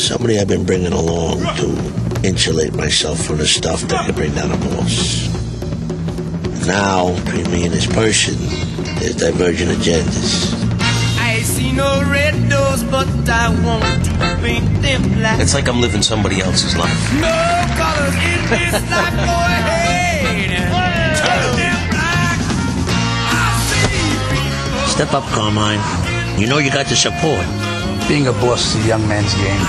Somebody I've been bringing along to insulate myself from the stuff that could bring down a boss. Now, between me and this person, there's divergent agendas. I see no red doors, but I want to paint them black. It's like I'm living somebody else's life. No colors in this life. Go ahead. Paint them black. I see. Step up, Carmine. You know you got the support. Being a boss is a young man's game.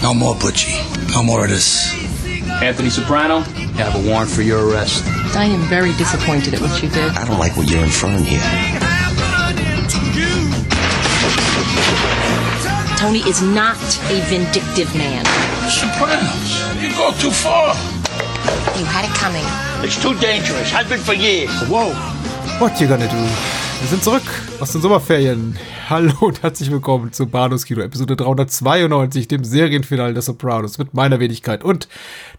No more Butchie. No more of this. Anthony Soprano, I have a warrant for your arrest. I am very disappointed at what you did. I don't like what you're inferring here. Tony is not a vindictive man. Sopranos. You go too far. You had it coming. It's too dangerous. I've been for years. Whoa. What you gonna do? Wir sind zurück aus den Sommerferien. Hallo und herzlich willkommen zu Bados Kino, Episode 392, dem Serienfinale der Sopranos mit meiner Wenigkeit und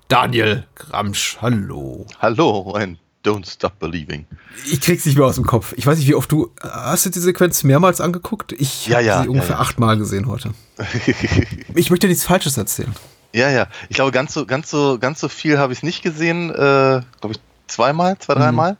Daniel Gramsch. Hallo. Hallo and don't stop believing. Ich krieg's nicht mehr aus dem Kopf. Ich weiß nicht, wie oft du. Hast du die Sequenz mehrmals angeguckt? Ich Ja, habe ja, sie ungefähr ja, ja. achtmal gesehen heute. Ich möchte nichts Falsches erzählen. ja, ja. Ich glaube, ganz so, ganz so, ganz so viel habe ich nicht gesehen. Äh, glaube ich zweimal, zwei, dreimal.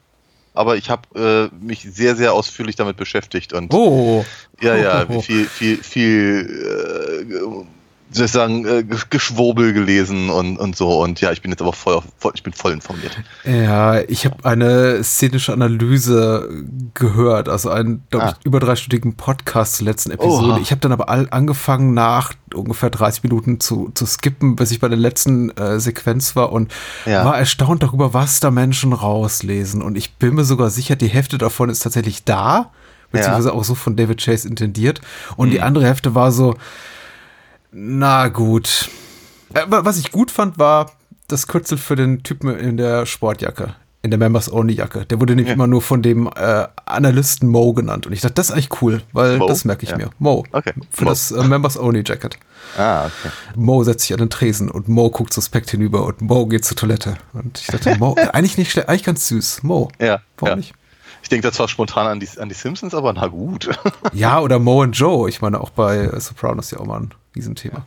Aber ich habe äh, mich sehr, sehr ausführlich damit beschäftigt und Oh. ja, ja, viel, viel, viel, äh, wie soll ich sagen, äh, Ge- Geschwurbel gelesen und, und so. Und ja, ich bin jetzt aber voll, voll ich bin voll informiert. Ja, ich habe eine szenische Analyse gehört, also einen, glaube ich, Ah. über dreistündigen Podcast zur letzten Episode. Oha. Ich habe dann aber all, angefangen, nach ungefähr 30 Minuten zu, zu skippen, bis ich bei der letzten äh, Sequenz war und Ja. war erstaunt darüber, was da Menschen rauslesen. Und ich bin mir sogar sicher, die Hälfte davon ist tatsächlich da, beziehungsweise auch so von David Chase intendiert. Und Mhm. die andere Hälfte war so, na gut. Äh, wa- Was ich gut fand, war das Kürzel für den Typen in der Sportjacke, in der Members-Only-Jacke. Der wurde nämlich immer nur von dem äh, Analysten Mo genannt. Und ich dachte, das ist eigentlich cool, weil Mo? das merke ich Ja. mir. Mo. Okay. Für Mo. das äh, Members-Only-Jacket. Ah, okay. Mo setzt sich an den Tresen und Mo guckt suspekt hinüber und Mo geht zur Toilette. Und ich dachte, Mo, eigentlich nicht schlecht, eigentlich ganz süß. Mo. Ja. Warum ja. nicht? Ich denke da zwar spontan an die, an die Simpsons, aber na gut. Ja, oder Mo und Joe. Ich meine, auch bei äh, Sopranos ja auch mal ein Riesenthema.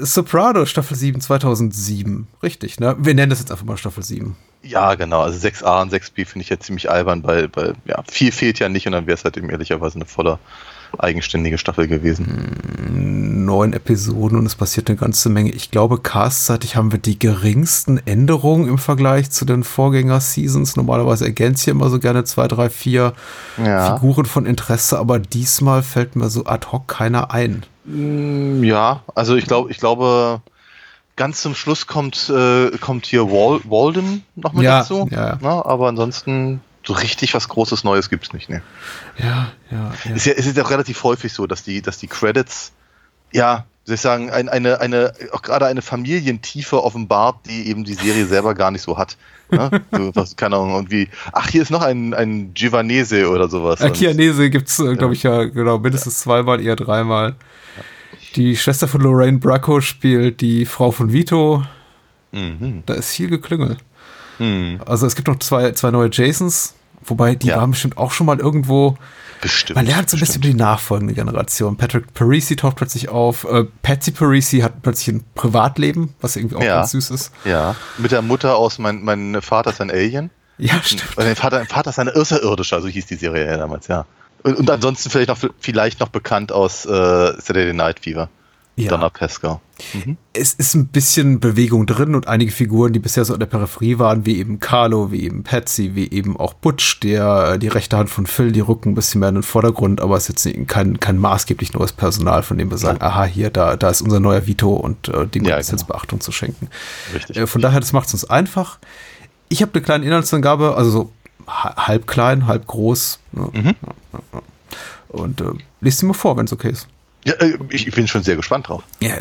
Soprano, Staffel 7, 2007. Richtig, ne? Wir nennen das jetzt einfach mal Staffel 7. Ja, genau. Also 6a und 6b finde ich ja ziemlich albern, weil, weil ja, viel fehlt ja nicht und dann wäre es halt eben ehrlicherweise eine voller eigenständige Staffel gewesen. Neun Episoden und es passiert eine ganze Menge. Ich glaube, castseitig haben wir die geringsten Änderungen im Vergleich zu den Vorgänger-Seasons. Normalerweise ergänzt hier immer so gerne zwei, drei, vier Ja. Figuren von Interesse, aber diesmal fällt mir so ad hoc keiner ein. Mm, Ja, also ich glaube, ich glaube, ganz zum Schluss kommt, äh, kommt hier Wal Walden noch mit Ja, dazu. ja, ja. Na, aber ansonsten so richtig was Großes Neues gibt's nicht. Ne. Ja, ja, ja. Ist ja, es ist ja auch relativ häufig so, dass die, dass die Credits, ja, wie soll ich sagen, ein, eine, eine, auch gerade eine Familientiefe offenbart, die eben die Serie selber gar nicht so hat. Ne? So, was, keine Ahnung, und wie, ach, hier ist noch ein, ein Giovanese oder sowas. Und- Akianese gibt es, glaube ich, ja genau mindestens zweimal, eher dreimal. Die Schwester von Lorraine Bracco spielt die Frau von Vito. Mhm. Da ist viel Geklüngel. Hm, Also es gibt noch zwei, zwei neue Jasons, wobei die Ja. waren bestimmt auch schon mal irgendwo. bestimmt. Man lernt so ein bisschen über die nachfolgende Generation. Patrick Parisi taucht plötzlich auf. Äh, Patsy Parisi hat plötzlich ein Privatleben, was irgendwie auch Ja. ganz süß ist. Ja, mit der Mutter aus Mein, mein Vater ist ein Alien. Ja, stimmt. Mein Vater, mein Vater ist eine Außerirdische, so hieß die Serie ja damals, ja. Und, und ansonsten vielleicht noch, vielleicht noch bekannt aus äh, Saturday Night Fever. Ja. Donna Pesca. es ist ein bisschen Bewegung drin und einige Figuren, die bisher so in der Peripherie waren, wie eben Carlo, wie eben Patsy, wie eben auch Butch, der äh, die rechte Hand von Phil, die rücken ein bisschen mehr in den Vordergrund, aber es ist jetzt kein, kein maßgeblich neues Personal, von dem wir sagen, aha, hier, da, da ist unser neuer Vito und äh, dem Ja, gibt es genau. jetzt Beachtung zu schenken. Richtig. Äh, von daher, das macht es uns einfach. Ich habe eine kleine Inhaltsangabe, also so ha- halb klein, halb groß. ne? Mhm. Und äh, lest sie mal vor, wenn es okay ist. Ja, äh, ich, bin schon sehr gespannt drauf. Ja.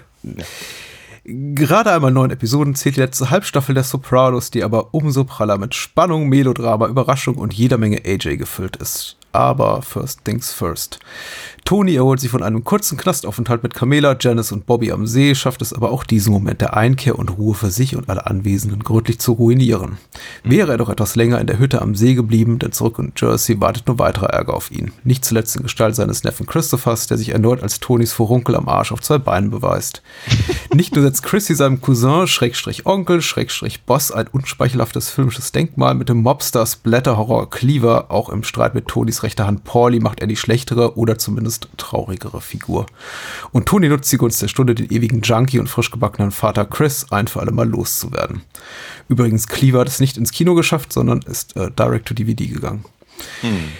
Gerade einmal neun Episoden zählt die letzte Halbstaffel der Sopranos, die aber umso praller mit Spannung, Melodrama, Überraschung und jeder Menge AJ gefüllt ist. aber first things first. Tony erholt sich von einem kurzen Knastaufenthalt mit Camilla, Janice und Bobby am See, schafft es aber auch diesen Moment der Einkehr und Ruhe für sich und alle Anwesenden gründlich zu ruinieren. Wäre er doch etwas länger in der Hütte am See geblieben, denn zurück in Jersey wartet nur weiterer Ärger auf ihn. Nicht zuletzt in Gestalt seines Neffen Christophers, der sich erneut als Tonys Furunkel am Arsch auf zwei Beinen beweist. Nicht nur setzt Chrissy seinem Cousin, Schrägstrich Onkel, Schrägstrich Boss ein unspeicherhaftes filmisches Denkmal mit dem Mobster Splatter Horror Cleaver, auch im Streit mit Tonys rechter Hand Pauli macht er die schlechtere oder zumindest traurigere Figur. Und Tony nutzt die Gunst der Stunde, den ewigen Junkie und frisch gebackenen Vater Chris ein für alle Mal loszuwerden. Übrigens, Cleaver hat es nicht ins Kino geschafft, sondern ist äh, direct to DVD gegangen. Hm.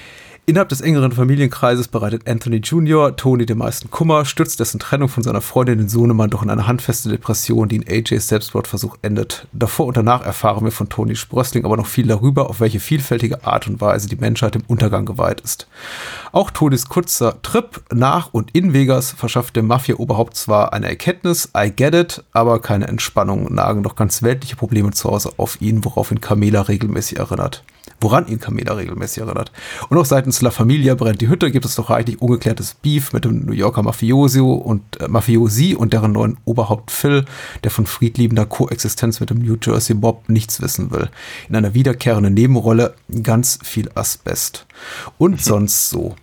Innerhalb des engeren Familienkreises bereitet Anthony Jr. Tony den meisten Kummer, stürzt dessen Trennung von seiner Freundin den Sohnemann doch in eine handfeste Depression, die in AJs Selbstmordversuch endet. Davor und danach erfahren wir von Tony Sprössling aber noch viel darüber, auf welche vielfältige Art und Weise die Menschheit dem Untergang geweiht ist. Auch Tonys kurzer Trip nach und in Vegas verschafft dem Mafia-Oberhaupt zwar eine Erkenntnis, I get it, aber keine Entspannung, nagen doch ganz weltliche Probleme zu Hause auf ihn, worauf ihn Camela regelmäßig erinnert woran ihn Camela regelmäßig erinnert. Und auch seitens La Familia brennt die Hütte, gibt es doch reichlich ungeklärtes Beef mit dem New Yorker Mafioso und äh, Mafiosi und deren neuen Oberhaupt Phil, der von friedliebender Koexistenz mit dem New Jersey Bob nichts wissen will. In einer wiederkehrenden Nebenrolle ganz viel Asbest. Und sonst so.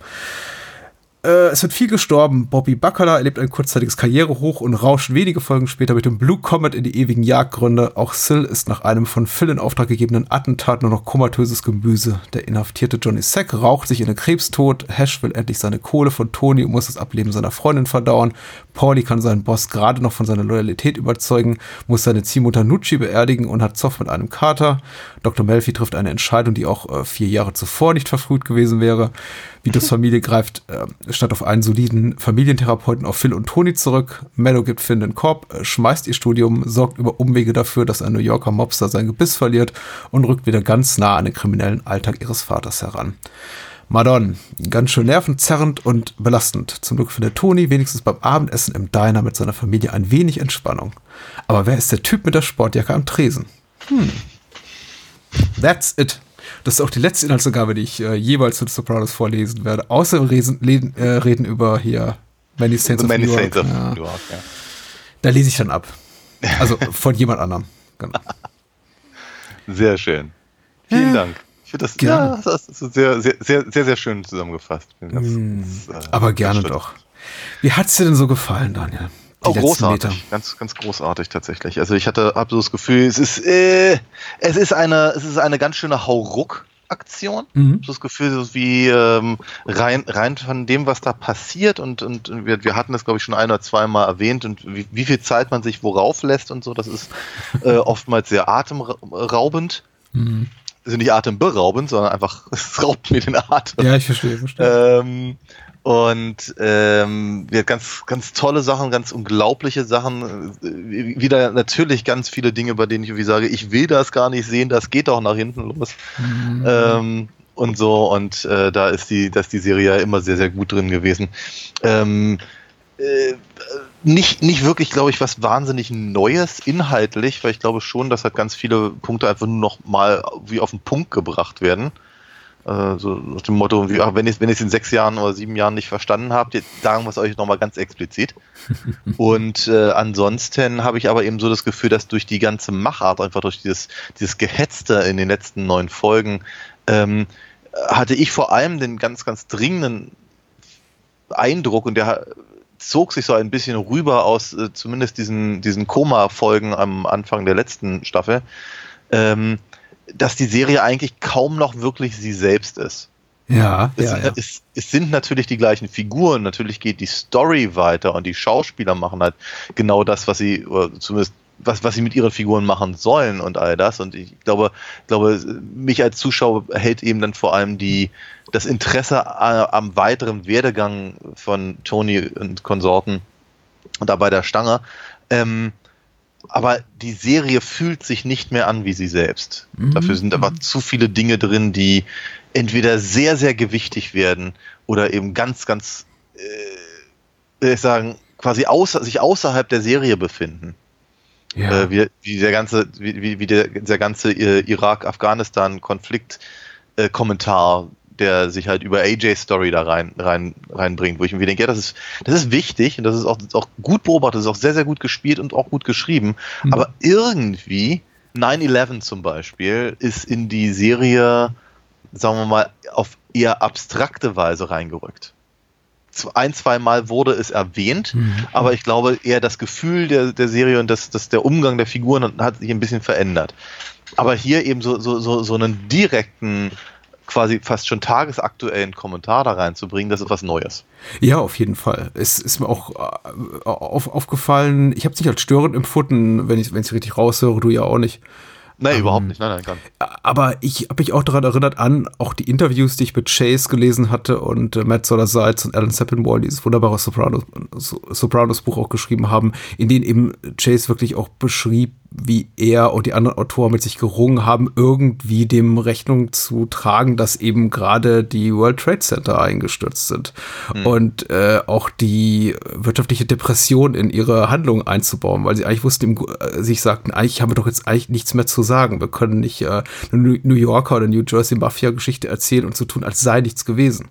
Äh, es wird viel gestorben. Bobby Bacala erlebt ein kurzzeitiges Karrierehoch und rauscht wenige Folgen später mit dem Blue Comet in die ewigen Jagdgründe. Auch Sil ist nach einem von Phil in Auftrag gegebenen Attentat nur noch komatöses Gemüse. Der inhaftierte Johnny Sack raucht sich in den Krebstod. Hash will endlich seine Kohle von Tony und muss das Ableben seiner Freundin verdauern. Pauli kann seinen Boss gerade noch von seiner Loyalität überzeugen, muss seine Ziehmutter Nucci beerdigen und hat Zoff mit einem Kater. Dr. Melfi trifft eine Entscheidung, die auch äh, vier Jahre zuvor nicht verfrüht gewesen wäre. Vitos Familie greift äh, statt auf einen soliden Familientherapeuten auf Phil und Tony zurück. Meadow gibt Finn den Korb, äh, schmeißt ihr Studium, sorgt über Umwege dafür, dass ein New Yorker Mobster sein Gebiss verliert und rückt wieder ganz nah an den kriminellen Alltag ihres Vaters heran. Madon, ganz schön nervenzerrend und belastend. Zum Glück findet Tony wenigstens beim Abendessen im Diner mit seiner Familie ein wenig Entspannung. Aber wer ist der Typ mit der Sportjacke am Tresen? Hm. That's it. Das ist auch die letzte Inhaltsangabe, die ich äh, jeweils zu The Sopranos vorlesen werde. Außer reden, reden, äh, reden über hier Many Saints of Many New York. Saints of ja. New York ja. Da lese ich dann ab. Also von jemand anderem. Genau. Sehr schön. Vielen ja. Dank. Finde das, ja, das ist sehr, sehr, sehr, sehr, sehr schön zusammengefasst. Das, das, äh, aber gerne doch. Wie hat es dir denn so gefallen, Daniel? oh, großartig. Meter. Ganz, ganz großartig tatsächlich. Also ich hatte, so das Gefühl, es ist, äh, es ist eine, es ist eine ganz schöne Hauruck. Aktion. Mhm. So das Gefühl, so wie ähm, rein, rein von dem, was da passiert und, und wir, wir hatten das, glaube ich, schon ein oder zweimal erwähnt und wie, wie viel Zeit man sich worauf lässt und so, das ist äh, oftmals sehr atemraubend. Mhm. Also nicht atemberaubend, sondern einfach, es raubt mir den Atem. Ja, ich verstehe, verstehe. Ähm, und ähm, wir ganz, ganz tolle Sachen, ganz unglaubliche Sachen. Äh, wieder natürlich ganz viele Dinge, bei denen ich irgendwie sage, ich will das gar nicht sehen, das geht doch nach hinten los. Mhm. Ähm, und so, und äh, da ist die, da ist die Serie ja immer sehr, sehr gut drin gewesen. Ähm, äh, nicht, nicht wirklich, glaube ich, was wahnsinnig Neues inhaltlich, weil ich glaube schon, dass halt ganz viele Punkte einfach nur noch mal wie auf den Punkt gebracht werden. Äh, so nach dem Motto, wie, ach, wenn wenn es in sechs Jahren oder sieben Jahren nicht verstanden habt, jetzt sagen wir es euch nochmal ganz explizit. und äh, ansonsten habe ich aber eben so das Gefühl, dass durch die ganze Machart, einfach durch dieses, dieses Gehetzte in den letzten neun Folgen, ähm, hatte ich vor allem den ganz, ganz dringenden Eindruck und der zog sich so ein bisschen rüber aus äh, zumindest diesen, diesen Koma-Folgen am Anfang der letzten Staffel. Ähm, dass die Serie eigentlich kaum noch wirklich sie selbst ist. Ja, es, ja, ja. Es, es, sind natürlich die gleichen Figuren, natürlich geht die Story weiter und die Schauspieler machen halt genau das, was sie, oder zumindest was, was sie mit ihren Figuren machen sollen und all das. Und ich glaube, glaube, mich als Zuschauer hält eben dann vor allem die, das Interesse am weiteren Werdegang von Tony und Konsorten und dabei der Stange. Ähm, aber die Serie fühlt sich nicht mehr an wie sie selbst. Mhm. Dafür sind aber zu viele Dinge drin, die entweder sehr, sehr gewichtig werden oder eben ganz, ganz, äh, ich sagen, quasi außer, sich außerhalb der Serie befinden. Ja. Äh, wie, wie der ganze, wie, wie der, der ganze äh, Irak-Afghanistan-Konflikt-Kommentar, der sich halt über AJ's Story da rein, rein, reinbringt, wo ich mir denke, ja, das ist, das ist wichtig und das ist auch, auch gut beobachtet, das ist auch sehr, sehr gut gespielt und auch gut geschrieben. Mhm. Aber irgendwie, 9-11 zum Beispiel, ist in die Serie, sagen wir mal, auf eher abstrakte Weise reingerückt. Ein, zwei Mal wurde es erwähnt, aber ich glaube eher das Gefühl der, der Serie und das, das, der Umgang der Figuren hat sich ein bisschen verändert. Aber hier eben so, so, so, so einen direkten, quasi fast schon tagesaktuellen Kommentar da reinzubringen, das ist was Neues. Ja, auf jeden Fall. Es ist mir auch äh, auf, aufgefallen, ich habe es nicht als störend empfunden, wenn ich es richtig raushöre, du ja auch nicht. Nein, überhaupt nicht. Nein, nein, gar nicht. Aber ich habe mich auch daran erinnert an, auch die Interviews, die ich mit Chase gelesen hatte und äh, Matt Solar Seitz und Alan Sepinwall, die dieses wunderbare Sopranos, So- Sopranos-Buch auch geschrieben haben, in denen eben Chase wirklich auch beschrieb, wie er und die anderen Autoren mit sich gerungen haben, irgendwie dem Rechnung zu tragen, dass eben gerade die World Trade Center eingestürzt sind und äh, auch die wirtschaftliche Depression in ihre Handlungen einzubauen, weil sie eigentlich wussten, äh, sich sagten, eigentlich haben wir doch jetzt eigentlich nichts mehr zu sagen. Wir können nicht äh, eine New New Yorker oder New Jersey Mafia-Geschichte erzählen und so tun, als sei nichts gewesen.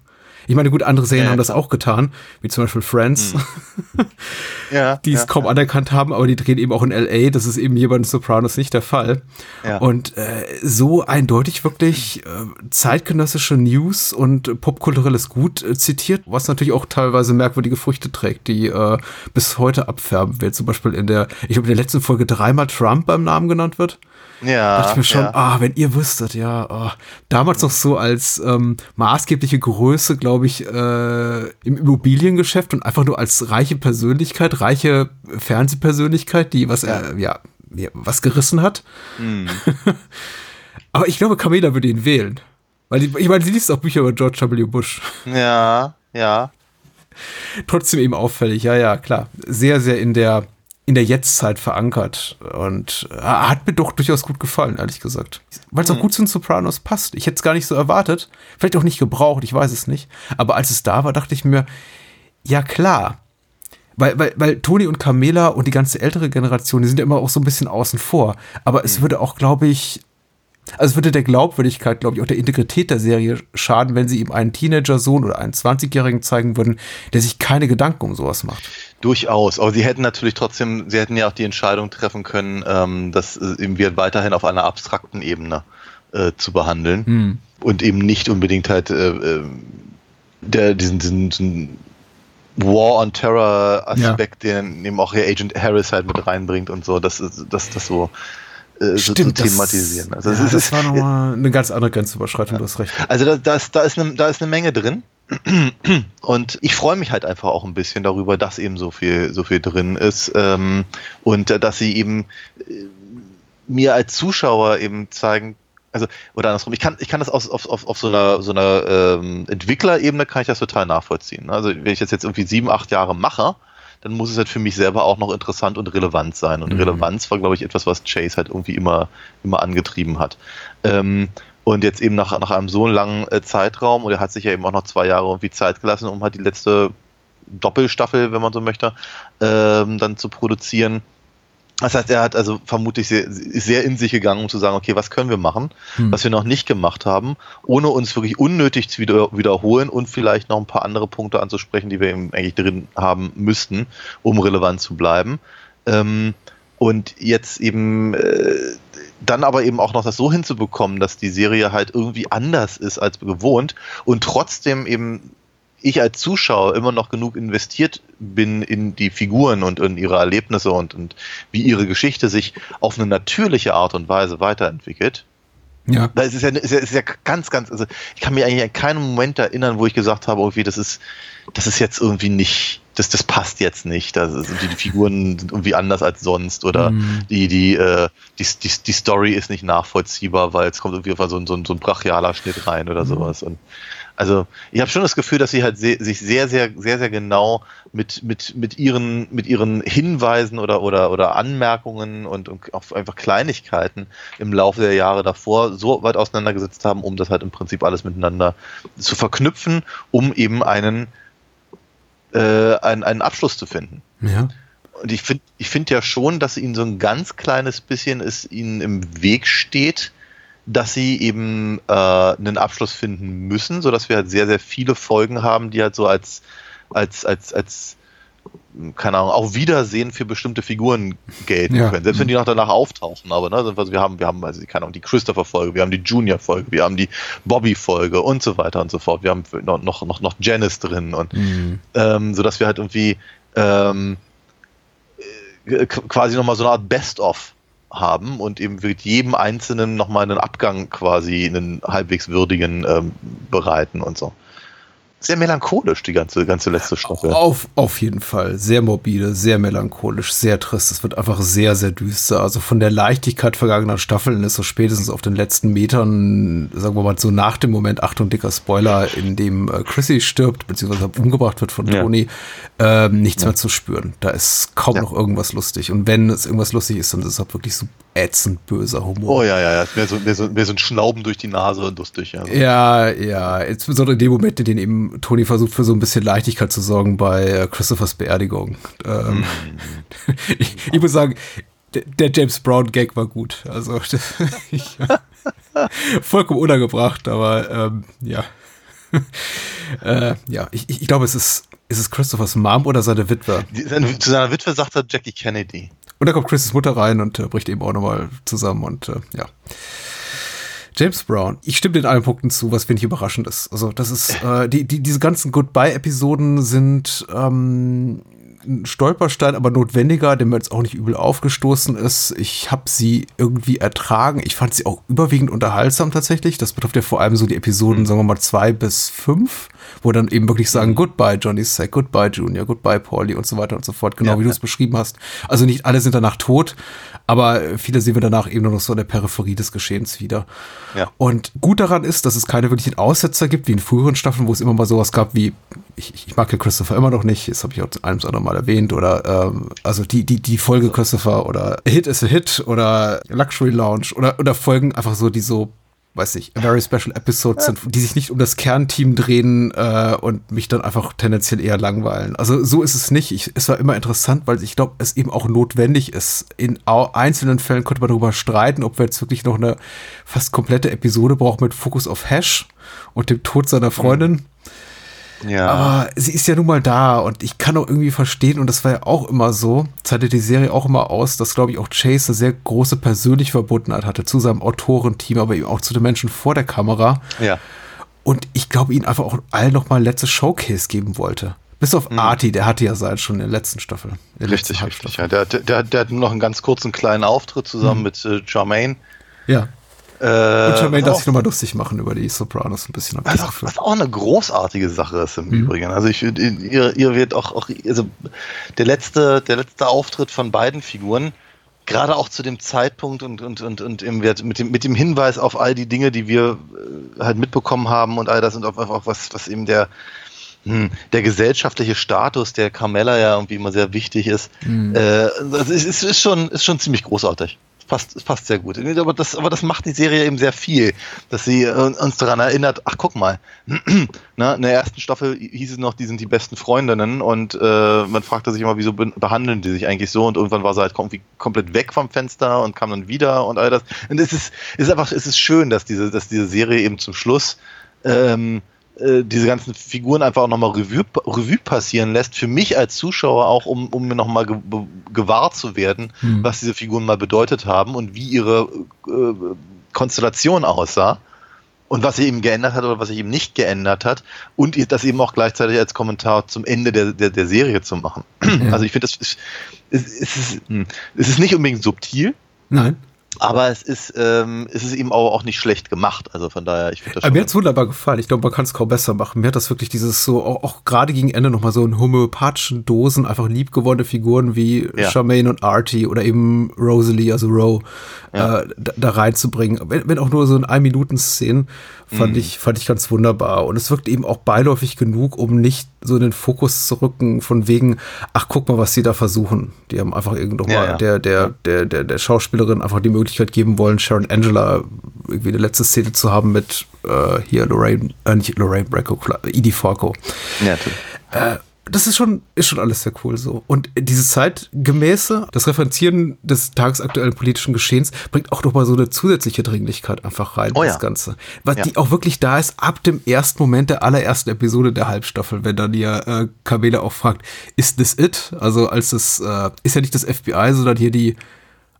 Ich meine, gut, andere Serien Ja, haben das auch getan, wie zum Beispiel Friends, Ja, die es ja, kaum anerkannt haben, aber die drehen eben auch in LA. Das ist eben hier bei den Sopranos nicht der Fall. Ja. Und äh, so eindeutig wirklich äh, zeitgenössische News und popkulturelles Gut äh, zitiert, was natürlich auch teilweise merkwürdige Früchte trägt, die äh, bis heute abfärben wird. Zum Beispiel in der, ich glaube, in der letzten Folge dreimal Trump beim Namen genannt wird. Ja, dachte ich mir schon, ja. ah, wenn ihr wüsstet, ja, ah. damals noch so als ähm, maßgebliche Größe, glaube ich, äh, im Immobiliengeschäft und einfach nur als reiche Persönlichkeit, reiche Fernsehpersönlichkeit, die was, äh, ja, was gerissen hat. Hm. Aber ich glaube, Camilla würde ihn wählen. Weil ich meine, sie liest auch Bücher über George W. Bush. ja, ja. Trotzdem eben auffällig, ja, ja, klar. Sehr, sehr in der, in der Jetztzeit verankert. Und äh, hat mir doch durchaus gut gefallen, ehrlich gesagt. Weil es auch gut zu den Sopranos passt. Ich hätte es gar nicht so erwartet. Vielleicht auch nicht gebraucht, ich weiß es nicht. Aber als es da war, dachte ich mir, ja klar. Weil, weil, weil Toni und Carmela und die ganze ältere Generation, die sind ja immer auch so ein bisschen außen vor. Aber es würde auch, glaube ich, also es würde der Glaubwürdigkeit, glaube ich, auch der Integrität der Serie schaden, wenn sie ihm einen Teenager-Sohn oder einen 20-Jährigen zeigen würden, der sich keine Gedanken um sowas macht. Durchaus. Aber sie hätten natürlich trotzdem, sie hätten ja auch die Entscheidung treffen können, ähm, das äh, eben wir weiterhin auf einer abstrakten Ebene äh, zu behandeln und eben nicht unbedingt halt äh, äh, der, diesen, diesen, diesen War on Terror Aspekt, den eben auch hier Agent Harris halt mit reinbringt und so, das ist das, das so, äh, so zu das- thematisieren. Also, ja, es ist, das war nochmal eine ganz andere Grenzüberschreitung, du hast recht. also da, da, ist, da, ist eine, da ist eine Menge drin. Und ich freue mich halt einfach auch ein bisschen darüber, dass eben so viel, so viel drin ist. Ähm, und äh, dass sie eben äh, mir als Zuschauer eben zeigen, also, oder andersrum, ich kann, ich kann das auf, auf, auf, auf so einer, so einer ähm, Entwicklerebene kann ich das total nachvollziehen. Also wenn ich das jetzt irgendwie sieben, acht Jahre mache, dann muss es halt für mich selber auch noch interessant und relevant sein. Und Relevanz war, glaube ich, etwas, was Chase halt irgendwie immer, immer angetrieben hat. Ähm, und jetzt eben nach, nach einem so langen äh, Zeitraum, und er hat sich ja eben auch noch zwei Jahre irgendwie Zeit gelassen, um halt die letzte Doppelstaffel, wenn man so möchte, ähm, dann zu produzieren. Das heißt, er hat also vermutlich sehr, sehr in sich gegangen, um zu sagen, okay, was können wir machen, was wir noch nicht gemacht haben, ohne uns wirklich unnötig zu wieder, wiederholen und vielleicht noch ein paar andere Punkte anzusprechen, die wir eben eigentlich drin haben müssten, um relevant zu bleiben. Ähm, und jetzt eben äh, dann aber eben auch noch das so hinzubekommen, dass die Serie halt irgendwie anders ist als gewohnt und trotzdem eben ich als Zuschauer immer noch genug investiert bin in die Figuren und in ihre Erlebnisse und, und wie ihre Geschichte sich auf eine natürliche Art und Weise weiterentwickelt. Ja. Ist es ja, ist ja, ist ja ganz, ganz, also ich kann mich eigentlich an keinen Moment erinnern, wo ich gesagt habe, irgendwie, das ist, das ist jetzt irgendwie nicht, das, das passt jetzt nicht. Das ist, die, die Figuren sind irgendwie anders als sonst oder die, die, äh, die, die, die Story ist nicht nachvollziehbar, weil es kommt irgendwie auf so ein, so ein, so ein brachialer Schnitt rein oder sowas. Und also ich habe schon das Gefühl, dass sie halt se sich sehr, sehr, sehr, sehr genau mit, mit, mit, ihren, mit ihren Hinweisen oder, oder, oder Anmerkungen und, und auch einfach Kleinigkeiten im Laufe der Jahre davor so weit auseinandergesetzt haben, um das halt im Prinzip alles miteinander zu verknüpfen, um eben einen, äh, einen, einen Abschluss zu finden. Ja. Und ich finde ich finde ja schon, dass ihnen so ein ganz kleines bisschen es ihnen im Weg steht, dass sie eben äh, einen Abschluss finden müssen, sodass wir halt sehr, sehr viele Folgen haben, die halt so als, als, als, als keine Ahnung, auch Wiedersehen für bestimmte Figuren gelten Ja. können. Selbst wenn die noch danach auftauchen, aber ne, also wir haben, wir haben, also, keine Ahnung, die Christopher-Folge, wir haben die Junior-Folge, wir haben die Bobby-Folge und so weiter und so fort. Wir haben noch, noch, noch, noch Janice drin und ähm, sodass wir halt irgendwie ähm, äh, qu- quasi nochmal so eine Art Best-of haben und eben mit jedem Einzelnen nochmal einen Abgang quasi, einen halbwegs würdigen ähm, bereiten und so. Sehr melancholisch, die ganze, ganze letzte Staffel. Auf, auf jeden Fall. Sehr morbide, sehr melancholisch, sehr trist. Es wird einfach sehr, sehr düster. Also von der Leichtigkeit vergangener Staffeln ist so spätestens auf den letzten Metern, sagen wir mal so nach dem Moment, Achtung, dicker Spoiler, in dem äh, Chrissy stirbt, beziehungsweise umgebracht wird von Ja. Tony, ähm, nichts mehr zu spüren. Da ist kaum Ja. noch irgendwas lustig. Und wenn es irgendwas lustig ist, dann ist es halt wirklich so ätzend böser Humor. Oh ja, ja, ja. Mehr so, mehr, so, mehr so ein Schnauben durch die Nase und lustig. Ja. Ja, ja, insbesondere in dem Moment, in dem eben Tony versucht, für so ein bisschen Leichtigkeit zu sorgen bei äh, Christophers Beerdigung. Ähm, ich, ich muss sagen, der, James Brown Gag war gut. Also ich, vollkommen unangebracht, aber ähm, ja. äh, ja, ich, ich glaube, es ist, ist es Christophers Mom oder seine Witwe? Die, zu seiner Witwe sagt er Jackie Kennedy. Und da kommt Chris' Mutter rein und äh, bricht eben auch nochmal zusammen und äh, ja. James Brown, ich stimme den allen Punkten zu, was wenig überraschend ist. Also, das ist, äh, die, die, diese ganzen Goodbye-Episoden sind ähm, ein Stolperstein, aber notwendiger, der mir jetzt auch nicht übel aufgestoßen ist. Ich habe sie irgendwie ertragen. Ich fand sie auch überwiegend unterhaltsam tatsächlich. Das betrifft ja vor allem so die Episoden, sagen wir mal, zwei bis fünf, wo dann eben wirklich sagen, Goodbye Johnny Sack, Goodbye Junior, Goodbye Paulie und so weiter und so fort, genau Ja, wie du ja. es beschrieben hast. Also nicht alle sind danach tot, aber viele sehen wir danach eben nur noch so in der Peripherie des Geschehens wieder. Ja. Und gut daran ist, dass es keine wirklichen Aussetzer gibt, wie in früheren Staffeln, wo es immer mal sowas gab wie, ich, ich mag ja Christopher immer noch nicht, das habe ich auch einem oder Mal erwähnt, oder ähm, also die, die, die Folge Christopher oder Hit is a Hit oder Luxury Lounge oder, oder Folgen einfach so, die so, weiß ich, very special episodes sind, die sich nicht um das Kernteam drehen äh, und mich dann einfach tendenziell eher langweilen. Also so ist es nicht. Ich, es war immer interessant, weil ich glaube, es eben auch notwendig ist. In einzelnen Fällen könnte man darüber streiten, ob wir jetzt wirklich noch eine fast komplette Episode brauchen mit Fokus auf Hash und dem Tod seiner Freundin. Ja. Aber sie ist ja nun mal da und ich kann auch irgendwie verstehen, und das war ja auch immer so, zeichnet die Serie auch immer aus, dass, glaube ich, auch Chase eine sehr große persönliche Verbundenheit hatte zu seinem Autorenteam, aber eben auch zu den Menschen vor der Kamera. ja. Und ich glaube, ihnen einfach auch allen nochmal ein letztes Showcase geben wollte. Bis auf Artie, der hatte ja sein schon in der letzten Staffel. Der letzten Richtig, richtig. Halbstaffel. Ja. Der, der, der hat nur noch einen ganz kurzen kleinen Auftritt zusammen mit äh, Charmaine. Ja. Äh, Und Charmaine darf sich nochmal lustig machen über die Sopranos ein bisschen. Was auch, was auch eine großartige Sache ist im Mhm. Übrigen. Also ich, ihr, ihr wird auch, auch also der letzte, der letzte Auftritt von beiden Figuren, gerade auch zu dem Zeitpunkt und, und, und, und im, mit, dem, mit dem Hinweis auf all die Dinge, die wir äh, halt mitbekommen haben und all das und auf, auf, was, was eben der, hm, der gesellschaftliche Status der Carmella ja irgendwie immer sehr wichtig ist. Mhm. Äh, das ist, ist, ist, schon, ist schon ziemlich großartig. Passt, passt sehr gut. Aber das, aber das macht die Serie eben sehr viel, dass sie äh, uns daran erinnert, ach guck mal, ne, in der ersten Staffel hieß es noch, die sind die besten Freundinnen und äh, man fragte sich immer, wieso be- behandeln die sich eigentlich so und irgendwann war sie halt irgendwie komplett weg vom Fenster und kam dann wieder und all das. Und es ist, ist einfach, es ist schön, dass diese, dass diese Serie eben zum Schluss ähm, äh, diese ganzen Figuren einfach auch nochmal Revue, Revue passieren lässt, für mich als Zuschauer auch, um, um mir nochmal ge gewahr zu werden, Hm. was diese Figuren mal bedeutet haben und wie ihre äh, Konstellation aussah und was sich eben geändert hat oder was sich eben nicht geändert hat und das eben auch gleichzeitig als Kommentar zum Ende der, der, der Serie zu machen. Also ich finde, das ist, es, ist, hm, es ist nicht unbedingt subtil, Nein. Aber es ist, ähm, es ist eben auch, auch nicht schlecht gemacht. Also von daher, ich finde das schon. mir hat's wunderbar gefallen. Ich glaube, man kann es kaum besser machen. Mir hat das wirklich dieses so, auch, auch gerade gegen Ende nochmal so in homöopathischen Dosen, einfach liebgewonnene Figuren wie Ja. Charmaine und Artie oder eben Rosalie, also Roe, äh, da, da reinzubringen. Wenn, wenn auch nur so in ein Minuten Szenen, fand ich, fand ich ganz wunderbar. Und es wirkt eben auch beiläufig genug, um nicht so in den Fokus zu rücken, von wegen, ach, guck mal, was sie da versuchen. Die haben einfach irgendwo Ja, mal ja. der, der, der, der, der Schauspielerin einfach die Möglichkeit geben wollen, Sharon Angela irgendwie eine letzte Szene zu haben mit äh, hier Lorraine, äh, nicht Lorraine Bracco, Edie Falco. Ja, natürlich. das ist schon, ist schon alles sehr cool so. Und dieses zeitgemäße, das Referenzieren des tagesaktuellen politischen Geschehens bringt auch nochmal so eine zusätzliche Dringlichkeit einfach rein, Oh das ja. Ganze. Was Ja. die auch wirklich da ist, ab dem ersten Moment der allerersten Episode der Halbstaffel, wenn dann ihr äh, Kamele auch fragt, ist this it? Also als es, äh, ist ja nicht das FBI, sondern hier die,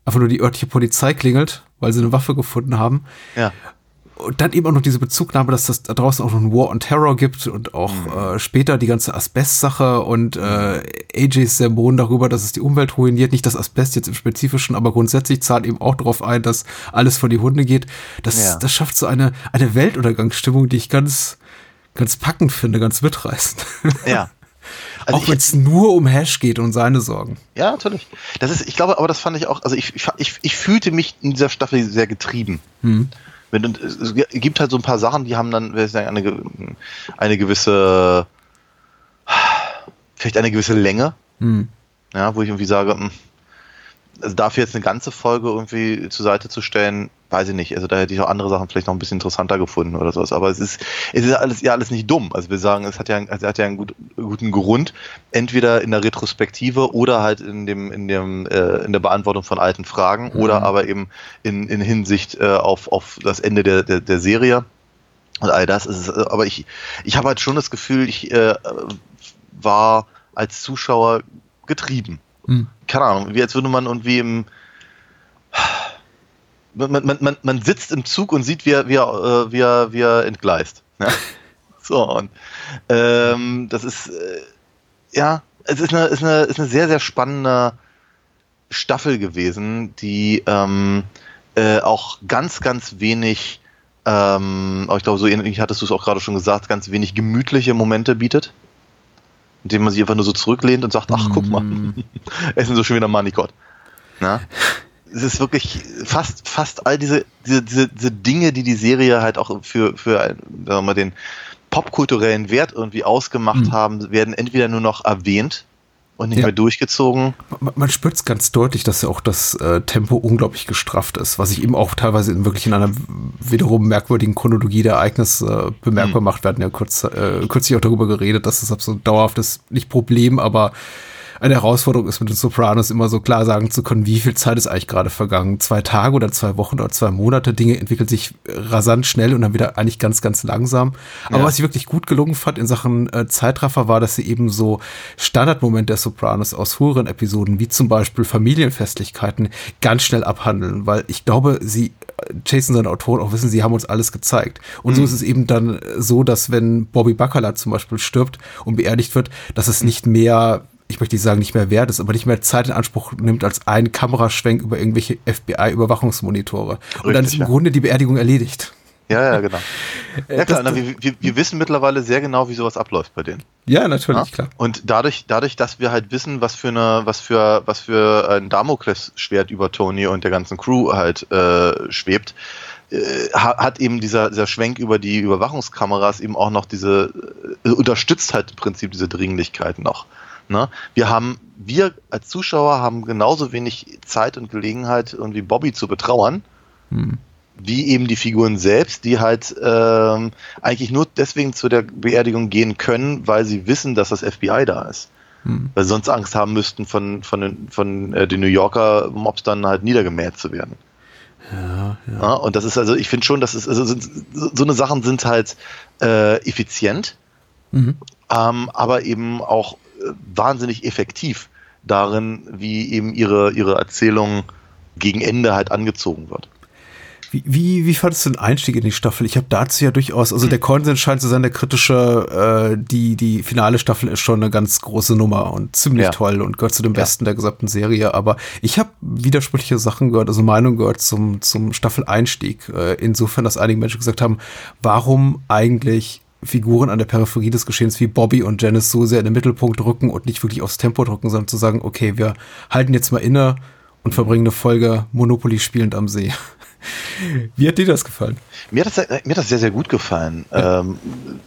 einfach nur die örtliche Polizei klingelt, weil sie eine Waffe gefunden haben. Ja. Und dann eben auch noch diese Bezugnahme, dass das da draußen auch noch ein War on Terror gibt und auch Mhm. äh, später die ganze Asbest-Sache und äh, AJs Sermon darüber, dass es die Umwelt ruiniert. Nicht das Asbest jetzt im Spezifischen, aber grundsätzlich zahlt eben auch darauf ein, dass alles vor die Hunde geht. Das, Ja. das schafft so eine, eine Weltuntergangsstimmung, die ich ganz, ganz packend finde, ganz mitreißend. Ja. Also auch wenn es nur um Hash geht und seine Sorgen. Ja, natürlich. Das ist, ich glaube, aber das fand ich auch, also ich, ich, ich, fühlte mich in dieser Staffel sehr getrieben. Wenn, und es gibt halt so ein paar Sachen, die haben dann, ich sagen, eine, eine gewisse, vielleicht eine gewisse Länge, ja, wo ich irgendwie sage, hm, also dafür jetzt eine ganze Folge irgendwie zur Seite zu stellen, weiß ich nicht. Also da hätte ich auch andere Sachen vielleicht noch ein bisschen interessanter gefunden oder sowas. Aber es ist, es ist alles ja alles nicht dumm. Also wir sagen, es hat ja, es hat ja einen gut, guten Grund, entweder in der Retrospektive oder halt in dem, in dem, äh, in der Beantwortung von alten Fragen oder aber eben in, in Hinsicht äh, auf, auf das Ende der, der, der Serie. Und all das ist es. Aber ich, ich habe halt schon das Gefühl, ich äh, war als Zuschauer getrieben. Keine Ahnung, wie als würde man irgendwie im. Man, man, man, man sitzt im Zug und sieht, wie er, wie er, äh, wie er, wie er entgleist. Ja? So, und ähm, das ist, äh, ja, es ist eine, ist, eine, ist eine sehr, sehr spannende Staffel gewesen, die ähm, äh, auch ganz, ganz wenig, ähm, ich glaube, so ähnlich hattest du es auch gerade schon gesagt, ganz wenig gemütliche Momente bietet, indem man sich einfach nur so zurücklehnt und sagt, ach, guck mal, es sind so schon wieder Manikott. Na? Es ist wirklich fast, fast all diese, diese, diese, diese Dinge, die die Serie halt auch für, für sagen wir mal, den popkulturellen Wert irgendwie ausgemacht haben, werden entweder nur noch erwähnt und nicht Ja. mehr durchgezogen. Man, man spürt es ganz deutlich, dass ja auch das äh, Tempo unglaublich gestrafft ist, was sich eben auch teilweise in wirklich in einer wiederum merkwürdigen Chronologie der Ereignisse äh, bemerkbar macht. Wir hatten ja kurz, äh, kürzlich auch darüber geredet, dass das so ein dauerhaftes, nicht Problem, aber eine Herausforderung ist mit den Sopranos immer so klar sagen zu können, wie viel Zeit ist eigentlich gerade vergangen. Zwei Tage oder zwei Wochen oder zwei Monate. Dinge entwickeln sich rasant schnell und dann wieder eigentlich ganz, ganz langsam. Aber Ja. was ich wirklich gut gelungen fand in Sachen äh, Zeitraffer war, dass sie eben so Standardmomente der Sopranos aus früheren Episoden, wie zum Beispiel Familienfestlichkeiten, ganz schnell abhandeln, weil ich glaube, sie, äh, Jason, seine Autoren auch wissen, sie haben uns alles gezeigt. Und so ist es eben dann so, dass wenn Bobby Baccarat zum Beispiel stirbt und beerdigt wird, dass es nicht mehr ich möchte nicht sagen, nicht mehr wert ist, aber nicht mehr Zeit in Anspruch nimmt als ein Kameraschwenk über irgendwelche FBI-Überwachungsmonitore. Und dann ist im ja. Grunde die Beerdigung erledigt. Ja, ja, genau. Ja, klar, na, wir, wir, wir wissen mittlerweile sehr genau, wie sowas abläuft bei denen. Ja, natürlich, Ja? klar. Und dadurch, dadurch, dass wir halt wissen, was für eine, was für, was für ein Damoklesschwert über Tony und der ganzen Crew halt äh, schwebt, äh, ha- hat eben dieser, dieser Schwenk über die Überwachungskameras eben auch noch diese, äh, unterstützt halt im Prinzip diese Dringlichkeit noch. Ne? Wir haben, wir als Zuschauer haben genauso wenig Zeit und Gelegenheit, irgendwie Bobby zu betrauern, wie eben die Figuren selbst, die halt ähm, eigentlich nur deswegen zu der Beerdigung gehen können, weil sie wissen, dass das FBI da ist. Weil sie sonst Angst haben müssten, von, von, den, von äh, den New Yorker Mobs dann halt niedergemäht zu werden. Ja, ja. und das ist also, ich finde schon, dass es, also sind, so so eine Sachen sind halt äh, effizient, ähm, aber eben auch wahnsinnig effektiv darin, wie eben ihre, ihre Erzählung gegen Ende halt angezogen wird. Wie, wie, wie fandest du den Einstieg in die Staffel? Ich habe dazu ja durchaus, also der Konsens scheint zu sein, der kritische, äh, die, die finale Staffel ist schon eine ganz große Nummer und ziemlich Ja. toll und gehört zu dem Besten der gesamten Serie. Aber ich habe widersprüchliche Sachen gehört, also Meinungen gehört zum, zum Staffel-Einstieg. Äh, insofern, dass einige Menschen gesagt haben, warum eigentlich Figuren an der Peripherie des Geschehens wie Bobby und Janice so sehr in den Mittelpunkt rücken und nicht wirklich aufs Tempo drücken, sondern zu sagen, okay, wir halten jetzt mal inne und verbringen eine Folge Monopoly spielend am See. Wie hat dir das gefallen? Mir hat das, mir hat das sehr, sehr gut gefallen. Ähm,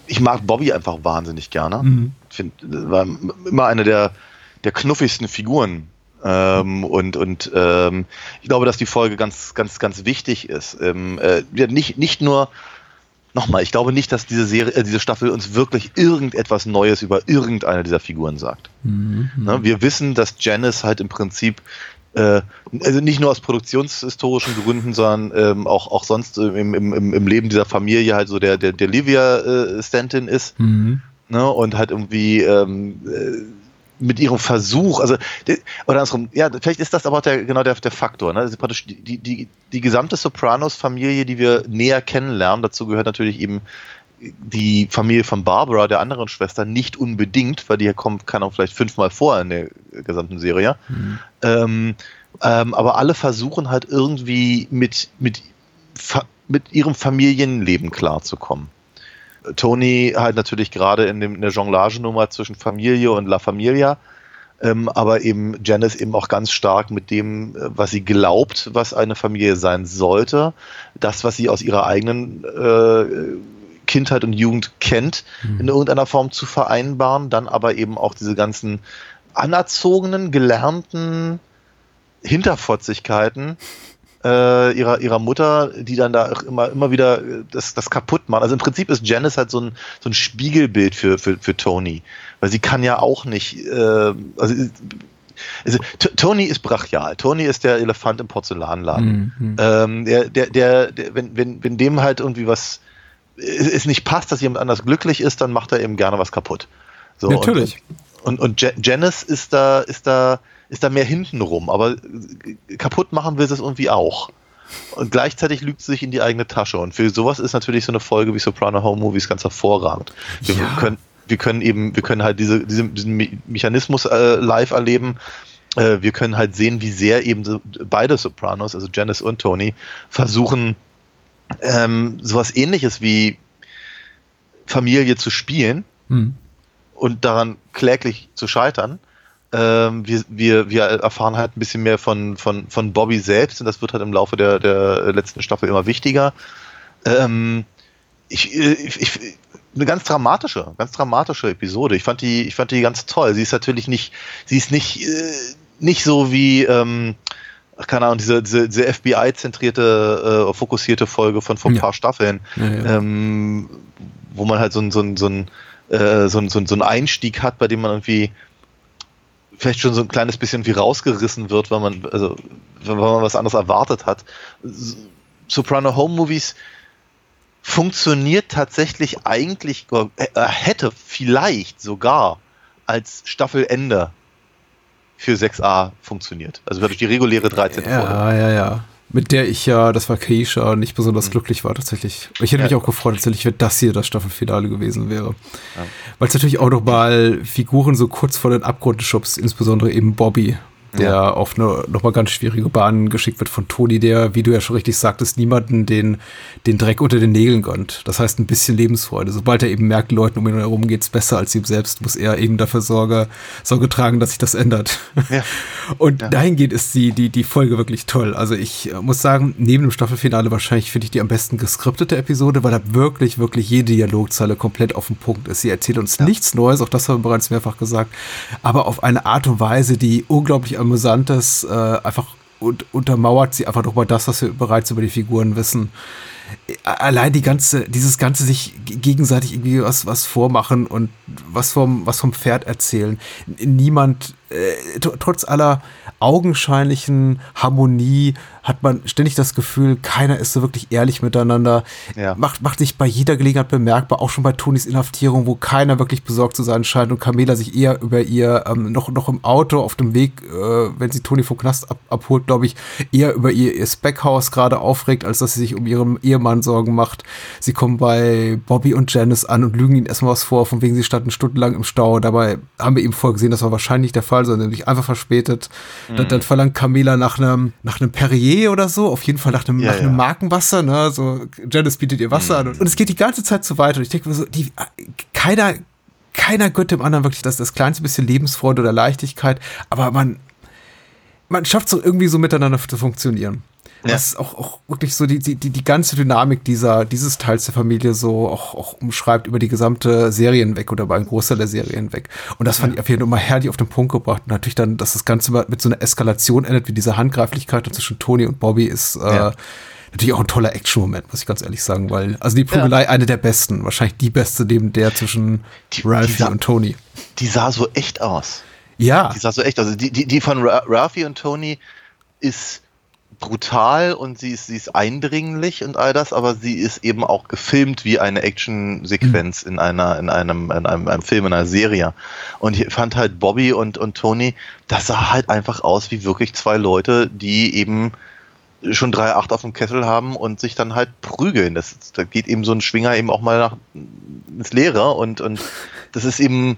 ich mag Bobby einfach wahnsinnig gerne. Ich finde, war immer eine der, der knuffigsten Figuren. Ähm, und und ähm, ich glaube, dass die Folge ganz, ganz, ganz wichtig ist. Ähm, äh, ja, nicht, nicht nur nochmal, ich glaube nicht, dass diese Serie, äh, diese Staffel uns wirklich irgendetwas Neues über irgendeine dieser Figuren sagt. Mhm. Ne? Wir wissen, dass Janice halt im Prinzip äh, also nicht nur aus produktionshistorischen Gründen, sondern ähm, auch, auch sonst im, im, im Leben dieser Familie halt so der, der, der Livia äh, Stanton ist. Mhm. Ne? Und halt irgendwie ähm, äh, mit ihrem Versuch, also de- oder andersrum, ja, vielleicht ist das aber auch der, genau der, der Faktor. Ne? Also praktisch die, die, die, gesamte Sopranos-Familie, die wir näher kennenlernen, dazu gehört natürlich eben die Familie von Barbara, der anderen Schwester, nicht unbedingt, weil die kommt, kann auch vielleicht fünfmal vor in der gesamten Serie. Ähm, ähm, aber alle versuchen halt irgendwie mit, mit, mit ihrem Familienleben klarzukommen. Tony halt natürlich gerade in, dem, in der Jonglage-Nummer zwischen Familie und La Familia, ähm, aber eben Janice eben auch ganz stark mit dem, äh, was sie glaubt, was eine Familie sein sollte, das, was sie aus ihrer eigenen äh, Kindheit und Jugend kennt, in irgendeiner Form zu vereinbaren, dann aber eben auch diese ganzen anerzogenen, gelernten Hinterfotzigkeiten äh, ihrer, ihrer Mutter, die dann da immer, immer wieder äh, das, das kaputt machen. Also im Prinzip ist Janice halt so ein, so ein Spiegelbild für, für, für Tony. Weil sie kann ja auch nicht, äh, also, also Tony ist brachial. Tony ist der Elefant im Porzellanladen. Mhm. Ähm, der, der, der, der, wenn, wenn, wenn dem halt irgendwie was es nicht passt, dass jemand anders glücklich ist, dann macht er eben gerne was kaputt. So, Natürlich. Und, und, und Ja- Janice ist da, ist da, ist da mehr hintenrum, aber kaputt machen will sie es irgendwie auch. Und gleichzeitig lügt sie sich in die eigene Tasche. Und für sowas ist natürlich so eine Folge wie Soprano Home Movies ganz hervorragend. Wir Ja. können, wir können eben, wir können halt diese, diese, diesen Me- Mechanismus äh, live erleben. Äh, wir können halt sehen, wie sehr eben so, beide Sopranos, also Janice und Tony, versuchen, ähm, sowas ähnliches wie Familie zu spielen Mhm. und daran kläglich zu scheitern. Ähm, wir, wir, wir erfahren halt ein bisschen mehr von, von, von Bobby selbst und das wird halt im Laufe der, der letzten Staffel immer wichtiger. Ähm, ich, ich, ich, eine ganz dramatische, ganz dramatische Episode. Ich fand die, ich fand die ganz toll. Sie ist natürlich nicht, sie ist nicht, äh, nicht so wie, ähm, keine Ahnung, diese, diese, diese FBI-zentrierte, äh, fokussierte Folge von vor ein Ja. paar Staffeln, Ja, ja. ähm, wo man halt so ein, so ein, so ein, äh, so ein, so ein, so ein Einstieg hat, bei dem man irgendwie vielleicht schon so ein kleines bisschen wie rausgerissen wird, weil man, also, wenn man was anderes erwartet hat. Soprano Home Movies funktioniert tatsächlich eigentlich, äh, hätte vielleicht sogar als Staffelende für 6a funktioniert. Also wirklich die reguläre 13. Folge. Ja, ja, ja. Mit der ich ja, das war Keisha, nicht besonders glücklich war tatsächlich. Ich hätte Mhm. Ja. mich auch gefreut, tatsächlich, wenn das hier das Staffelfinale gewesen wäre. Weil es natürlich auch noch mal Figuren so kurz vor den Abgrund schubst, insbesondere eben Bobby, der Ja. auf eine nochmal ganz schwierige Bahn geschickt wird von Toni, der, wie du ja schon richtig sagtest, niemanden den, den Dreck unter den Nägeln gönnt. Das heißt, ein bisschen Lebensfreude. Sobald er eben merkt, Leuten um ihn herum geht's besser als ihm selbst, muss er eben dafür Sorge, Sorge tragen, dass sich das ändert. Ja. Und dahingehend ist die, die, die Folge wirklich toll. Also ich äh, muss sagen, neben dem Staffelfinale wahrscheinlich finde ich die am besten geskriptete Episode, weil da wirklich, wirklich jede Dialogzeile komplett auf den Punkt ist. Sie erzählt uns nichts Neues, auch das haben wir bereits mehrfach gesagt, aber auf eine Art und Weise, die unglaublich amüsant ist, äh, einfach und untermauert sie einfach nochmal das, was wir bereits über die Figuren wissen. Allein die ganze, dieses ganze sich gegenseitig irgendwie was, was vormachen und was vom, was vom Pferd erzählen. Niemand, äh, tr- trotz aller augenscheinlichen Harmonie hat man ständig das Gefühl, keiner ist so wirklich ehrlich miteinander. Ja. Macht, macht sich bei jeder Gelegenheit bemerkbar, auch schon bei Tonis Inhaftierung, wo keiner wirklich besorgt zu sein scheint und Camilla sich eher über ihr, ähm, noch, noch im Auto auf dem Weg, äh, wenn sie Toni vom Knast ab, abholt, glaube ich, eher über ihr, ihr Speckhaus gerade aufregt, als dass sie sich um ihren Ehemann Sorgen macht. Sie kommen bei Bobby und Janice an und lügen ihnen erstmal was vor, von wegen sie standen stundenlang im Stau. Dabei haben wir eben vorgesehen, das war wahrscheinlich der Fall, sondern nämlich einfach verspätet. Dann, dann verlangt Camilla nach einem, nach einem Perrier oder so, auf jeden Fall nach einem, Ja, nach einem ja. Markenwasser, ne, so Janice bietet ihr Wasser an. Und, und es geht die ganze Zeit so weiter und ich denke mir so, die, keiner, keiner gönnt dem anderen wirklich das, das kleinste bisschen Lebensfreude oder Leichtigkeit, aber man, man schafft so irgendwie so miteinander zu funktionieren. Ja. Was auch, auch wirklich so die, die, die ganze Dynamik dieser, dieses Teils der Familie so auch, auch umschreibt über die gesamte Serie hinweg oder über einen Großteil der Serie hinweg. Und das fand ich auf jeden Fall immer herrlich auf den Punkt gebracht. Und natürlich dann, dass das Ganze mit so einer Eskalation endet, wie diese Handgreiflichkeit zwischen Tony und Bobby ist, äh, Ja. Natürlich auch ein toller Action-Moment, muss ich ganz ehrlich sagen, weil, also die Prügelei eine der besten, wahrscheinlich die beste neben der zwischen Die- Ralphie die sah- und Tony. Die sah so echt aus. Ja, Die sah so echt aus. Also die, die, die von Ra Ralphie und Tony ist brutal und sie ist, sie ist eindringlich und all das, aber sie ist eben auch gefilmt wie eine Action-Sequenz in einer, in einem, in einem, einem Film, in einer Serie. Und ich fand halt Bobby und, und Tony, das sah halt einfach aus wie wirklich zwei Leute, die eben schon 3,8 auf dem Kessel haben und sich dann halt prügeln. Das, da geht eben so ein Schwinger eben auch mal nach, ins Leere und, und das ist eben,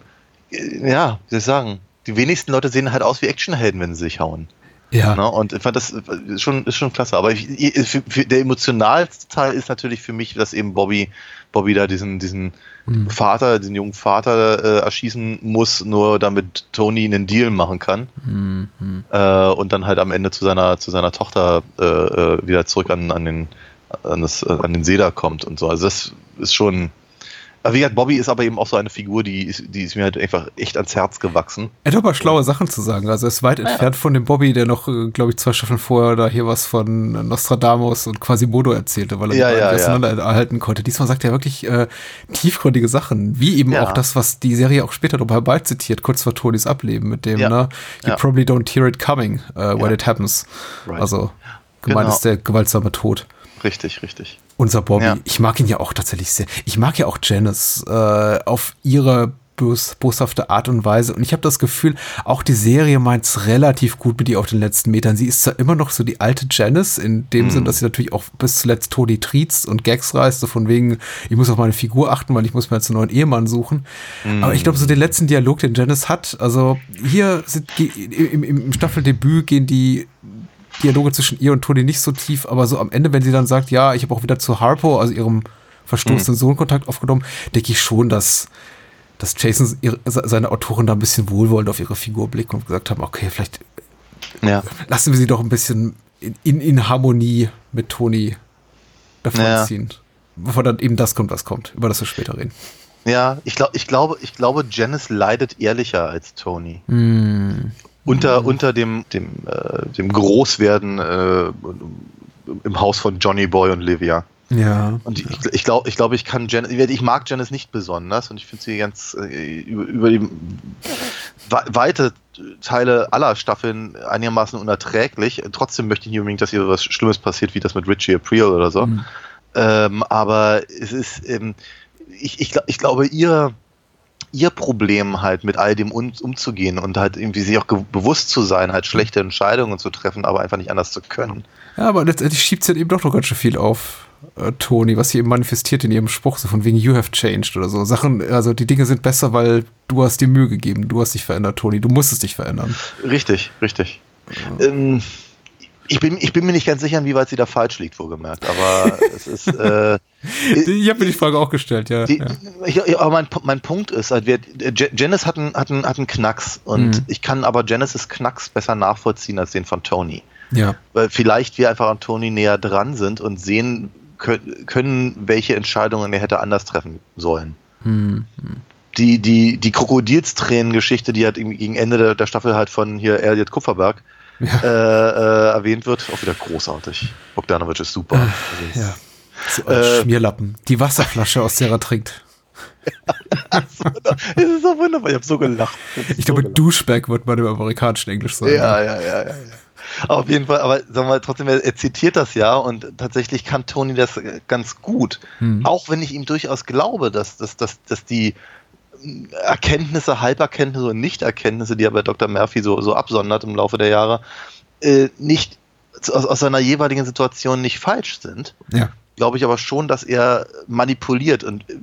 äh, ja, wie soll ich sagen, die wenigsten Leute sehen halt aus wie Actionhelden, wenn sie sich hauen. Ja. Ne? Und ich fand das ist schon, ist schon klasse. Aber ich, für, für der emotionalste Teil ist natürlich für mich, dass eben Bobby, Bobby da diesen, diesen Vater, diesen jungen Vater äh, erschießen muss, nur damit Tony einen Deal machen kann. Äh, und dann halt am Ende zu seiner, zu seiner Tochter äh, äh, wieder zurück an, an, den, an, das, an den da kommt und so. Also das ist schon. Aber wie gesagt, Bobby ist aber eben auch so eine Figur, die ist, die ist mir halt einfach echt ans Herz gewachsen. Er hat aber schlaue Sachen zu sagen. Also er ist weit entfernt von dem Bobby, der noch, äh, glaube ich, zwei Staffeln vorher da hier was von Nostradamus und Quasimodo erzählte, weil er Ja, ja, ja. auseinanderhalten konnte. Diesmal sagt er wirklich äh, tiefgründige Sachen, wie eben Ja. auch das, was die Serie auch später noch herbeizitiert, kurz vor Tonys Ableben mit dem, Ja. ne, You Ja. probably don't hear it coming uh, when Ja. it happens. Right. Also gemeint Genau. ist der gewaltsame Tod. Richtig, richtig. Unser Bobby. Ja. Ich mag ihn ja auch tatsächlich sehr. Ich mag ja auch Janice äh, auf ihre bös, boshafte Art und Weise. Und ich habe das Gefühl, auch die Serie meint's relativ gut mit ihr auf den letzten Metern. Sie ist zwar immer noch so die alte Janice, in dem Sinn, dass sie natürlich auch bis zuletzt Toni triezt und Gags reißt, so von wegen, ich muss auf meine Figur achten, weil ich muss mir jetzt einen neuen Ehemann suchen. Aber ich glaube, so den letzten Dialog, den Janice hat, also hier sind im, im Staffeldebüt gehen die Dialoge zwischen ihr und Toni nicht so tief, aber so am Ende, wenn sie dann sagt, ja, ich habe auch wieder zu Harpo, also ihrem verstoßenen Sohn, Kontakt aufgenommen, denke ich schon, dass, dass Jason ihre, seine Autorin da ein bisschen wohlwollend auf ihre Figur blickt und gesagt haben, okay, vielleicht Ja. lassen wir sie doch ein bisschen in, in, in Harmonie mit Toni davon Ja. Bevor dann eben das kommt, was kommt, über das wir später reden. Ja, ich, glaub, ich, glaube, ich glaube, Janice leidet ehrlicher als Tony. Hm. Unter, unter dem, dem, äh, dem Großwerden äh, im Haus von Johnny Boy und Livia. Ja. Und ich, ich glaube, ich, glaub, ich kann Janice, ich mag Janice nicht besonders und ich finde sie ganz äh, über, über die we- weite Teile aller Staffeln einigermaßen unerträglich. Trotzdem möchte ich nicht unbedingt, dass ihr was Schlimmes passiert, wie das mit Richie April oder so. Ähm, aber es ist, ähm, ich, ich, ich glaube, ihr, ihr Problem halt mit all dem um, umzugehen und halt irgendwie sich auch bewusst zu sein, halt schlechte Entscheidungen zu treffen, aber einfach nicht anders zu können. Ja, aber letztendlich schiebt sie dann eben doch noch ganz schön viel auf äh, Toni, was sie eben manifestiert in ihrem Spruch, so von wegen You have changed oder so. Sachen, also die Dinge sind besser, weil du hast dir Mühe gegeben, du hast dich verändert, Toni, du musstest dich verändern. Richtig, richtig. Ähm, ich, bin, ich bin mir nicht ganz sicher, inwieweit sie da falsch liegt, wohlgemerkt, aber es ist. Äh, Ich habe mir die Frage auch gestellt, ja. die, ja. aber mein, mein Punkt ist, halt, wir, Je- Janice hat einen, hat, einen, hat einen Knacks und Mhm. ich kann aber Janices Knacks besser nachvollziehen als den von Tony. ja. Weil vielleicht wir einfach an Tony näher dran sind und sehen können, welche Entscheidungen er hätte anders treffen sollen. Hm. Die, die, die Krokodilstränen-Geschichte, die halt gegen Ende der, der Staffel halt von hier Elliot Kupferberg Ja. äh, äh, erwähnt wird, auch wieder großartig. Bogdanovic ist super. Also, ja. So ein Äh, Schmierlappen. Die Wasserflasche, aus der er trinkt. Es ist so wunderbar, ich habe so gelacht. Ich glaube, Douchebag wird man im amerikanischen Englisch sagen. Ja, ja, ja, ja. ja. Auf jeden Fall, aber sagen wir trotzdem, er, er zitiert das ja und tatsächlich kann Tony das äh, ganz gut. Hm. Auch wenn ich ihm durchaus glaube, dass, dass, dass, dass die Erkenntnisse, Halberkenntnisse und Nichterkenntnisse, die er bei Dr. Murphy so, so absondert im Laufe der Jahre, äh, nicht aus, aus seiner jeweiligen Situation nicht falsch sind. Ja. Glaube ich aber schon, dass er manipuliert und äh,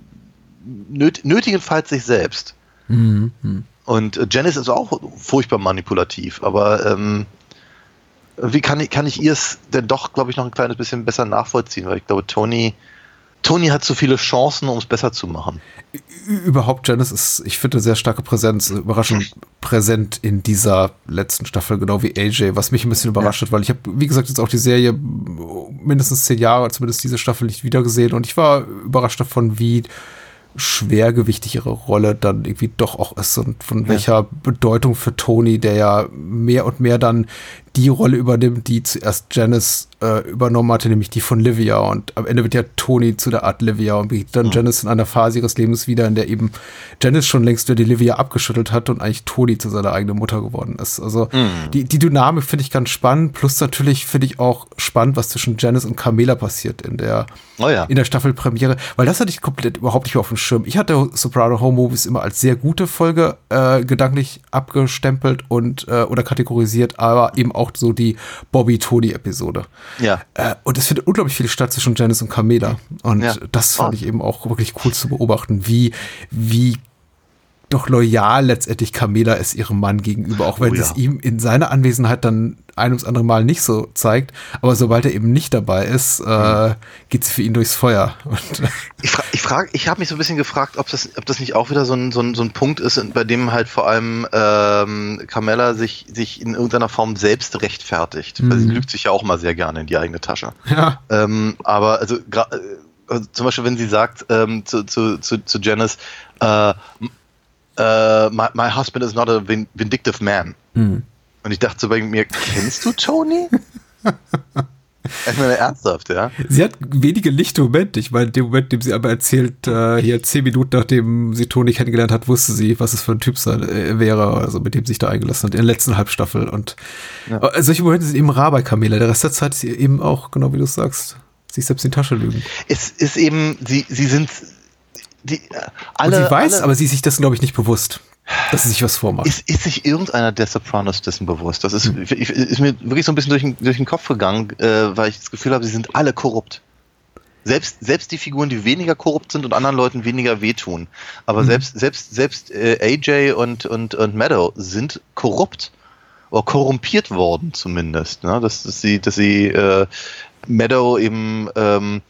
nöt, nötigenfalls sich selbst. Mhm. Mhm. Und äh, Janice ist auch furchtbar manipulativ, aber ähm, wie kann ich, kann ich ihr es denn doch, glaube ich, noch ein kleines bisschen besser nachvollziehen, weil ich glaube, Tony, Tony hat zu viele Chancen, um es besser zu machen. Überhaupt, Janice ist, ich finde, eine sehr starke Präsenz, überraschend präsent in dieser letzten Staffel, genau wie AJ, was mich ein bisschen überrascht hat, weil ich habe, wie gesagt, jetzt auch die Serie mindestens zehn Jahre, zumindest diese Staffel nicht wiedergesehen und ich war überrascht davon, wie schwergewichtigere Rolle dann irgendwie doch auch ist und von welcher Bedeutung für Tony, der ja mehr und mehr dann die Rolle übernimmt, die zuerst Janice äh, übernommen hatte, nämlich die von Livia. Und am Ende wird ja Tony zu der Art Livia und begegnet dann Janice in einer Phase ihres Lebens wieder, in der eben Janice schon längst wieder die Livia abgeschüttelt hat und eigentlich Tony zu seiner eigenen Mutter geworden ist. Also die, die Dynamik finde ich ganz spannend. Plus natürlich finde ich auch spannend, was zwischen Janice und Carmela passiert in der, Oh ja. in der Staffelpremiere, weil das hatte ich komplett überhaupt nicht mehr auf dem Schirm. Ich hatte Soprano Home Movies immer als sehr gute Folge äh, gedanklich abgestempelt und äh, oder kategorisiert, aber eben auch so die Bobby Tony Episode. Ja. Äh, und es findet unglaublich viel statt zwischen Janice und Carmela. Und Ja. das fand Oh. ich eben auch wirklich cool zu beobachten, wie, wie doch loyal letztendlich Carmela ist ihrem Mann gegenüber, auch wenn Oh sie ja. es ihm in seiner Anwesenheit dann ein ums andere Mal nicht so zeigt. Aber sobald er eben nicht dabei ist, äh, geht sie für ihn durchs Feuer. Und, Ich, fra ich, frag- ich habe mich so ein bisschen gefragt, ob das, ob das nicht auch wieder so ein, so ein, so ein Punkt ist, bei dem halt vor allem ähm, Carmella sich, sich in irgendeiner Form selbst rechtfertigt. Weil sie lügt sich ja auch mal sehr gerne in die eigene Tasche. ja, Ähm, aber also, äh, also zum Beispiel, wenn sie sagt ähm, zu, zu, zu, zu Janice, äh, äh, my, my husband is not a vin vindictive man. Und ich dachte so bei mir, kennst du Tony? ich meine, ernsthaft, ja? sie hat wenige lichte Momente. Ich meine, in dem Moment, dem sie aber erzählt, äh, hier zehn Minuten nachdem sie Toni kennengelernt hat, wusste sie, was es für ein Typ sein, äh, wäre, also mit dem sie sich da eingelassen hat, in der letzten Halbstaffel. Und äh, solche Momente sind eben rar bei Camilla. Der Rest der Zeit ist sie eben auch, genau wie du es sagst, sich selbst in die Tasche lügen. Es ist eben, sie, sie sind die, äh, Und alle. sie weiß, alle, aber sie ist sich dessen, glaube ich, nicht bewusst, dass sie sich was vormacht. ist, ist sich irgendeiner der Sopranos dessen bewusst? Das ist, ich- ist mir wirklich so ein bisschen durch den, durch den Kopf gegangen, äh, weil ich das Gefühl habe, sie sind alle korrupt. Selbst, selbst die Figuren, die weniger korrupt sind und anderen Leuten weniger wehtun. Aber selbst, selbst, selbst äh, AJ und, und, und Meadow sind korrupt. Oder korrumpiert worden zumindest. Ne? Dass, dass sie, dass sie äh, Meadow eben ähm,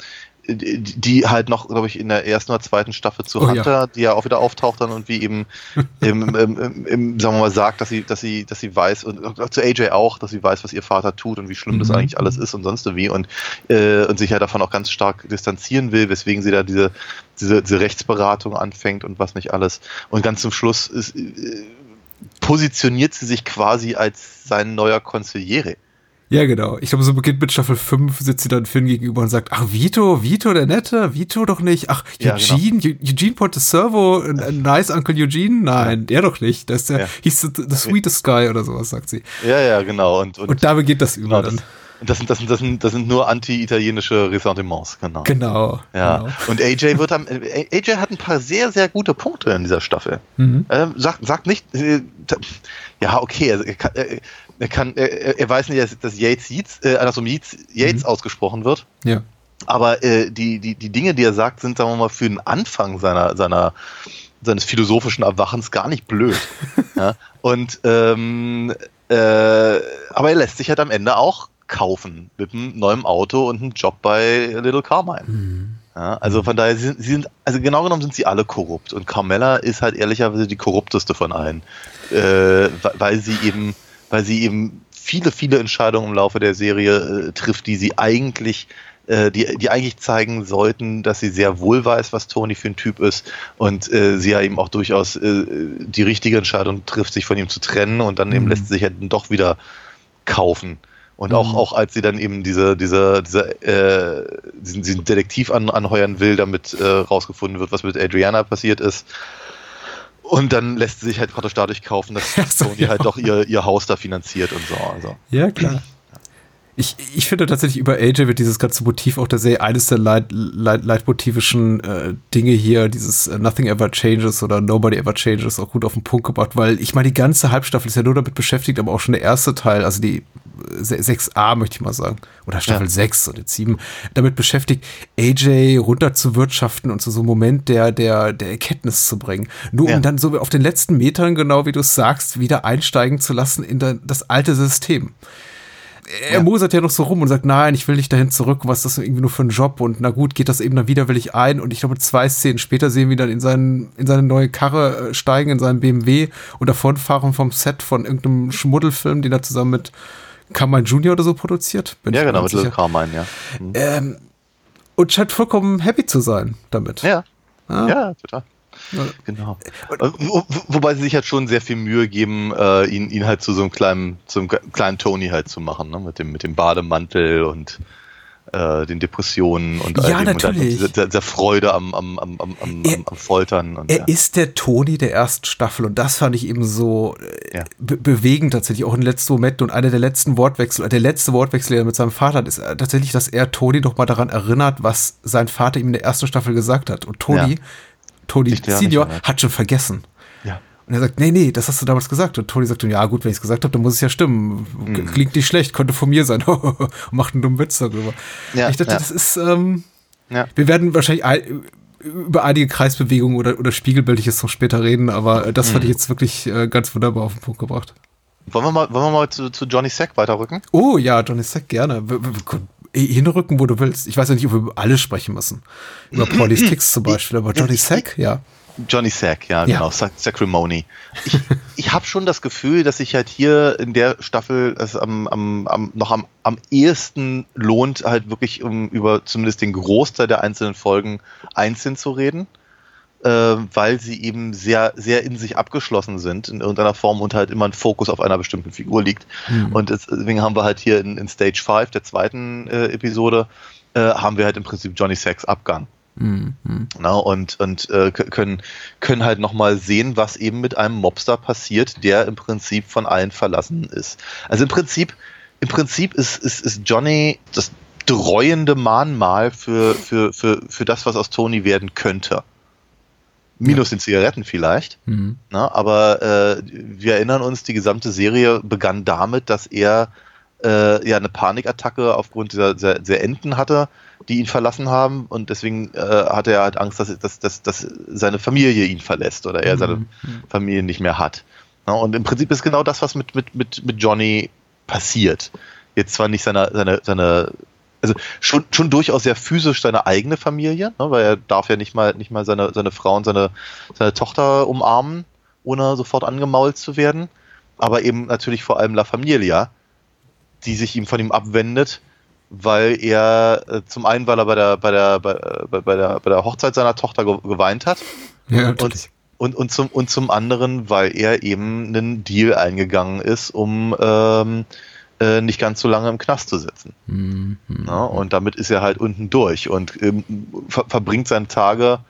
die halt noch, glaube ich, in der ersten oder zweiten Staffel zu Oh ja. Hunter, die ja auch wieder auftaucht dann und wie eben, im, im, im, sagen wir mal, sagt, dass sie, dass sie, dass sie weiß und zu AJ auch, dass sie weiß, was ihr Vater tut und wie schlimm das Mhm. eigentlich alles ist und sonst wie und, äh, und sich ja davon auch ganz stark distanzieren will, weswegen sie da diese, diese, diese Rechtsberatung anfängt und was nicht alles. Und ganz zum Schluss ist, äh, positioniert sie sich quasi als sein neuer Consigliere. Ja, genau. Ich glaube, so beginnt mit Staffel 5, sitzt sie dann Finn gegenüber und sagt, ach, Vito, Vito, der Nette, Vito doch nicht. Ach, Ja, Eugene, Eu- Eugene Ponteservo, nice Uncle Eugene? Nein, der doch nicht. Das ist der, Ja. hieß the, the sweetest guy oder sowas, sagt sie. Ja, ja, genau. Und, und, Und da beginnt das genau, über das, dann. und das, sind, das, sind, das, sind, das sind nur anti-italienische Ressentiments, genau. Genau. Ja, Genau. und AJ wird am, äh, AJ hat ein paar sehr, sehr gute Punkte in dieser Staffel. Mhm. Ähm, sagt, sagt nicht, äh, ja, okay, also er, kann, er, kann, er, er weiß nicht, dass, dass Yates, Yeats, äh, andersrum Yeats, Yates Mhm. ausgesprochen wird, Ja. aber äh, die, die, die Dinge, die er sagt, sind, sagen wir mal, für den Anfang seiner, seiner, seines philosophischen Erwachens gar nicht blöd. ja? Und ähm, äh, aber er lässt sich halt am Ende auch kaufen mit einem neuen Auto und einem Job bei Little Carmine. Ja, also von daher, sie sind, sie sind, also genau genommen sind sie alle korrupt. Und Carmella ist halt ehrlicherweise die korrupteste von allen. Äh, weil sie eben, weil sie eben viele, viele Entscheidungen im Laufe der Serie äh, trifft, die sie eigentlich, äh, die, die eigentlich zeigen sollten, dass sie sehr wohl weiß, was Tony für ein Typ ist. Und äh, sie ja eben auch durchaus äh, die richtige Entscheidung trifft, sich von ihm zu trennen und dann eben Mhm. lässt sie sich halt dann doch wieder kaufen. Und auch, Mhm. auch als sie dann eben diese, diese, diese, äh, diesen, diesen Detektiv an, anheuern will, damit äh, rausgefunden wird, was mit Adriana passiert ist. Und dann lässt sie sich halt praktisch dadurch kaufen, dass so, Tony ja. halt doch ihr, ihr Haus da finanziert und so. Also. Ja, klar. Ich, ich finde tatsächlich über AJ wird dieses ganze Motiv auch der Serie eines der Leit, Leit, leitmotivischen äh, Dinge hier, dieses äh, Nothing Ever Changes oder Nobody Ever Changes auch gut auf den Punkt gebracht, weil ich meine, die ganze Halbstaffel ist ja nur damit beschäftigt, aber auch schon der erste Teil, also die 6a möchte ich mal sagen, oder Staffel Ja. 6 oder 7, damit beschäftigt, AJ runter zu wirtschaften und zu so einem Moment der, der, der Erkenntnis zu bringen. Nur Ja. um dann so auf den letzten Metern, genau wie du es sagst, wieder einsteigen zu lassen in das alte System er Ja. mosert ja noch so rum und sagt, nein, ich will nicht dahin zurück, was ist das irgendwie nur für ein Job und na gut, geht das eben dann widerwillig ein und ich glaube zwei Szenen später sehen wir dann in, seinen, in seine neue Karre äh, steigen, in seinen BMW und davonfahren vom Set von irgendeinem Schmuddelfilm, den er zusammen mit Carmine Jr. oder so produziert. Bin Ja, genau, mit Little sicher. Carmine, ja. Mhm. Ähm, und scheint vollkommen happy zu sein damit. Ja. Ah. Ja, total. Genau. Wo, wo- wobei sie sich halt schon sehr viel Mühe geben, äh, ihn, ihn halt zu so einem kleinen, zu einem kleinen Tony halt zu machen, ne? Mit dem, mit dem Bademantel und äh, den Depressionen und Ja, all dem und dann natürlich. dieser, dieser Freude am, am, am, am, Er- am, Foltern. Und, Er ja. ist der Toni der ersten Staffel und das fand ich eben so äh, Ja. be bewegend tatsächlich, auch in den letzten Momenten und einer der letzten Wortwechsel, der letzte Wortwechsel, den er mit seinem Vater hat, ist äh, tatsächlich, dass er Toni doch mal daran erinnert, was sein Vater ihm in der ersten Staffel gesagt hat. Und Toni, Ja. Toni Senior, hat schon vergessen. Und er sagt, nee, nee, das hast du damals gesagt. Und Toni sagt ja gut, wenn ich es gesagt habe, dann muss es ja stimmen. Mhm. Klingt nicht schlecht, könnte von mir sein. und macht einen dummen Witz darüber. Ja, ich dachte, ja. das ist, ähm, Ja. wir werden wahrscheinlich ein, über einige Kreisbewegungen oder, oder Spiegelbildliches noch später reden, aber das Mhm. fand ich jetzt wirklich äh, ganz wunderbar auf den Punkt gebracht. Wollen wir mal, wollen wir mal zu, zu Johnny Sack weiterrücken? Oh ja, Johnny Sack, gerne. W- Hinrücken, wo du willst. Ich weiß ja nicht, ob wir über alle sprechen müssen. Über Paulie's Ticks zum Beispiel, aber Johnny Sack, ja. Johnny Sack, ja, Ja. genau, Sac Sacrimony. Ich, ich habe schon das Gefühl, dass sich halt hier in der Staffel es am, am, am, noch am, am ehesten lohnt, halt wirklich um über zumindest den Großteil der einzelnen Folgen einzeln zu reden, äh, weil sie eben sehr, sehr in sich abgeschlossen sind in irgendeiner Form und halt immer ein Fokus auf einer bestimmten Figur liegt. Und es- deswegen haben wir halt hier in, in Stage 5 der zweiten äh, Episode, äh, haben wir halt im Prinzip Johnny Sacks Abgang. Na, und und äh, können, können halt nochmal sehen, was eben mit einem Mobster passiert, der im Prinzip von allen verlassen ist. Also im Prinzip, im Prinzip ist, ist, ist Johnny das dreuende Mahnmal für, für, für, für das, was aus Tony werden könnte. Minus den Zigaretten vielleicht. Na, aber äh, wir erinnern uns, die gesamte Serie begann damit, dass er äh, ja eine Panikattacke aufgrund dieser, dieser, dieser Enten hatte, die ihn verlassen haben und deswegen äh, hatte er halt Angst, dass, dass, dass, dass seine Familie ihn verlässt oder er seine Familie nicht mehr hat. Na, und im Prinzip ist genau das, was mit, mit, mit, mit Johnny passiert. Jetzt zwar nicht seine, seine, seine also schon, schon durchaus sehr physisch seine eigene Familie, ne, weil er darf ja nicht mal, nicht mal seine, seine Frau und seine, seine Tochter umarmen, ohne sofort angemault zu werden. Aber eben natürlich vor allem La Familia, die sich ihm von ihm abwendet, weil er äh, zum einen, weil er bei der, bei der, bei, bei, bei der, bei der Hochzeit seiner Tochter ge geweint hat. Ja, und, und, und, zum, und zum anderen, weil er eben einen Deal eingegangen ist, um ähm, äh, nicht ganz so lange im Knast zu sitzen. Ja, und damit ist er halt unten durch. Und ähm, ver verbringt seine Tage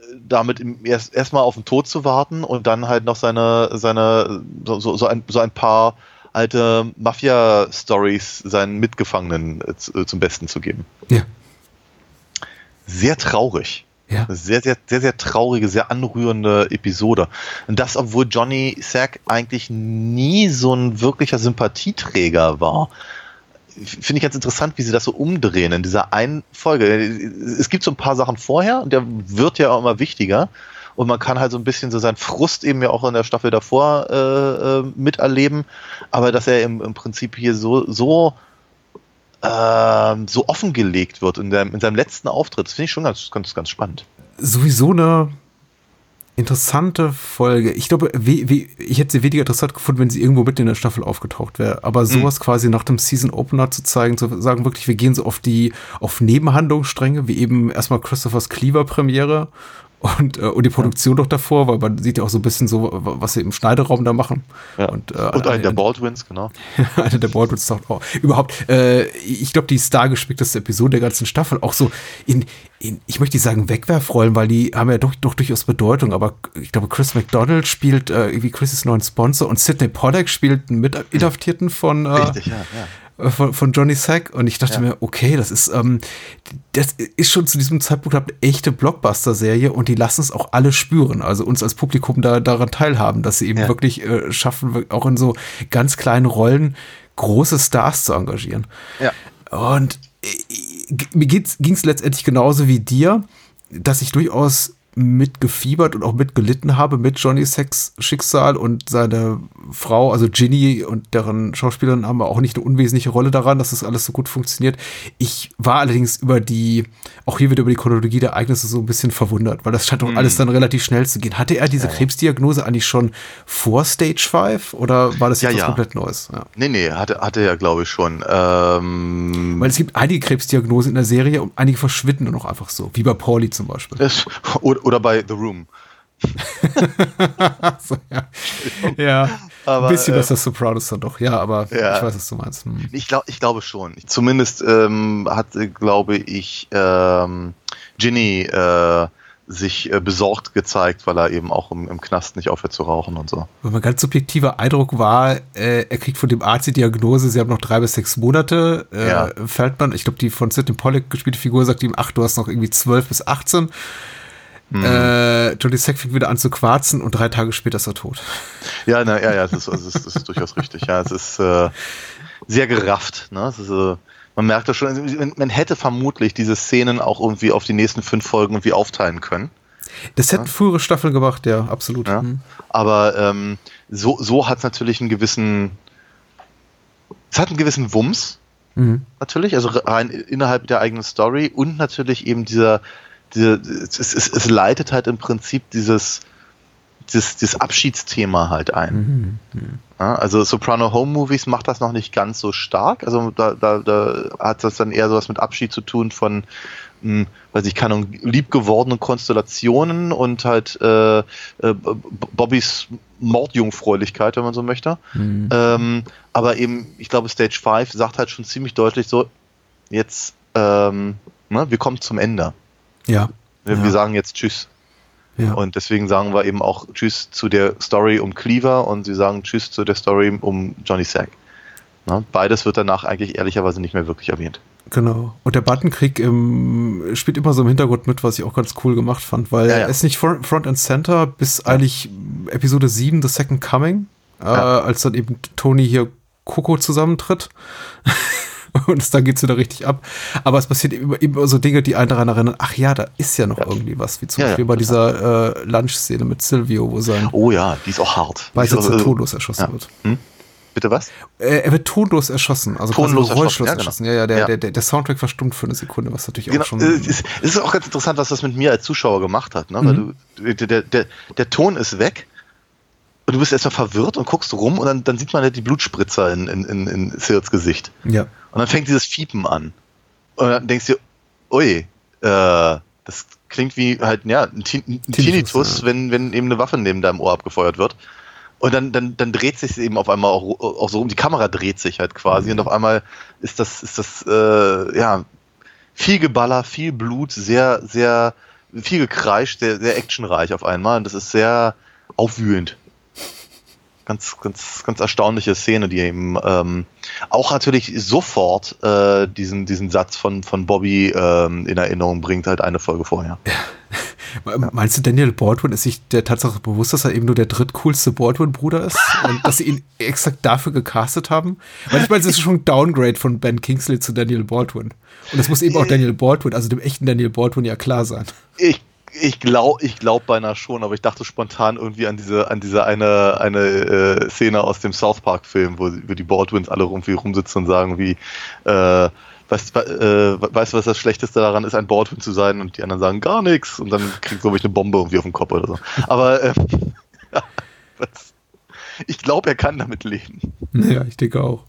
äh, damit erst erstmal auf den Tod zu warten und dann halt noch seine, seine so, so, so, ein, so ein paar alte Mafia-Stories seinen Mitgefangenen äh, äh, zum Besten zu geben. Ja. Sehr traurig. Ja. Sehr, sehr, sehr, sehr traurige, sehr anrührende Episode. Und das, obwohl Johnny Sack eigentlich nie so ein wirklicher Sympathieträger war. Finde ich ganz interessant, wie sie das so umdrehen in dieser einen Folge. Es gibt so ein paar Sachen vorher und der wird ja auch immer wichtiger. Und man kann halt so ein bisschen so seinen Frust eben ja auch in der Staffel davor äh, äh, miterleben. Aber dass er im, im Prinzip hier so, so ähm, so offengelegt wird in, seinem- in seinem letzten Auftritt. Das finde ich schon ganz, ganz, ganz spannend. Sowieso eine interessante Folge. Ich glaube, wie, wie, ich hätte sie weniger interessant gefunden, wenn sie irgendwo mitten in der Staffel aufgetaucht wäre. Aber sowas quasi nach dem Season Opener zu zeigen, zu sagen wirklich, wir gehen so auf die, auf Nebenhandlungsstränge, wie eben erstmal Christophers Cleaver Premiere und, äh, und die Produktion doch davor, weil man sieht ja auch so ein bisschen so, was sie im Schneideraum da machen. Ja. Und, äh, Und einen der Baldwins, genau. einer der Baldwins taucht auch. Überhaupt, äh, ich glaube, die stargespickteste Episode der ganzen Staffel, auch so in, in ich möchte nicht sagen Wegwerfrollen, weil die haben ja doch, doch durchaus Bedeutung, aber ich glaube, Chris McDonald spielt äh, irgendwie Chris' neuen Sponsor und Sidney Pollack spielt einen Mitinhaftierten von, äh, Richtig, ja, ja. Äh, von, von Johnny Sack und ich dachte Ja. mir, okay, das ist, ähm, das ist schon zu diesem Zeitpunkt eine echte Blockbuster-Serie und die lassen es auch alle spüren, also uns als Publikum da daran teilhaben, dass sie eben Ja. wirklich äh, schaffen, auch in so ganz kleinen Rollen große Stars zu engagieren. Ja. Und äh, mir ging es letztendlich genauso wie dir, dass ich durchaus mitgefiebert und auch mitgelitten habe mit Johnny Sex Schicksal und seine Frau, also Ginny und deren Schauspielerin haben auch nicht eine unwesentliche Rolle daran, dass das alles so gut funktioniert. Ich war allerdings über die, auch hier wieder über die Chronologie der Ereignisse so ein bisschen verwundert, weil das scheint doch Mhm. alles dann relativ schnell zu gehen. Hatte er diese Krebsdiagnose eigentlich schon vor Stage 5 oder war das Ja, jetzt was ja. komplett Neues? Ja. Nee, nee, hatte, hatte er, glaube ich, schon. Ähm, Weil es gibt einige Krebsdiagnosen in der Serie und einige verschwinden dann auch einfach so, wie bei Pauli zum Beispiel. es, oder, oder bei The Room. so, ja. ja, Aber, ein bisschen äh, besser Sopranos dann doch, ja, aber Ja. ich weiß, was du meinst. Hm. Ich, glaub, ich glaube schon. Zumindest ähm, hat, äh, glaube ich, ähm, Ginny äh, sich äh, besorgt gezeigt, weil er eben auch im, im Knast nicht aufhört zu rauchen und so. Weil mein ganz subjektiver Eindruck war, äh, er kriegt von dem Arzt die Diagnose, sie haben noch drei bis sechs Monate. Äh, Ja. Feldmann, ich glaube, die von Sidney Pollack gespielte Figur sagt ihm, ach, du hast noch irgendwie zwölf bis 18. Mhm. Äh, Johnny Sack fängt wieder an zu quarzen und drei Tage später ist er tot. Ja, na, ja, ja, es ist, es ist, es ist durchaus richtig. Ja, es ist äh, sehr gerafft. Ne? Es ist, äh, man merkt das schon. Man, man hätte vermutlich diese Szenen auch irgendwie auf die nächsten fünf Folgen irgendwie aufteilen können. Das hätten frühere Staffeln gemacht, ja, absolut. Ja. Hm. Aber ähm, so, so hat es natürlich einen gewissen. Es hat einen gewissen Wumms, Mhm. natürlich, also rein innerhalb der eigenen Story und natürlich eben dieser, diese, es, es, es leitet halt im Prinzip dieses, dieses, dieses Abschiedsthema halt ein. Ja, also Soprano Home Movies macht das noch nicht ganz so stark. Also da, da, da hat das dann eher sowas mit Abschied zu tun von, mh, weiß ich, keine liebgewordenen Konstellationen und halt äh, äh, Bobbys Mordjungfräulichkeit, wenn man so möchte. Mhm. Ähm, aber eben, ich glaube, Stage 5 sagt halt schon ziemlich deutlich so, jetzt, ähm, ne, wir kommen zum Ende. Ja. Wir, Ja. sagen jetzt Tschüss. ja. Und deswegen sagen wir eben auch Tschüss zu der Story um Cleaver und sie sagen Tschüss zu der Story um Johnny Sack. Ne? Beides wird danach eigentlich ehrlicherweise nicht mehr wirklich erwähnt. Genau. Und der Buttonkrieg im, spielt immer so im Hintergrund mit, was ich auch ganz cool gemacht fand, weil Ja, ja. er ist nicht Front, Front and Center bis eigentlich Episode 7, The Second Coming, Ja. äh, als dann eben Tony hier Coco zusammentritt. Und es, dann geht's wieder richtig ab. Aber es passiert eben, eben so Dinge, die einen daran erinnern, ach ja, da ist ja noch irgendwie was, wie zum Ja, ja, Beispiel bei dieser äh, Lunch-Szene mit Silvio, wo sein Oh ja, die ist auch hart. Beisitzer auch, äh, tonlos erschossen ja. wird. Hm? Bitte was? Äh, er wird tonlos erschossen, also Tonlos erschossen, ja, genau. erschossen. Ja, ja, der, Ja. Der, der, der Soundtrack verstummt für eine Sekunde, was natürlich Genau, auch schon. äh, es ist, es ist auch ganz interessant, was das mit mir als Zuschauer gemacht hat. Ne? Weil Mhm. du, der, der, der Ton ist weg und du bist erstmal verwirrt und guckst rum und dann, dann sieht man halt die Blutspritzer in, in, in, in Sirts Gesicht. ja. Und dann fängt dieses Fiepen an. Und dann denkst du, ui, äh, das klingt wie halt, ja, ein, Tin- ein Tinnitus, Tinnitus, ja. wenn, wenn eben eine Waffe neben deinem Ohr abgefeuert wird. Und dann, dann, dann dreht sich eben auf einmal auch, auch so um. Die Kamera dreht sich halt quasi und auf einmal ist das, ist das, äh, ja, viel Geballer, viel Blut, sehr, sehr, viel gekreischt, sehr, sehr actionreich auf einmal. Und das ist sehr aufwühlend. Ganz, ganz, ganz erstaunliche Szene, die eben ähm, auch natürlich sofort äh, diesen, diesen Satz von, von Bobby ähm, in Erinnerung bringt, halt eine Folge vorher. Meinst du, Daniel Baldwin ist sich der Tatsache bewusst, dass er eben nur der drittcoolste Baldwin-Bruder ist und dass sie ihn exakt dafür gecastet haben? Weil ich meine, es ist schon ein Downgrade von Ben Kingsley zu Daniel Baldwin. Und das muss eben auch Daniel Baldwin, also dem echten Daniel Baldwin ja klar sein. Ich, ich glaube ich glaub beinahe schon, aber ich dachte spontan irgendwie an diese, an diese eine, eine äh, Szene aus dem South Park-Film, wo, wo die Baldwins alle irgendwie rumsitzen und sagen wie, äh, weißt, äh, weißt du, was das Schlechteste daran ist, ein Baldwin zu sein? Und die anderen sagen gar nichts und dann kriegt glaube ich eine Bombe irgendwie auf den Kopf oder so. Aber äh, ich glaube, er kann damit leben. Ja, ich denke auch.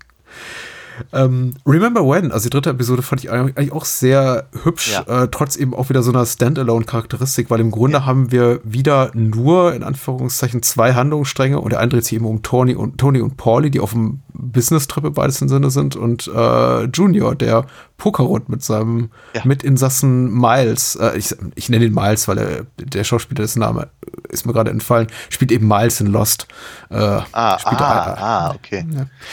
Ähm, Remember When, also die dritte Episode fand ich eigentlich auch sehr hübsch, Ja. äh, trotz eben auch wieder so einer Standalone-Charakteristik, weil im Grunde haben wir wieder nur, in Anführungszeichen, zwei Handlungsstränge und der eine dreht sich eben um Tony und, Tony und Paulie, die auf dem Business-Trip im weitesten Sinne sind und äh, Junior, der Pokerrund mit seinem Ja. Mitinsassen Miles, äh, ich, ich nenne ihn Miles, weil er, der Schauspieler, dessen Name ist mir gerade entfallen, spielt eben Miles in Lost. Äh, Ah, ah, er- ah, okay.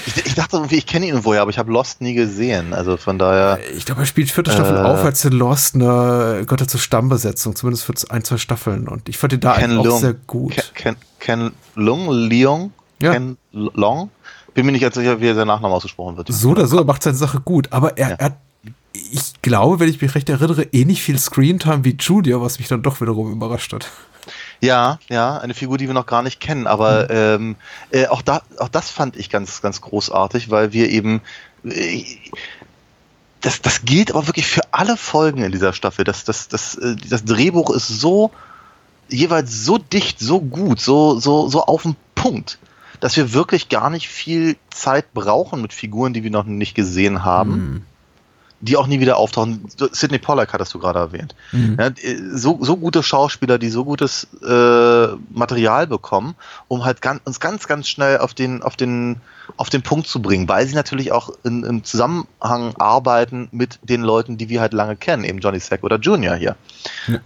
Ich, ich dachte irgendwie, ich kenne ihn woher, aber ich habe Lost nie gesehen. Also von daher. Ich glaube, er spielt vierte Staffel Äh. auf als in Lost eine Gott zur Stammbesetzung, zumindest für ein, zwei Staffeln. Und ich fand ihn da Ken eigentlich auch Leung. sehr gut. Ken, Ken, Ken Lung, Leong, Ja. Ken Long. Bin mir nicht ganz sicher, wie sein Nachname ausgesprochen wird. so oder so, er macht seine Sache gut, aber er, Ja. er hat ich glaube, wenn ich mich recht erinnere, ähnlich viel Screentime wie Junior, was mich dann doch wiederum überrascht hat. Ja, ja, eine Figur, die wir noch gar nicht kennen, aber ähm, äh, auch, da, auch das fand ich ganz, ganz großartig, weil wir eben äh, das, das gilt aber wirklich für alle Folgen in dieser Staffel. Das, das, das, äh, das Drehbuch ist so jeweils so dicht, so gut, so, so, so auf den Punkt, dass wir wirklich gar nicht viel Zeit brauchen mit Figuren, die wir noch nicht gesehen haben die auch nie wieder auftauchen. Sidney Pollack hattest du gerade erwähnt. Mhm. Ja, so, so gute Schauspieler, die so gutes äh, Material bekommen, um halt ganz, uns ganz, ganz schnell auf den, auf den, auf den Punkt zu bringen, weil sie natürlich auch in, im Zusammenhang arbeiten mit den Leuten, die wir halt lange kennen, eben Johnny Sack oder Junior hier.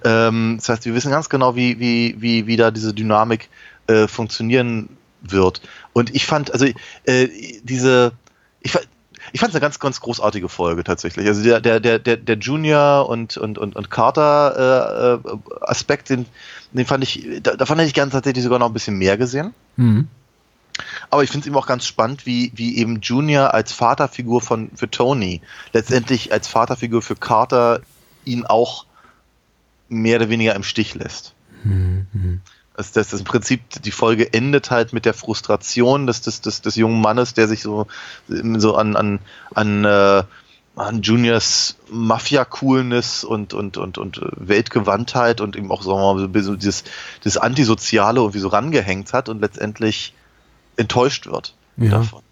Ähm, das heißt, wir wissen ganz genau, wie, wie, wie, wie da diese Dynamik äh, funktionieren wird. Und ich fand, also äh, diese, ich fand, ich fand es eine ganz, ganz großartige Folge tatsächlich. Also der, der, der, der, Junior und, und, und, und Carter äh, äh, Aspekt, den, den fand ich, da, davon hätte ich gerne tatsächlich sogar noch ein bisschen mehr gesehen. Mhm. Aber ich finde es eben auch ganz spannend, wie, wie eben Junior als Vaterfigur von, für Tony, letztendlich als Vaterfigur für Carter ihn auch mehr oder weniger im Stich lässt. Das, das, das im Prinzip, die Folge endet halt mit der Frustration des, des, des, des jungen Mannes, der sich so, so an, an, an, äh, an Juniors Mafia-Coolness und, und, und, und Weltgewandtheit und eben auch sagen wir mal, so dieses, dieses Antisoziale irgendwie so rangehängt hat und letztendlich enttäuscht wird Ja. davon.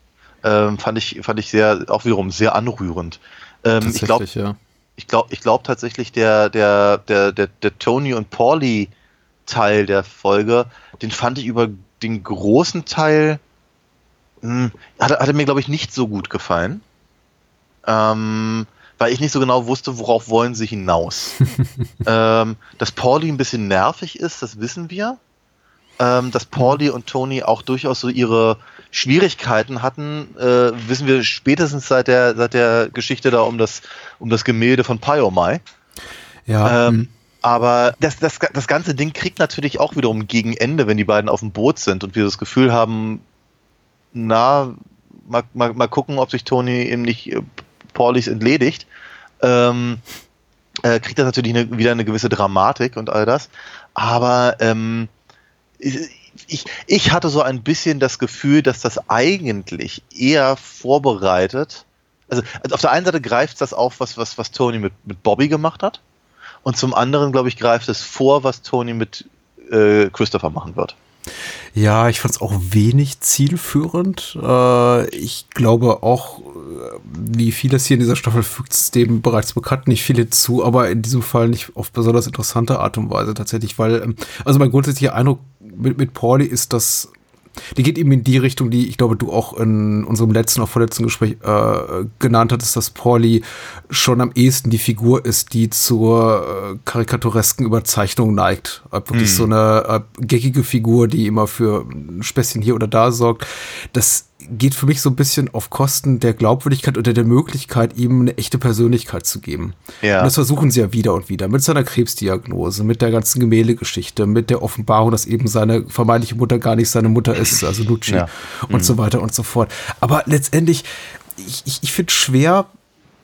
Ähm, fand ich, fand ich sehr, auch wiederum sehr anrührend. Ähm, ich glaube, Tatsächlich, ja. ich glaube, ich glaube tatsächlich, der, der, der, der, der Tony und Pauli Teil der Folge, den fand ich über den großen Teil, mh, hat, hatte mir, glaube ich, nicht so gut gefallen. Ähm, weil ich nicht so genau wusste, worauf wollen sie hinaus. ähm, dass Pauli ein bisschen nervig ist, das wissen wir. Ähm, dass Pauli und Tony auch durchaus so ihre Schwierigkeiten hatten, äh, wissen wir spätestens seit der, seit der Geschichte da um das, um das Gemälde von Pyomai. Ja, Ähm, aber das, das, das ganze Ding kriegt natürlich auch wiederum gegen Ende, wenn die beiden auf dem Boot sind und wir das Gefühl haben, na, mal, mal, mal gucken, ob sich Tony eben nicht äh, Paulis entledigt. Ähm, äh, kriegt das natürlich eine, wieder eine gewisse Dramatik und all das. Aber ähm, ich, ich hatte so ein bisschen das Gefühl, dass das eigentlich eher vorbereitet. Also, also auf der einen Seite greift das auf, was, was, was Tony mit, mit Bobby gemacht hat. Und zum anderen, glaube ich, greift es vor, was Tony mit äh, Christopher machen wird. Ja, ich fand es auch wenig zielführend. Äh, ich glaube auch, äh, wie vieles hier in dieser Staffel fügt es dem bereits bekannt nicht viel hinzu, aber in diesem Fall nicht auf besonders interessante Art und Weise tatsächlich, weil, ähm, also mein grundsätzlicher Eindruck mit, mit Pauli ist, dass die geht eben in die Richtung, die ich glaube, du auch in unserem letzten, auch vorletzten Gespräch äh, genannt hattest, dass Pauli schon am ehesten die Figur ist, die zur äh, karikaturesken Überzeichnung neigt. Äh, wirklich Hm. so eine äh, geckige Figur, die immer für ein Späßchen hier oder da sorgt. Das geht für mich so ein bisschen auf Kosten der Glaubwürdigkeit oder der Möglichkeit, ihm eine echte Persönlichkeit zu geben. Ja. Und das versuchen sie ja wieder und wieder mit seiner Krebsdiagnose, mit der ganzen Gemäldegeschichte, mit der Offenbarung, dass eben seine vermeintliche Mutter gar nicht seine Mutter ist, also Lucci Ja. und so weiter und so fort. Aber letztendlich, ich, ich, ich finde schwer,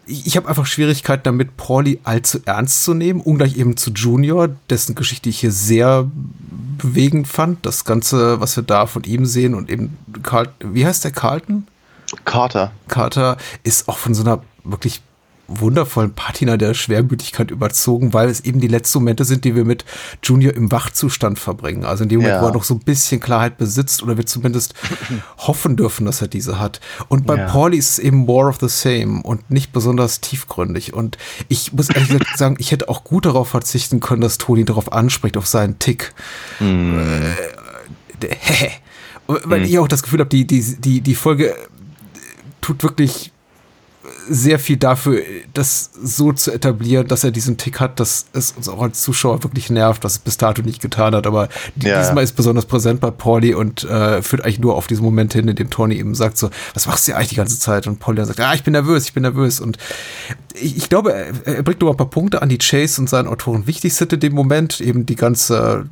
ich, habe einfach Schwierigkeiten damit, Pauli allzu ernst zu nehmen, ungleich eben zu Junior, dessen Geschichte ich hier sehr bewegend fand. Das Ganze, was wir da von ihm sehen und eben Carl, wie heißt der Carlton? Carter. Carter ist auch von so einer wirklich wundervollen Patina der Schwermütigkeit überzogen, weil es eben die letzten Momente sind, die wir mit Junior im Wachzustand verbringen. Also in dem Moment, Ja. wo er noch so ein bisschen Klarheit besitzt oder wir zumindest hoffen dürfen, dass er diese hat. Und bei Ja. Pauli ist es eben more of the same und nicht besonders tiefgründig. Und ich muss ehrlich gesagt sagen, ich hätte auch gut darauf verzichten können, dass Toni darauf anspricht, auf seinen Tick. Äh, hä? Weil ich auch das Gefühl habe, die, die, die, die Folge tut wirklich sehr viel dafür, das so zu etablieren, dass er diesen Tick hat, dass es uns auch als Zuschauer wirklich nervt, was es bis dato nicht getan hat. Aber Ja. diesmal ist besonders präsent bei Pauli und äh, führt eigentlich nur auf diesen Moment hin, in dem Tony eben sagt so, was machst du eigentlich die ganze Zeit? Und Pauli dann sagt, ah, ich bin nervös, ich bin nervös. Und ich, ich glaube, er, er bringt nur ein paar Punkte an, die Chase und seinen Autoren wichtig sind in dem Moment. Eben die ganze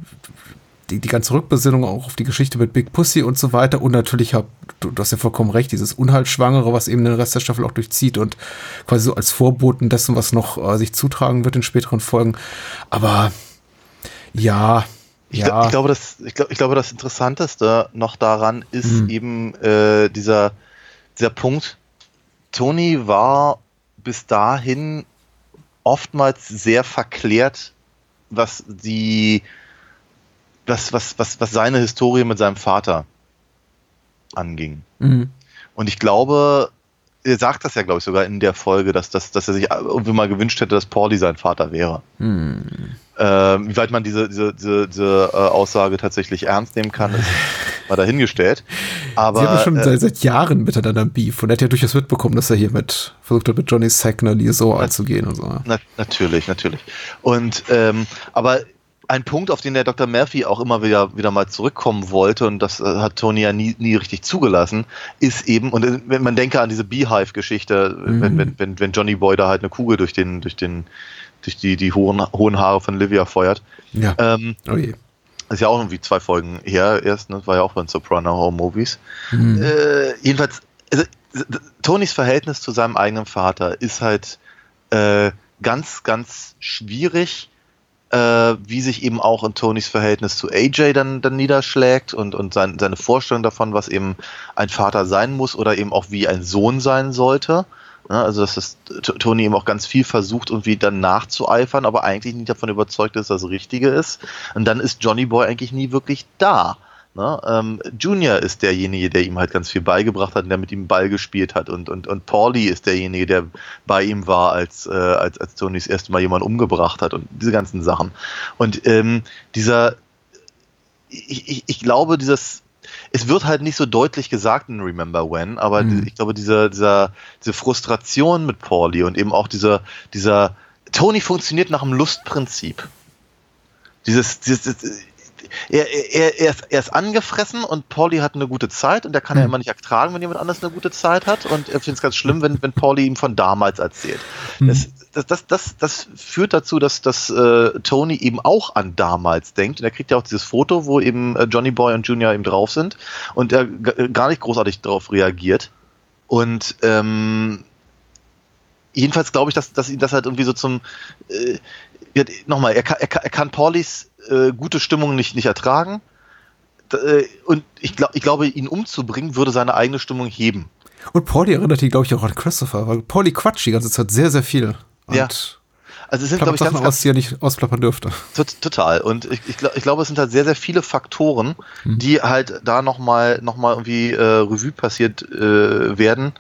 die, die ganze Rückbesinnung auch auf die Geschichte mit Big Pussy und so weiter. Und natürlich hab, du, du hast ja vollkommen recht, dieses Unheilschwangere, was eben den Rest der Staffel auch durchzieht und quasi so als Vorboten dessen, was noch äh, sich zutragen wird in späteren Folgen. Aber ja, Ich, ja. ich, glaube, das, ich, glaub, ich glaube, das Interessanteste noch daran ist Hm. eben äh, dieser, dieser Punkt. Tony war bis dahin oftmals sehr verklärt, was die, was, was, was, was seine Historie mit seinem Vater anging. Mhm. Und ich glaube, er sagt das ja, glaube ich, sogar in der Folge, dass, dass, dass er sich irgendwie mal gewünscht hätte, dass Pauli sein Vater wäre. Hm. Ähm, wie weit man diese, diese, diese, diese äh, Aussage tatsächlich ernst nehmen kann, ist mal dahingestellt. Aber Sie haben schon äh, seit, seit Jahren miteinander Beef und er hat ja durchaus mitbekommen, dass er hier mit versucht hat, mit Johnny Sack eine Liaison einzugehen und so. Na, natürlich, natürlich. Und ähm, aber ein Punkt, auf den der Dr. Murphy auch immer wieder, wieder mal zurückkommen wollte, und das äh, hat Tony ja nie, nie richtig zugelassen, ist eben, und äh, wenn man denke an diese Beehive-Geschichte, wenn, wenn, wenn, wenn Johnny Boy da halt eine Kugel durch den, durch den, durch die, die hohen, hohen Haare von Livia feuert. Ja. Ähm, oh je. ist ja auch irgendwie zwei Folgen her erst, ne? war ja auch bei den Soprano Home Movies. Äh, jedenfalls, also, Tonys Verhältnis zu seinem eigenen Vater ist halt äh, ganz, ganz schwierig, wie sich eben auch in Tonys Verhältnis zu AJ dann, dann niederschlägt und, und sein, seine Vorstellung davon, was eben ein Vater sein muss oder eben auch wie ein Sohn sein sollte. Ja, also dass das Tony eben auch ganz viel versucht, irgendwie dann nachzueifern, aber eigentlich nicht davon überzeugt ist, dass das Richtige ist. Und dann ist Johnny Boy eigentlich nie wirklich da. Ne? Ähm, Junior ist derjenige, der ihm halt ganz viel beigebracht hat und der mit ihm Ball gespielt hat. Und, und, und Paulie ist derjenige, der bei ihm war, als, äh, als, als Tony das erste Mal jemanden umgebracht hat und diese ganzen Sachen. Und ähm, dieser, ich, ich, ich glaube, dieses, es wird halt nicht so deutlich gesagt in Remember When, aber Mhm. ich glaube, dieser, dieser, diese Frustration mit Paulie und eben auch dieser, dieser, Tony funktioniert nach dem Lustprinzip. Dieses, dieses, er, er, er, ist, er ist angefressen und Pauli hat eine gute Zeit und er kann ja immer nicht ertragen, wenn jemand anders eine gute Zeit hat. Und er findet es ganz schlimm, wenn, wenn Pauli ihm von damals erzählt. Das, das, das, das, das führt dazu, dass, dass äh, Tony eben auch an damals denkt. Und er kriegt ja auch dieses Foto, wo eben äh, Johnny Boy und Junior eben drauf sind. Und er g- gar nicht großartig darauf reagiert. Und ähm, jedenfalls glaube ich, dass, dass ihn das halt irgendwie so zum äh, nochmal, er kann, er kann, er kann Paulis äh, gute Stimmung nicht, nicht ertragen. Äh, und ich, glaub, ich glaube, ihn umzubringen, würde seine eigene Stimmung heben. Und Pauli erinnert ihn, glaube ich, auch an Christopher, weil Pauli quatscht die ganze Zeit sehr, sehr viel. Und Ja. Also es sind, glaube ich, ganz, Sachen ganz aus, die er nicht ausplappern dürfte. Tot- Total. Und ich, ich, ich glaube, es sind halt sehr, sehr viele Faktoren, Mhm. die halt da nochmal noch mal irgendwie äh, Revue passiert äh, werden.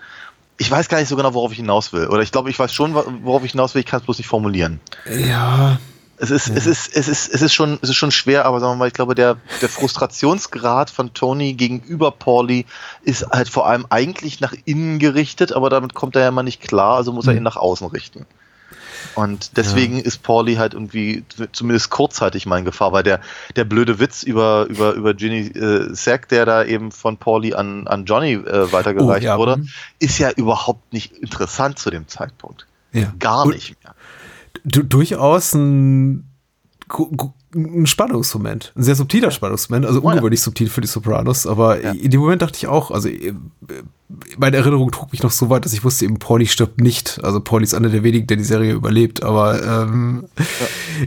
Ich weiß gar nicht so genau, worauf ich hinaus will. Oder ich glaube, ich weiß schon, worauf ich hinaus will, ich kann es bloß nicht formulieren. Ja, Es ist, es ist, es ist, es ist schon, es ist schon schwer, aber sagen wir mal, ich glaube, der, der Frustrationsgrad von Tony gegenüber Pauli ist halt vor allem eigentlich nach innen gerichtet, aber damit kommt er ja immer nicht klar, also muss er ihn nach außen richten. Und deswegen ist Pauli halt irgendwie zumindest kurzzeitig mal in Gefahr, weil der, der blöde Witz über, über, über Ginny äh, Sack, der da eben von Pauli an, an Johnny äh, weitergereicht Oh, ja. wurde, Mhm. ist ja überhaupt nicht interessant zu dem Zeitpunkt. ja. Gar Und nicht mehr. Du, durchaus ein, ein Spannungsmoment. Ein sehr subtiler Spannungsmoment, also ja. ungewöhnlich subtil für die Sopranos, aber Ja. in dem Moment dachte ich auch, also äh, meine Erinnerung trug mich noch so weit, dass ich wusste eben, Pauli stirbt nicht. Also Pauli ist einer der wenigen, der die Serie überlebt, aber ähm,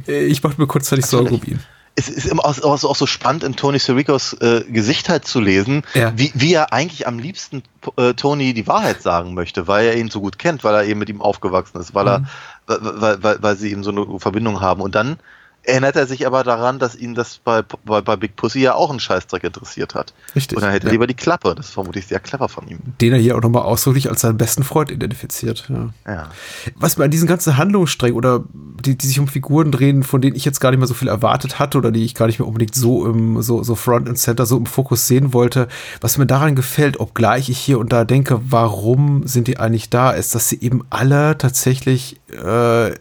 äh, ich machte mir kurzzeitig Sorgen um ihn. es ist immer auch, auch, so- auch so spannend, in Tony Siricos äh, Gesicht halt zu lesen, Ja. wie, wie er eigentlich am liebsten äh, Tony die Wahrheit sagen möchte, weil er ihn so gut kennt, weil er eben mit ihm aufgewachsen ist, weil Mhm. er, weil, weil, weil sie eben so eine Verbindung haben. Und dann erinnert er sich aber daran, dass ihn das bei, bei, bei Big Pussy ja auch einen Scheißdreck interessiert hat. Richtig, Und dann hätte er ja. lieber die Klappe. Das ist vermutlich sehr clever von ihm. Den er hier auch nochmal ausdrücklich als seinen besten Freund identifiziert. Ja. Ja. was mir an diesen ganzen Handlungssträngen oder die, die sich um Figuren drehen, von denen ich jetzt gar nicht mehr so viel erwartet hatte oder die ich gar nicht mehr unbedingt so im, so, so Front and Center, so im Fokus sehen wollte, was mir daran gefällt, obgleich ich hier und da denke, warum sind die eigentlich da, ist, dass sie eben alle tatsächlich, äh,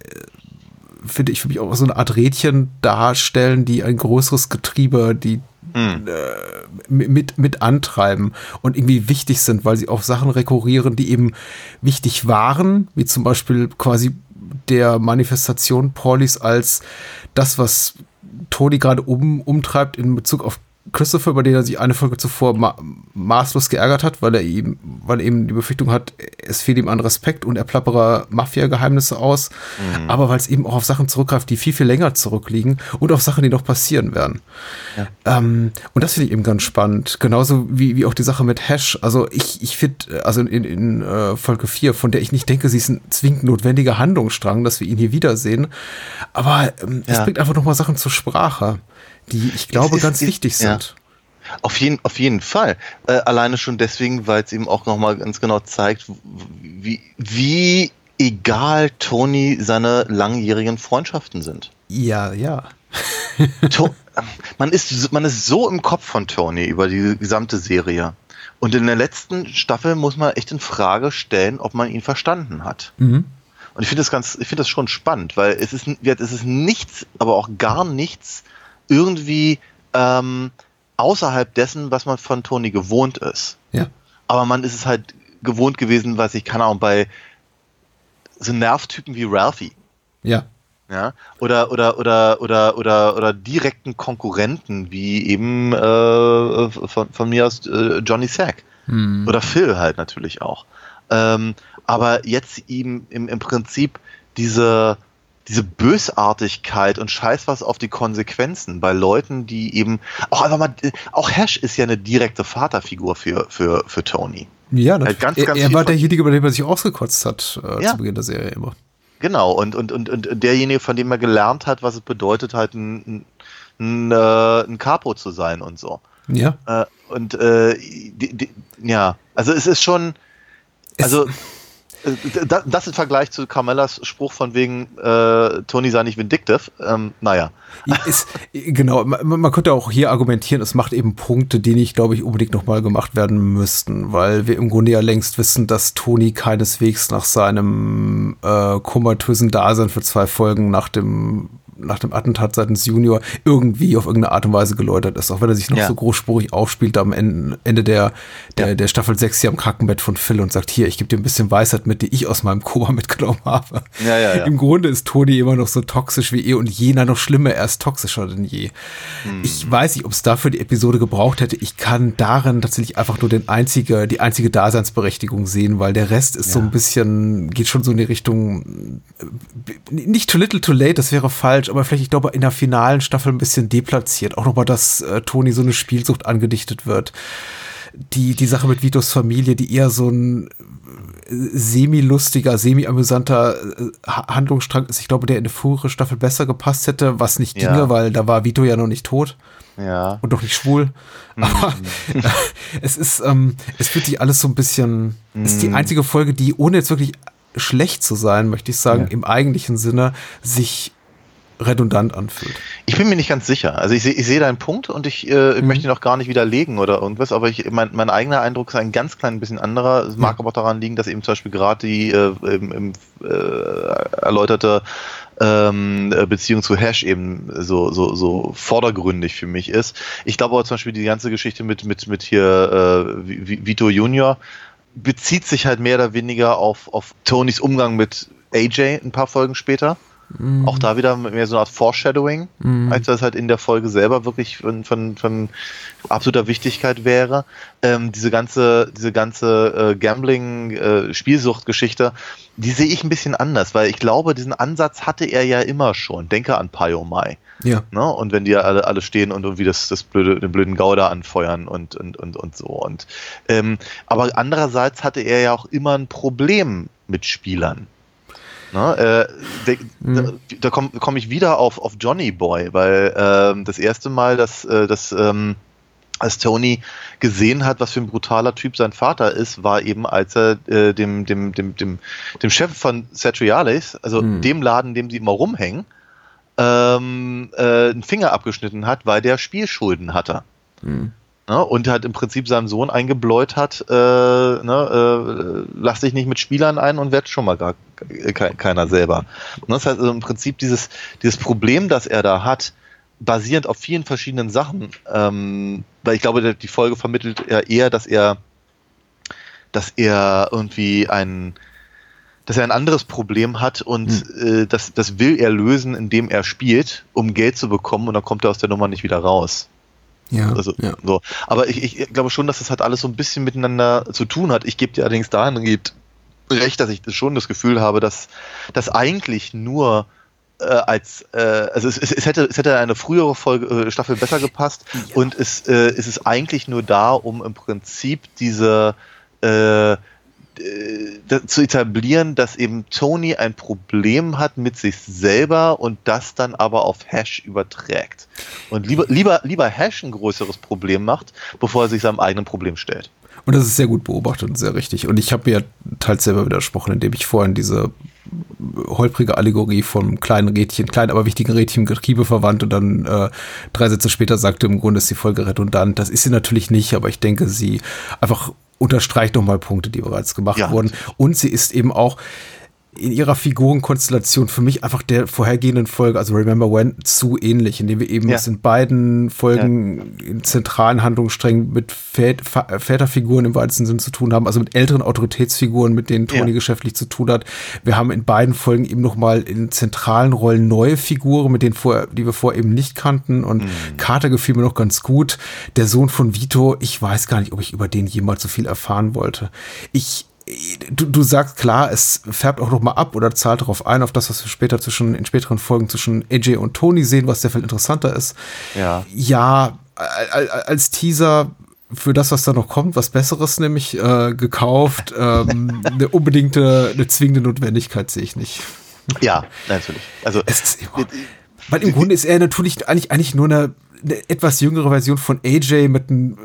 finde ich, für mich auch so eine Art Rädchen darstellen, die ein größeres Getriebe, die Hm. mit, mit antreiben und irgendwie wichtig sind, weil sie auf Sachen rekurrieren, die eben wichtig waren, wie zum Beispiel quasi der Manifestation Paulis als das, was Tony gerade um, umtreibt in Bezug auf Christopher, über den er sich eine Folge zuvor ma maßlos geärgert hat, weil er ihm, weil er eben die Befürchtung hat, es fehlt ihm an Respekt und er plappere Mafia-Geheimnisse aus, Mhm. aber weil es eben auch auf Sachen zurückgreift, die viel, viel länger zurückliegen und auf Sachen, die noch passieren werden. Ähm, und das finde ich eben ganz spannend. Genauso wie, wie auch die Sache mit Hash. Also ich, ich finde, also in, in äh, Folge 4, von der ich nicht denke, sie ist ein zwingend notwendiger Handlungsstrang, dass wir ihn hier wiedersehen. Aber ähm, es Ja. bringt einfach nochmal Sachen zur Sprache, die ich glaube ist- ganz ist- wichtig ja. sind. Auf jeden, auf jeden Fall. Äh, alleine schon deswegen, weil es eben auch nochmal ganz genau zeigt, wie, wie egal Tony seine langjährigen Freundschaften sind. Ja, ja. To man, ist, man ist so im Kopf von Tony über die gesamte Serie. Und in der letzten Staffel muss man echt in Frage stellen, ob man ihn verstanden hat. Mhm. Und ich finde das ganz, ich finde das schon spannend, weil es ist, es ist nichts, aber auch gar nichts irgendwie ähm, außerhalb dessen, was man von Tony gewohnt ist. Ja. Aber man ist es halt gewohnt gewesen, weiß ich, keine Ahnung, bei so Nervtypen wie Ralphie. Ja. Ja, oder, oder, oder, oder, oder, oder direkten Konkurrenten, wie eben äh, von, von mir aus äh, Johnny Sack. Hm. Oder Phil halt natürlich auch. Ähm, aber jetzt ihm im, im Prinzip diese, diese Bösartigkeit und scheiß was auf die Konsequenzen bei Leuten, die eben, auch einfach mal, auch Hash ist ja eine direkte Vaterfigur für, für, für Tony. Ja, Halt natürlich. ganz, er, ganz er war derjenige, über den man sich ausgekotzt hat äh, Ja. zu Beginn der Serie immer. Genau, und, und, und, und derjenige, von dem er gelernt hat, was es bedeutet, halt ein, ein, ein, äh, ein Capo zu sein und so. Ja. Äh, und äh, die, die, ja, also es ist schon, Es- also äh, da- das im Vergleich zu Carmellas Spruch von wegen äh, Tony sei nicht vindictive, ähm, naja. Ist, genau, man, man könnte auch hier argumentieren, es macht eben Punkte, die nicht, glaube ich, unbedingt nochmal gemacht werden müssten, weil wir im Grunde ja längst wissen, dass Tony keineswegs nach seinem äh, komatösen Dasein für zwei Folgen nach dem nach dem Attentat seitens Junior irgendwie auf irgendeine Art und Weise geläutert ist, auch wenn er sich noch Ja. so großspurig aufspielt am Ende, Ende der, der, Ja. der Staffel 6 hier am Krankenbett von Phil und sagt, hier, ich gebe dir ein bisschen Weisheit mit, die ich aus meinem Koma mitgenommen habe. Ja, ja, ja. Im Grunde ist Tony immer noch so toxisch wie eh und jener noch schlimmer, er ist toxischer denn je. Hm. Ich weiß nicht, ob es dafür die Episode gebraucht hätte. Ich kann darin tatsächlich einfach nur den einzige, die einzige Daseinsberechtigung sehen, weil der Rest ist so ein bisschen, geht schon so in die Richtung, äh, nicht too little too late, das wäre falsch, aber vielleicht, ich glaube, in der finalen Staffel ein bisschen deplatziert. Auch nochmal, dass äh, Tony so eine Spielsucht angedichtet wird. Die, die Sache mit Vitos Familie, die eher so ein semi-lustiger, semi-amüsanter äh, Ha- Handlungsstrang ist. Ich glaube, der in der frühere Staffel besser gepasst hätte, was nicht Ja. ginge, weil da war Vito ja noch nicht tot Ja. und doch nicht schwul. Mhm. Aber es ist, ähm, es wird sich alles so ein bisschen, es Mhm. ist die einzige Folge, die, ohne jetzt wirklich schlecht zu sein, möchte ich sagen, im eigentlichen Sinne sich redundant anfühlt. Ich bin mir nicht ganz sicher. Also ich sehe ich sehe deinen Punkt und ich äh, möchte ihn auch gar nicht widerlegen oder irgendwas, aber ich, mein, mein eigener Eindruck ist ein ganz klein bisschen anderer. Es mag aber auch daran liegen, dass eben zum Beispiel gerade die äh, im, im, äh, erläuterte ähm, äh, Beziehung zu Hash eben so, so, so vordergründig für mich ist. Ich glaube aber zum Beispiel die ganze Geschichte mit, mit, mit hier äh, Vi- Vito Junior bezieht sich halt mehr oder weniger auf, auf Tonys Umgang mit AJ ein paar Folgen später. Auch da wieder mehr so eine Art Foreshadowing, als das halt in der Folge selber wirklich von, von, von absoluter Wichtigkeit wäre. Ähm, diese ganze, diese ganze äh, Gambling-Spielsucht-Geschichte, die sehe ich ein bisschen anders, weil ich glaube, diesen Ansatz hatte er ja immer schon. Denke an Pyomai. Ja. Ne? Und wenn die alle, alle stehen und irgendwie das, das blöde, den blöden Gauder anfeuern und, und, und, und so. Und, ähm, aber andererseits hatte er ja auch immer ein Problem mit Spielern. Ne? Äh, de, Da, da komme komm ich wieder auf, auf Johnny Boy, weil ähm, das erste Mal, dass, äh, dass ähm, als Tony gesehen hat, was für ein brutaler Typ sein Vater ist, war eben, als er äh, dem, dem, dem, dem, dem Chef von Satriales, also dem Laden, dem sie immer rumhängen, ähm, äh, einen Finger abgeschnitten hat, weil der Spielschulden hatte. Ne, und halt im Prinzip seinem Sohn eingebläut hat, äh, ne, äh, lass dich nicht mit Spielern ein und werd schon mal gar ke keiner selber. Ne, das heißt also im Prinzip dieses, dieses Problem, das er da hat, basierend auf vielen verschiedenen Sachen, ähm, weil ich glaube, die Folge vermittelt ja eher, dass er, dass er irgendwie ein, dass er ein anderes Problem hat und äh, das, das will er lösen, indem er spielt, um Geld zu bekommen und dann kommt er aus der Nummer nicht wieder raus. Ja, Also, ja. so. Aber ich, ich glaube schon, dass das halt alles so ein bisschen miteinander zu tun hat. Ich gebe dir allerdings dahingehend recht, dass ich schon das Gefühl habe, dass das eigentlich nur äh, als, äh, also es, es, es, hätte, es hätte eine frühere Folge, äh, Staffel besser gepasst und es, äh, es ist eigentlich nur da, um im Prinzip diese äh, zu etablieren, dass eben Tony ein Problem hat mit sich selber und das dann aber auf Hash überträgt. Und lieber, lieber, lieber Hash ein größeres Problem macht, bevor er sich seinem eigenen Problem stellt. Und das ist sehr gut beobachtet und sehr richtig. Und ich habe mir teils selber widersprochen, indem ich vorhin diese holprige Allegorie vom kleinen Rädchen, kleinen, aber wichtigen Rädchen Getriebe verwandt und dann äh, drei Sätze später sagte, im Grunde ist die Folge redundant. Das ist sie natürlich nicht, aber ich denke, sie einfach unterstreicht nochmal Punkte, die bereits gemacht Ja. wurden. Und sie ist eben auch in ihrer Figurenkonstellation für mich einfach der vorhergehenden Folge, also Remember When, zu ähnlich, indem wir eben Ja. es in beiden Folgen in zentralen Handlungssträngen mit Vät Fa- Väterfiguren im weitesten Sinne zu tun haben, also mit älteren Autoritätsfiguren, mit denen Tony Ja. geschäftlich zu tun hat. Wir haben in beiden Folgen eben nochmal in zentralen Rollen neue Figuren, mit denen vorher, die wir vorher eben nicht kannten. Und Carter gefiel mir noch ganz gut. Der Sohn von Vito, ich weiß gar nicht, ob ich über den jemals so viel erfahren wollte. Ich Du, du sagst klar, es färbt auch noch mal ab oder zahlt darauf ein, auf das, was wir später zwischen, in späteren Folgen zwischen AJ und Tony sehen, was sehr viel interessanter ist. Ja. Ja, al- al- als Teaser für das, was da noch kommt, was Besseres nämlich äh, gekauft. Ähm, eine unbedingte, eine zwingende Notwendigkeit sehe ich nicht. Ja, natürlich. Also Es ist immer, weil im Grunde ist er natürlich eigentlich, eigentlich nur eine, eine etwas jüngere Version von AJ mit einem äh,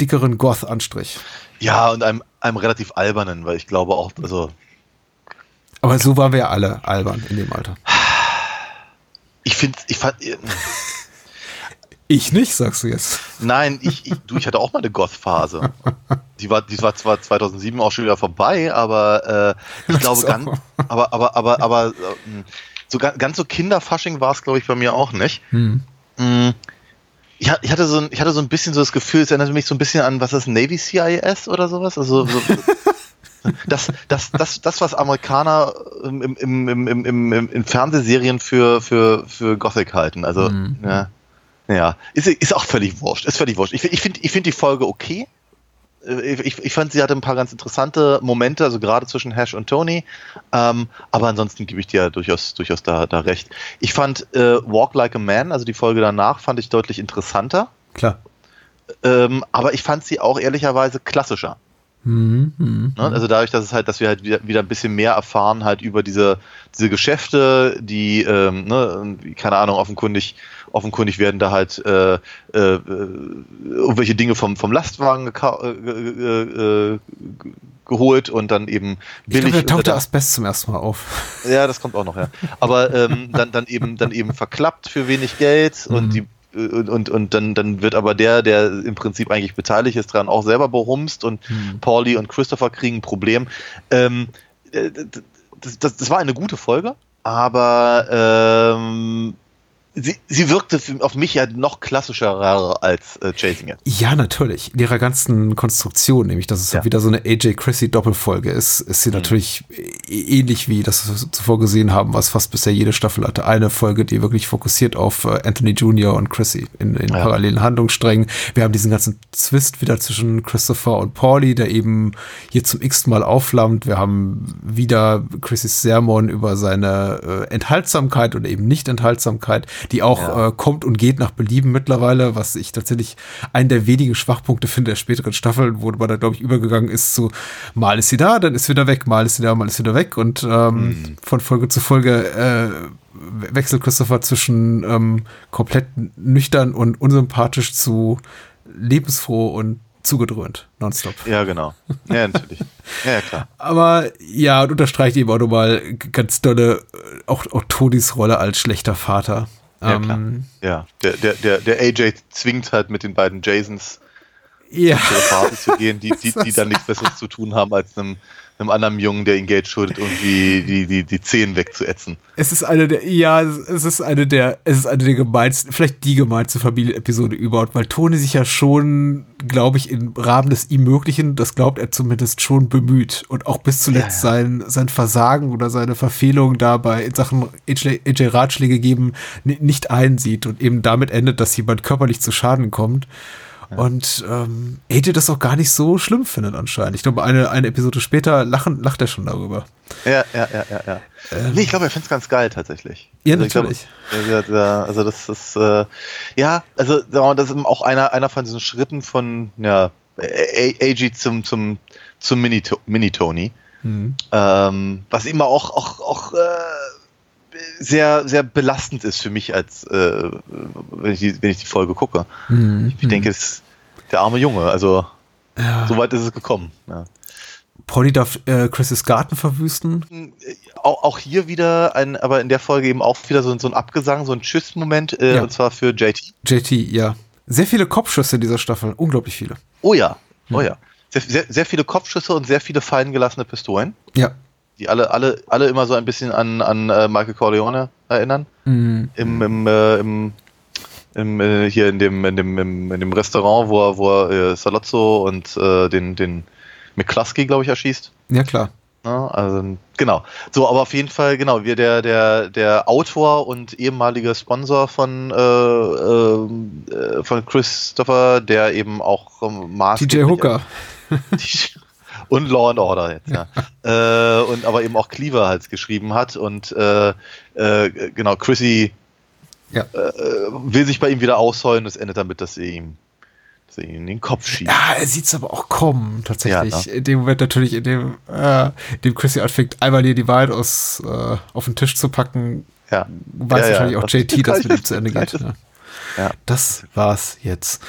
dickeren Goth-Anstrich. Ja, und einem, einem relativ albernen, weil ich glaube auch, also Aber so waren wir alle albern in dem Alter. ich finde, ich fand, Ich nicht, sagst du jetzt. nein, ich, ich, du, ich hatte auch mal eine Goth-Phase. Die war, die war zwar 2007 auch schon wieder vorbei, aber äh, ich glaube ganz, aber, aber, aber, aber ähm, so ganz, ganz so Kinderfasching war es, glaube ich, bei mir auch nicht. Hm. Ich, ha- ich, hatte so ein, ich hatte so ein bisschen so das Gefühl, es erinnert mich so ein bisschen an, was ist Navy CIS oder sowas? Also so, das, das, das, das, was Amerikaner im, im, im, im, im, im, Fernsehserien für, für, für Gothic halten. Also, Mhm. ja. Ja, ist, ist auch völlig wurscht. Ist völlig wurscht. Ich, ich finde ich find die Folge okay. Äh, Ich, ich fand, sie hatte ein paar ganz interessante Momente, also gerade zwischen Hash und Tony. Ähm, aber ansonsten gebe ich dir durchaus, durchaus da, da recht. Ich fand äh, Walk Like a Man, also die Folge danach, fand ich deutlich interessanter. Klar. Ähm, aber ich fand sie auch ehrlicherweise klassischer. Mhm, mhm. Ne? Also dadurch, dass es halt, dass wir halt wieder, wieder ein bisschen mehr erfahren halt über diese, diese Geschäfte, die, ähm, ne, keine Ahnung, offenkundig, offenkundig werden da halt äh, äh, äh, irgendwelche Dinge vom, vom Lastwagen äh, äh, äh, geholt und dann eben Ich glaube, billig. da taucht der Asbest zum ersten Mal auf. ja, das kommt auch noch, ja. Aber ähm, dann, dann eben, dann eben verklappt für wenig Geld und Mhm. die und, und, und dann, dann wird aber der, der im Prinzip eigentlich beteiligt ist, dran auch selber berumst und Mhm. Pauli und Christopher kriegen ein Problem. Ähm, äh, das, das, das war eine gute Folge, aber ähm, sie, sie wirkte auf mich ja noch klassischer als äh, Chasing It. Ja, natürlich. In ihrer ganzen Konstruktion, nämlich, dass es Ja. halt wieder so eine AJ Chrissy Doppelfolge ist, ist sie natürlich ä- ähnlich wie das wir zuvor gesehen haben, was fast bisher jede Staffel hatte. Eine Folge, die wirklich fokussiert auf äh, Anthony Jr. und Chrissy in, in Ja. parallelen Handlungssträngen. Wir haben diesen ganzen Zwist wieder zwischen Christopher und Pauli, der eben hier zum x Mal aufflammt. Wir haben wieder Chrissys Sermon über seine äh, Enthaltsamkeit oder eben Nicht-Enthaltsamkeit, die auch Ja. äh, kommt und geht nach Belieben mittlerweile, was ich tatsächlich einen der wenigen Schwachpunkte finde der späteren Staffeln, wo man da, glaube ich, übergegangen ist zu mal ist sie da, dann ist sie wieder weg, mal ist sie da, mal ist sie wieder weg und ähm, von Folge zu Folge äh, wechselt Christopher zwischen ähm, komplett nüchtern und unsympathisch zu lebensfroh und zugedröhnt, nonstop. Ja, genau. Ja, natürlich. Ja, ja, klar. Aber ja, und unterstreicht eben auch nochmal ganz dolle äh, auch, auch Tonys Rolle als schlechter Vater. Ja, klar. Ähm, Ja, der, der, der, der AJ zwingt halt mit den beiden Jasons Ja. zu der Party zu gehen, die, die, die dann nichts Besseres zu tun haben, als einem, einem anderen Jungen, der ihm Geld schuldet, irgendwie die, die, die Zehen wegzuätzen. Es ist eine der, ja, es ist eine der, es ist eine der gemeinsten, vielleicht die gemeinste Familienepisode überhaupt, weil Toni sich ja schon, glaube ich, im Rahmen des ihm Möglichen, das glaubt er zumindest schon bemüht und auch bis zuletzt Ja, sein, sein Versagen oder seine Verfehlung dabei in Sachen AJ AJ Ratschläge geben ni- nicht einsieht und eben damit endet, dass jemand körperlich zu Schaden kommt. Und ähm, AJ das auch gar nicht so schlimm findet anscheinend. Ich glaube, eine, eine Episode später lachen, lacht er schon darüber. Ja, ja, ja, ja, ja. nee, ich glaube, er findet es ganz geil tatsächlich. Ja, also ich glaub, natürlich. ja, also das ist äh, ja, also das ist auch einer, einer von diesen Schritten von ja, AG zum, zum, zum Mini- Mini-Tony. Ähm, was immer auch, auch, auch äh, sehr, sehr belastend ist für mich, als äh, wenn, ich die, wenn ich die Folge gucke. Ich denke, es ist der arme Junge, also so weit ist es gekommen. Ja. Polly darf äh, Chris' Garten verwüsten. Auch, auch hier wieder ein, aber in der Folge eben auch wieder so, so ein Abgesang, so ein Tschüss-Moment, äh, Ja. und zwar für JT. JT, ja. Sehr viele Kopfschüsse in dieser Staffel. Unglaublich viele. Oh ja, oh ja. Sehr, sehr, sehr viele Kopfschüsse und sehr viele fallen gelassene Pistolen, Ja. Die alle, alle, alle immer so ein bisschen an, an äh, Michael Corleone erinnern. Im, im, äh, im, im äh, hier in dem, in dem, im, in dem Restaurant, wo er, wo er äh, Salozzo und äh, den, den McCluskey, glaube ich, erschießt. Ja, klar. Ja, also, genau. So, aber auf jeden Fall, genau, wir der, der, der Autor und ehemalige Sponsor von, äh, äh, von Christopher, der eben auch ähm, TJ maßgeblich- Hooker. und Law and Order jetzt, ja. äh, und aber eben auch Cleaver halt geschrieben hat und äh, äh, genau, Chrissy Ja. äh, will sich bei ihm wieder ausheulen, das endet damit, dass sie ihm, dass in den Kopf schießt. Ja, er sieht's aber auch kommen, tatsächlich. Ja, ne? In dem Moment natürlich, in dem, äh, in dem Chrissy anfängt, einmal hier die Wahrheit aus, äh, auf den Tisch zu packen, Ja. weiß wahrscheinlich auch JT, dass mit ihm zu Ende geht. Ja. Das war's jetzt.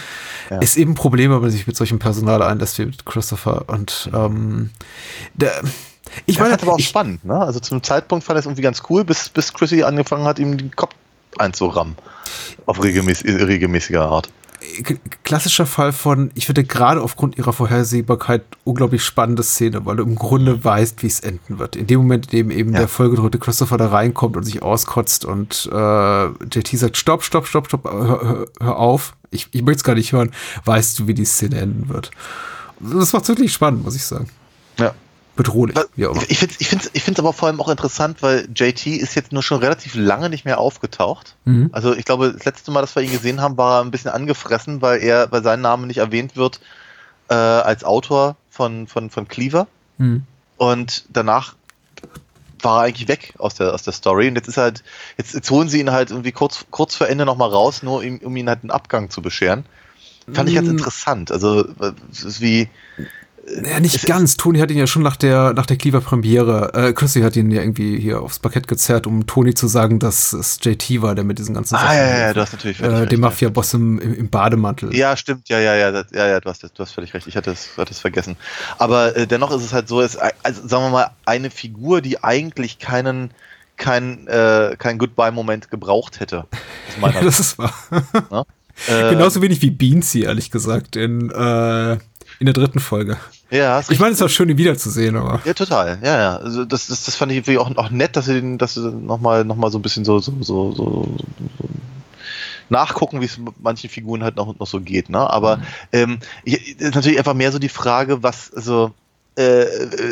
Ja. Ist eben ein Problem, wenn man sich mit solchem Personal einlässt wie mit Christopher. Und ähm, der, ich meine, fand aber auch ich, spannend, ne? Also zum Zeitpunkt fand ich es irgendwie ganz cool, bis, bis Chrissy angefangen hat, ihm den Kopf einzurammen. Auf regelmäß, regelmäßiger Art. Klassischer Fall von, ich finde gerade aufgrund ihrer Vorhersehbarkeit unglaublich spannende Szene, weil du im Grunde weißt, wie es enden wird. In dem Moment, in dem eben Ja. der vollgedrückte Christopher da reinkommt und sich auskotzt und äh, JT sagt, stopp, stopp, stopp, stopp, hör, hör, hör auf. Ich, ich möchte es gar nicht hören, weißt du, wie die Szene enden wird. Das macht wirklich spannend, muss ich sagen. Ja. Bedrohlich, immer. Ich, finde es ich find's, ich find's aber vor allem auch interessant, weil JT ist jetzt nur schon relativ lange nicht mehr aufgetaucht. Mhm. Also ich glaube, das letzte Mal, dass wir ihn gesehen haben, war er ein bisschen angefressen, weil er, weil sein Name nicht erwähnt wird äh, als Autor von, von, von Cleaver. Mhm. Und danach war er eigentlich weg aus der, aus der Story. Und jetzt ist halt, jetzt, jetzt holen sie ihn halt irgendwie kurz, kurz vor Ende nochmal raus, nur um, um ihn halt einen Abgang zu bescheren. Fand ich ganz Mm. interessant. Also, es ist wie, Ja, nicht ist- ganz. Toni hat ihn ja schon nach der, nach der Cleaver-Premiere, äh, Chrissy hat ihn ja irgendwie hier aufs Parkett gezerrt, um Toni zu sagen, dass es JT war, der mit diesen ganzen ah, ja, ja, ja, du hast natürlich völlig äh, recht, ja. Mafia-Boss im, im, Bademantel. Ja, stimmt, ja, ja, ja, das, ja, ja, du hast, du hast völlig recht. Ich hatte es, hatte es vergessen. Aber äh, dennoch ist es halt so, es, also sagen wir mal, eine Figur, die eigentlich keinen, keinen, äh, keinen Goodbye-Moment gebraucht hätte. Aus meiner das ist wahr. Äh, Genauso wenig wie Beansy, ehrlich gesagt, in, äh, in der dritten Folge. Ja, Ich meine, es war schön, ihn wiederzusehen, aber. Ja, total. Ja, ja. Also das, das, das fand ich irgendwie auch, auch nett, dass sie den, dass sie nochmal noch mal so ein bisschen so, so, so, so, so nachgucken, wie es manchen Figuren halt noch, noch so geht. Ne? Aber ähm, ich- ist natürlich einfach mehr so die Frage, was, also, äh,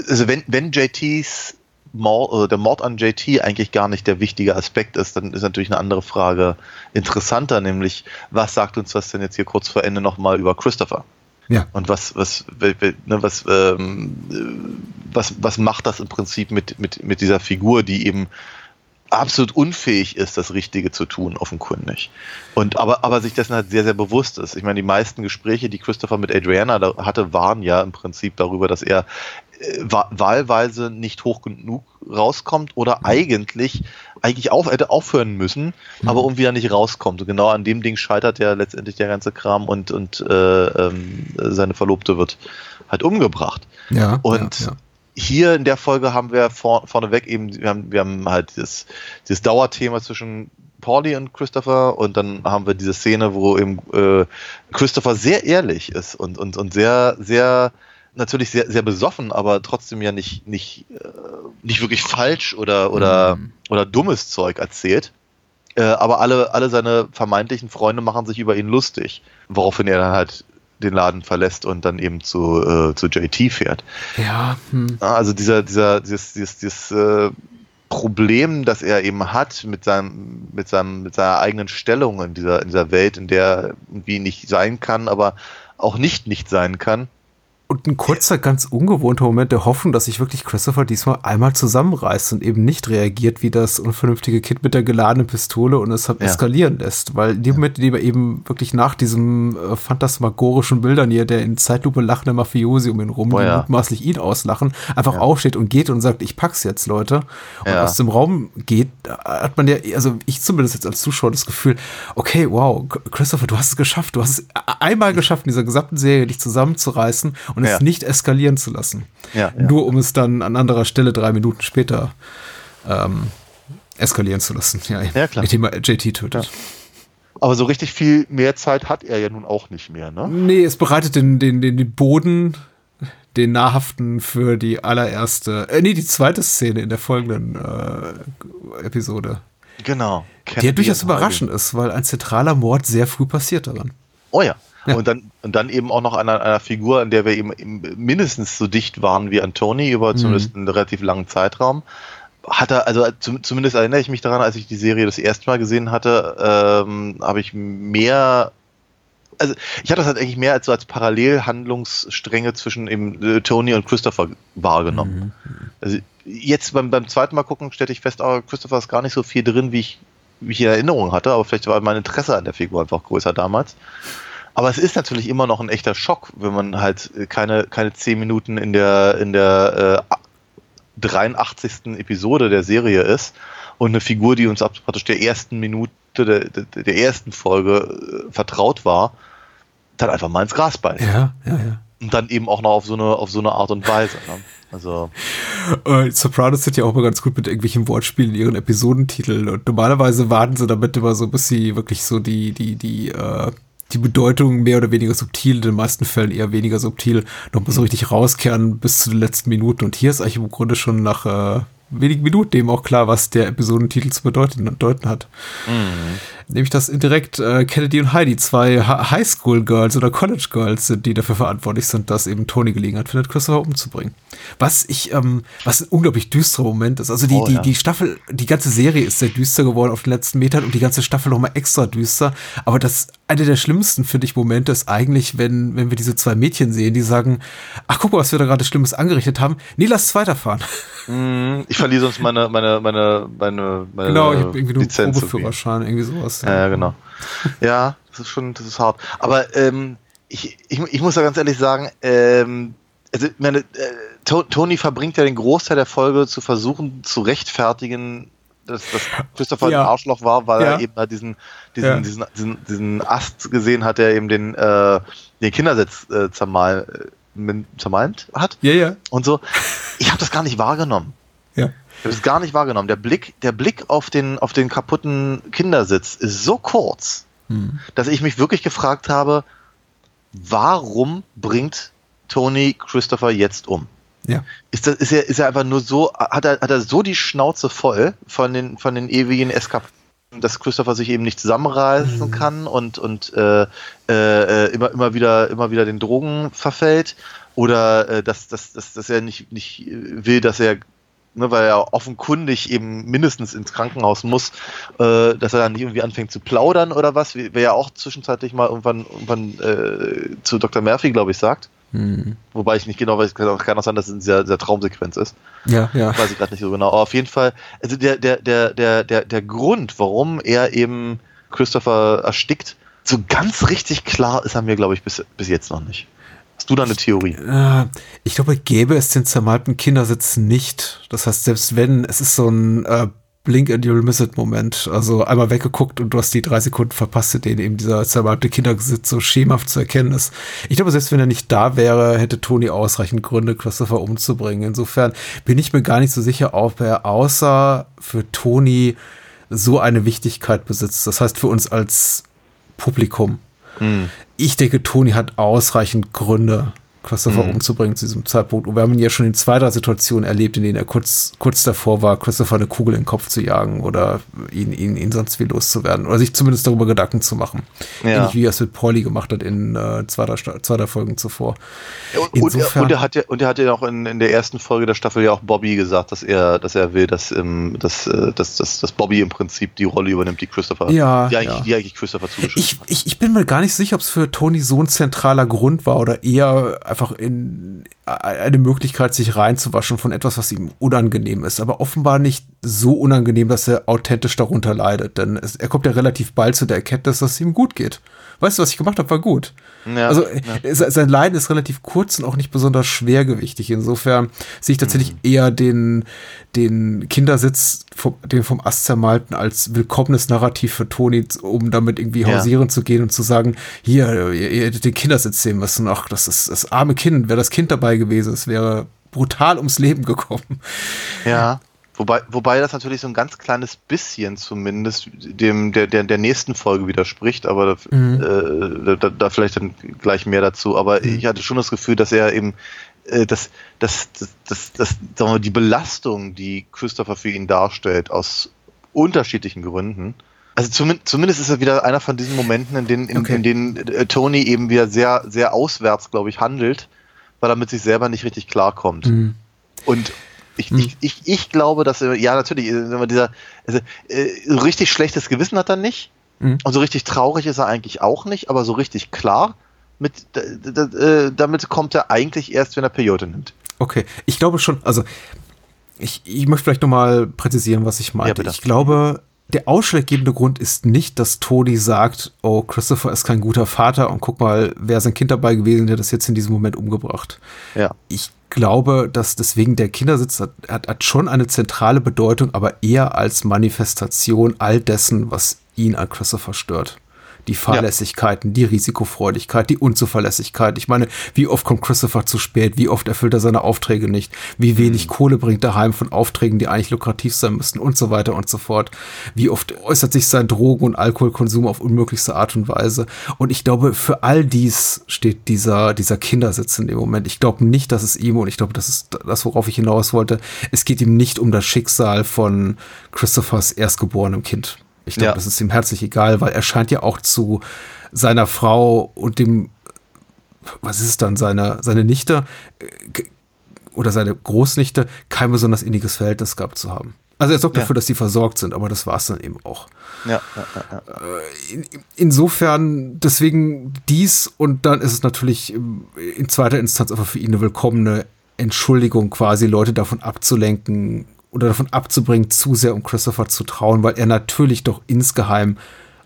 also wenn, wenn JTs Mord, oder der Mord an JT eigentlich gar nicht der wichtige Aspekt ist, dann ist natürlich eine andere Frage interessanter, nämlich was sagt uns das denn jetzt hier kurz vor Ende nochmal über Christopher? Ja. Und was, was, ne, was, ähm, äh, was, was macht das im Prinzip mit, mit, mit dieser Figur, die eben absolut unfähig ist, das Richtige zu tun, offenkundig. Und aber, aber sich dessen halt sehr, sehr bewusst ist. Ich meine, die meisten Gespräche, die Christopher mit Adriana hatte, waren ja im Prinzip darüber, dass er wahlweise nicht hoch genug rauskommt oder eigentlich eigentlich auf, hätte aufhören müssen, aber irgendwie dann nicht rauskommt. Und genau an dem Ding scheitert ja letztendlich der ganze Kram und, und äh, ähm, seine Verlobte wird halt umgebracht. Ja. Und ja, ja. hier in der Folge haben wir vor, vorneweg eben, wir haben, wir haben halt dieses, dieses Dauerthema zwischen Pauli und Christopher und dann haben wir diese Szene, wo eben äh, Christopher sehr ehrlich ist und, und, und sehr, sehr, natürlich sehr, sehr besoffen, aber trotzdem ja nicht, nicht, äh, nicht wirklich falsch oder, oder, oder dummes Zeug erzählt. Äh, aber alle, alle seine vermeintlichen Freunde machen sich über ihn lustig, woraufhin er dann halt den Laden verlässt und dann eben zu, äh, zu JT fährt. Ja, hm. Also dieser, dieser, dieses, dieses, dieses äh, Problem, das er eben hat mit seinem, mit seinem, mit seiner eigenen Stellung in dieser, in dieser Welt, in der er irgendwie nicht sein kann, aber auch nicht nicht sein kann. Und ein kurzer, ganz ungewohnter Moment der Hoffnung, dass sich wirklich Christopher diesmal einmal zusammenreißt und eben nicht reagiert wie das unvernünftige Kind mit der geladenen Pistole und es Ja. eskalieren lässt. Weil in dem Moment, in dem er eben wirklich nach diesem äh, phantasmagorischen Bildern hier, der in Zeitlupe lachende Mafiosi um ihn rum, die ja. mutmaßlich ihn auslachen, einfach aufsteht und geht und sagt, ich pack's jetzt, Leute. Und Ja. aus dem Raum geht, hat man ja, also ich zumindest jetzt als Zuschauer das Gefühl, okay, wow, Christopher, du hast es geschafft. Du hast es einmal geschafft, in dieser gesamten Serie dich zusammenzureißen und Ja. es nicht eskalieren zu lassen. Ja, ja. Nur um es dann an anderer Stelle drei Minuten später ähm, eskalieren zu lassen. Ja, Ja, klar. Indem er JT tötet. Aber so richtig viel mehr Zeit hat er ja nun auch nicht mehr, ne? Nee, es bereitet den, den, den, den Boden, den nahrhaften für die allererste, äh, nee, die zweite Szene in der folgenden äh, Episode. Genau. Die ja durchaus überraschend ist, weil ein zentraler Mord sehr früh passiert daran. Oh ja. Ja. Und, dann, und dann eben auch noch an einer, einer Figur, an der wir eben, mindestens so dicht waren wie an Tony über Mhm. zumindest einen relativ langen Zeitraum. Hat er, also zum, zumindest erinnere ich mich daran, als ich die Serie das erste Mal gesehen hatte, ähm, habe ich mehr, also ich hatte das halt eigentlich mehr als so als Parallelhandlungsstränge zwischen eben äh, Tony und Christopher wahrgenommen. Also jetzt beim, beim zweiten Mal gucken stellte ich fest, aber Christopher ist gar nicht so viel drin, wie ich, wie ich in Erinnerung hatte, aber vielleicht war mein Interesse an der Figur einfach größer damals. Aber es ist natürlich immer noch ein echter Schock, wenn man halt äh, keine, keine zehn Minuten in der, in der äh, 83. Episode der Serie ist und eine Figur, die uns ab praktisch der ersten Minute der, der, der ersten Folge äh, vertraut war, dann einfach mal ins Gras beißt. Ja, ja, ja. Und dann eben auch noch auf so eine, auf so eine Art und Weise. Ne? Also, Äh, Sopranos sind ja auch immer ganz gut mit irgendwelchen Wortspielen in ihren Episodentiteln und normalerweise warten sie damit immer so, bis sie wirklich so die, die, die, äh, die Bedeutung mehr oder weniger subtil, in den meisten Fällen eher weniger subtil, noch mal so richtig rauskehren bis zu den letzten Minuten. Und hier ist eigentlich im Grunde schon nach äh, wenigen Minuten eben auch klar, was der Episodentitel zu bedeuten, bedeuten hat. Nämlich, dass indirekt äh, Kennedy und Heidi zwei Ha- Highschool-Girls oder College-Girls sind, die dafür verantwortlich sind, dass eben Tony Gelegenheit findet, Christopher umzubringen. Was ich, ähm, was ein unglaublich düsterer Moment ist. Also die, Oh, die, ja. die Staffel, die ganze Serie ist sehr düster geworden auf den letzten Metern und die ganze Staffel nochmal extra düster. Aber das, eine der schlimmsten, finde ich, Momente ist eigentlich, wenn, wenn wir diese zwei Mädchen sehen, die sagen, ach, guck mal, was wir da gerade Schlimmes angerichtet haben. Nee, lass es weiterfahren. ich verliere sonst meine, meine, meine, meine, meine genau, ich habe irgendwie nur einen. Probeführerschein, irgendwie sowas. Ja, ja, genau. Ja, das ist schon, das ist hart. Aber ähm, ich, ich, ich muss ja ganz ehrlich sagen, ähm, also meine, äh, To- Tony verbringt ja den Großteil der Folge zu versuchen zu rechtfertigen, dass, dass Christopher Ja. ein Arschloch war, weil Ja. er eben halt diesen, diesen, Ja. diesen, diesen, diesen Ast gesehen hat, der eben den, äh, den Kindersitz äh, zermal, äh, zermalmt hat Ja, ja. und so. Ich habe das gar nicht wahrgenommen. Habe es gar nicht wahrgenommen. Der Blick, der Blick auf den, auf den kaputten Kindersitz ist so kurz, Hm. dass ich mich wirklich gefragt habe, warum bringt Tony Christopher jetzt um? Ja. Ist, das, ist, er, ist er einfach nur so, hat er, hat er so die Schnauze voll von den, von den ewigen Eskapaden, dass Christopher sich eben nicht zusammenreißen kann und, und äh, äh, immer, immer, wieder, immer wieder den Drogen verfällt? Oder äh, dass, dass, dass, dass er nicht, nicht will, dass er ne, weil er offenkundig eben mindestens ins Krankenhaus muss, äh, dass er dann nicht irgendwie anfängt zu plaudern oder was, wie wer ja auch zwischenzeitlich mal irgendwann, irgendwann äh, zu Dr. Murphy, glaube ich, sagt. Hm. Wobei ich nicht genau weiß, kann auch, kann auch sein, dass es in dieser, dieser Traumsequenz ist. Ja, ja. Weiß ich gerade nicht so genau. Aber auf jeden Fall, also der, der, der, der, der, der Grund, warum er eben Christopher erstickt, so ganz richtig klar ist er mir, glaube ich, bis, bis jetzt noch nicht. Hast du da eine Theorie? Äh, ich glaube, gäbe es den zermalten Kindersitz nicht. Das heißt, selbst wenn, es ist so ein äh, Blink and you'll miss it Moment. Also einmal weggeguckt und du hast die drei Sekunden verpasst, in denen eben dieser zermalmte Kindersitz so schemenhaft zu erkennen ist. Ich glaube, selbst wenn er nicht da wäre, hätte Tony ausreichend Gründe, Christopher umzubringen. Insofern bin ich mir gar nicht so sicher, ob er außer für Tony so eine Wichtigkeit besitzt. Das heißt für uns als Publikum. Ich denke, Tony hat ausreichend Gründe, Christopher Mhm. umzubringen zu diesem Zeitpunkt. Und wir haben ihn ja schon in zwei, drei Situationen erlebt, in denen er kurz, kurz davor war, Christopher eine Kugel in den Kopf zu jagen oder ihn, ihn, ihn sonst wie loszuwerden. Oder sich zumindest darüber Gedanken zu machen. Ja. Ähnlich wie er es mit Pauli gemacht hat in äh, zwei, drei, Sta- zwei, drei Folgen zuvor. Und, und, er, Insofern- und er hat ja, und er hat ja auch in, in der ersten Folge der Staffel ja auch Bobby gesagt, dass er, dass er will, dass, ähm, dass, äh, dass, dass, dass Bobby im Prinzip die Rolle übernimmt, die Christopher, Ja, die, eigentlich, ja. die eigentlich Christopher zugeschrieben Ich, ich, ich bin mir gar nicht sicher, ob es für Tony so ein zentraler Grund war oder eher einfach in eine Möglichkeit, sich reinzuwaschen von etwas, was ihm unangenehm ist. Aber offenbar nicht so unangenehm, dass er authentisch darunter leidet. Denn es, er kommt ja relativ bald zu der Erkenntnis, dass es ihm gut geht. Weißt du, was ich gemacht habe, war gut. Ja, also ja. se- sein Leiden ist relativ kurz und auch nicht besonders schwergewichtig. Insofern sehe ich tatsächlich Mhm. eher den, den Kindersitz, vom, den vom Ast zermalten, als willkommenes Narrativ für Toni, um damit irgendwie Ja. hausieren zu gehen und zu sagen, hier, ihr, ihr hättet den Kindersitz sehen müssen. Ach, das ist das arme Kind. Wäre das Kind dabei gewesen, es wäre brutal ums Leben gekommen. Ja. Wobei, wobei das natürlich so ein ganz kleines bisschen zumindest dem der, der, der nächsten Folge widerspricht, aber äh, da, da vielleicht dann gleich mehr dazu. Aber ich hatte schon das Gefühl, dass er eben äh, dass, dass, dass, dass, dass sagen wir, die Belastung, die Christopher für ihn darstellt, aus unterschiedlichen Gründen. Also zumindest, zumindest ist er wieder einer von diesen Momenten, in denen, in, Okay. in denen äh, Tony eben wieder sehr, sehr auswärts, glaube ich, handelt, weil er mit sich selber nicht richtig klarkommt. Und ich, ich, ich, ich glaube, dass er, ja, natürlich, äh, wenn man dieser, also, äh, so richtig schlechtes Gewissen hat er nicht. Mhm. Und so richtig traurig ist er eigentlich auch nicht, aber so richtig klar, mit, äh, damit kommt er eigentlich erst, wenn er Periode nimmt. Okay, ich glaube schon, also ich, ich möchte vielleicht nochmal präzisieren, was ich Ja, meinte. bitte. ich glaube, der ausschlaggebende Grund ist nicht, dass Tony sagt, oh, Christopher ist kein guter Vater und guck mal, wäre sein Kind dabei gewesen, der das jetzt in diesem Moment umgebracht. Ja. Ich glaube, dass deswegen der Kindersitz hat, hat, hat schon eine zentrale Bedeutung, aber eher als Manifestation all dessen, was ihn an Christopher stört. Die Fahrlässigkeiten, die Risikofreudigkeit, die Unzuverlässigkeit. Ich meine, wie oft kommt Christopher zu spät? Wie oft erfüllt er seine Aufträge nicht? Wie wenig Kohle bringt er heim von Aufträgen, die eigentlich lukrativ sein müssten und so weiter und so fort? Wie oft äußert sich sein Drogen- und Alkoholkonsum auf unmöglichste Art und Weise? Und ich glaube, für all dies steht dieser, dieser Kindersitz in dem Moment. Ich glaube nicht, dass es ihm, und ich glaube, das ist das, worauf ich hinaus wollte, es geht ihm nicht um das Schicksal von Christophers erstgeborenem Kind. Ich glaube, Ja. das ist ihm herzlich egal, weil er scheint ja auch zu seiner Frau und dem, was ist es dann, seine, seine Nichte äh, oder seine Großnichte kein besonders inniges Verhältnis gehabt zu haben. Also er sorgt Ja. dafür, dass sie versorgt sind, aber das war es dann eben auch. Ja, ja, ja, ja. In, insofern, deswegen dies und dann ist es natürlich im- in zweiter Instanz einfach für ihn eine willkommene Entschuldigung, quasi Leute davon abzulenken oder davon abzubringen, zu sehr um Christopher zu trauen, weil er natürlich doch insgeheim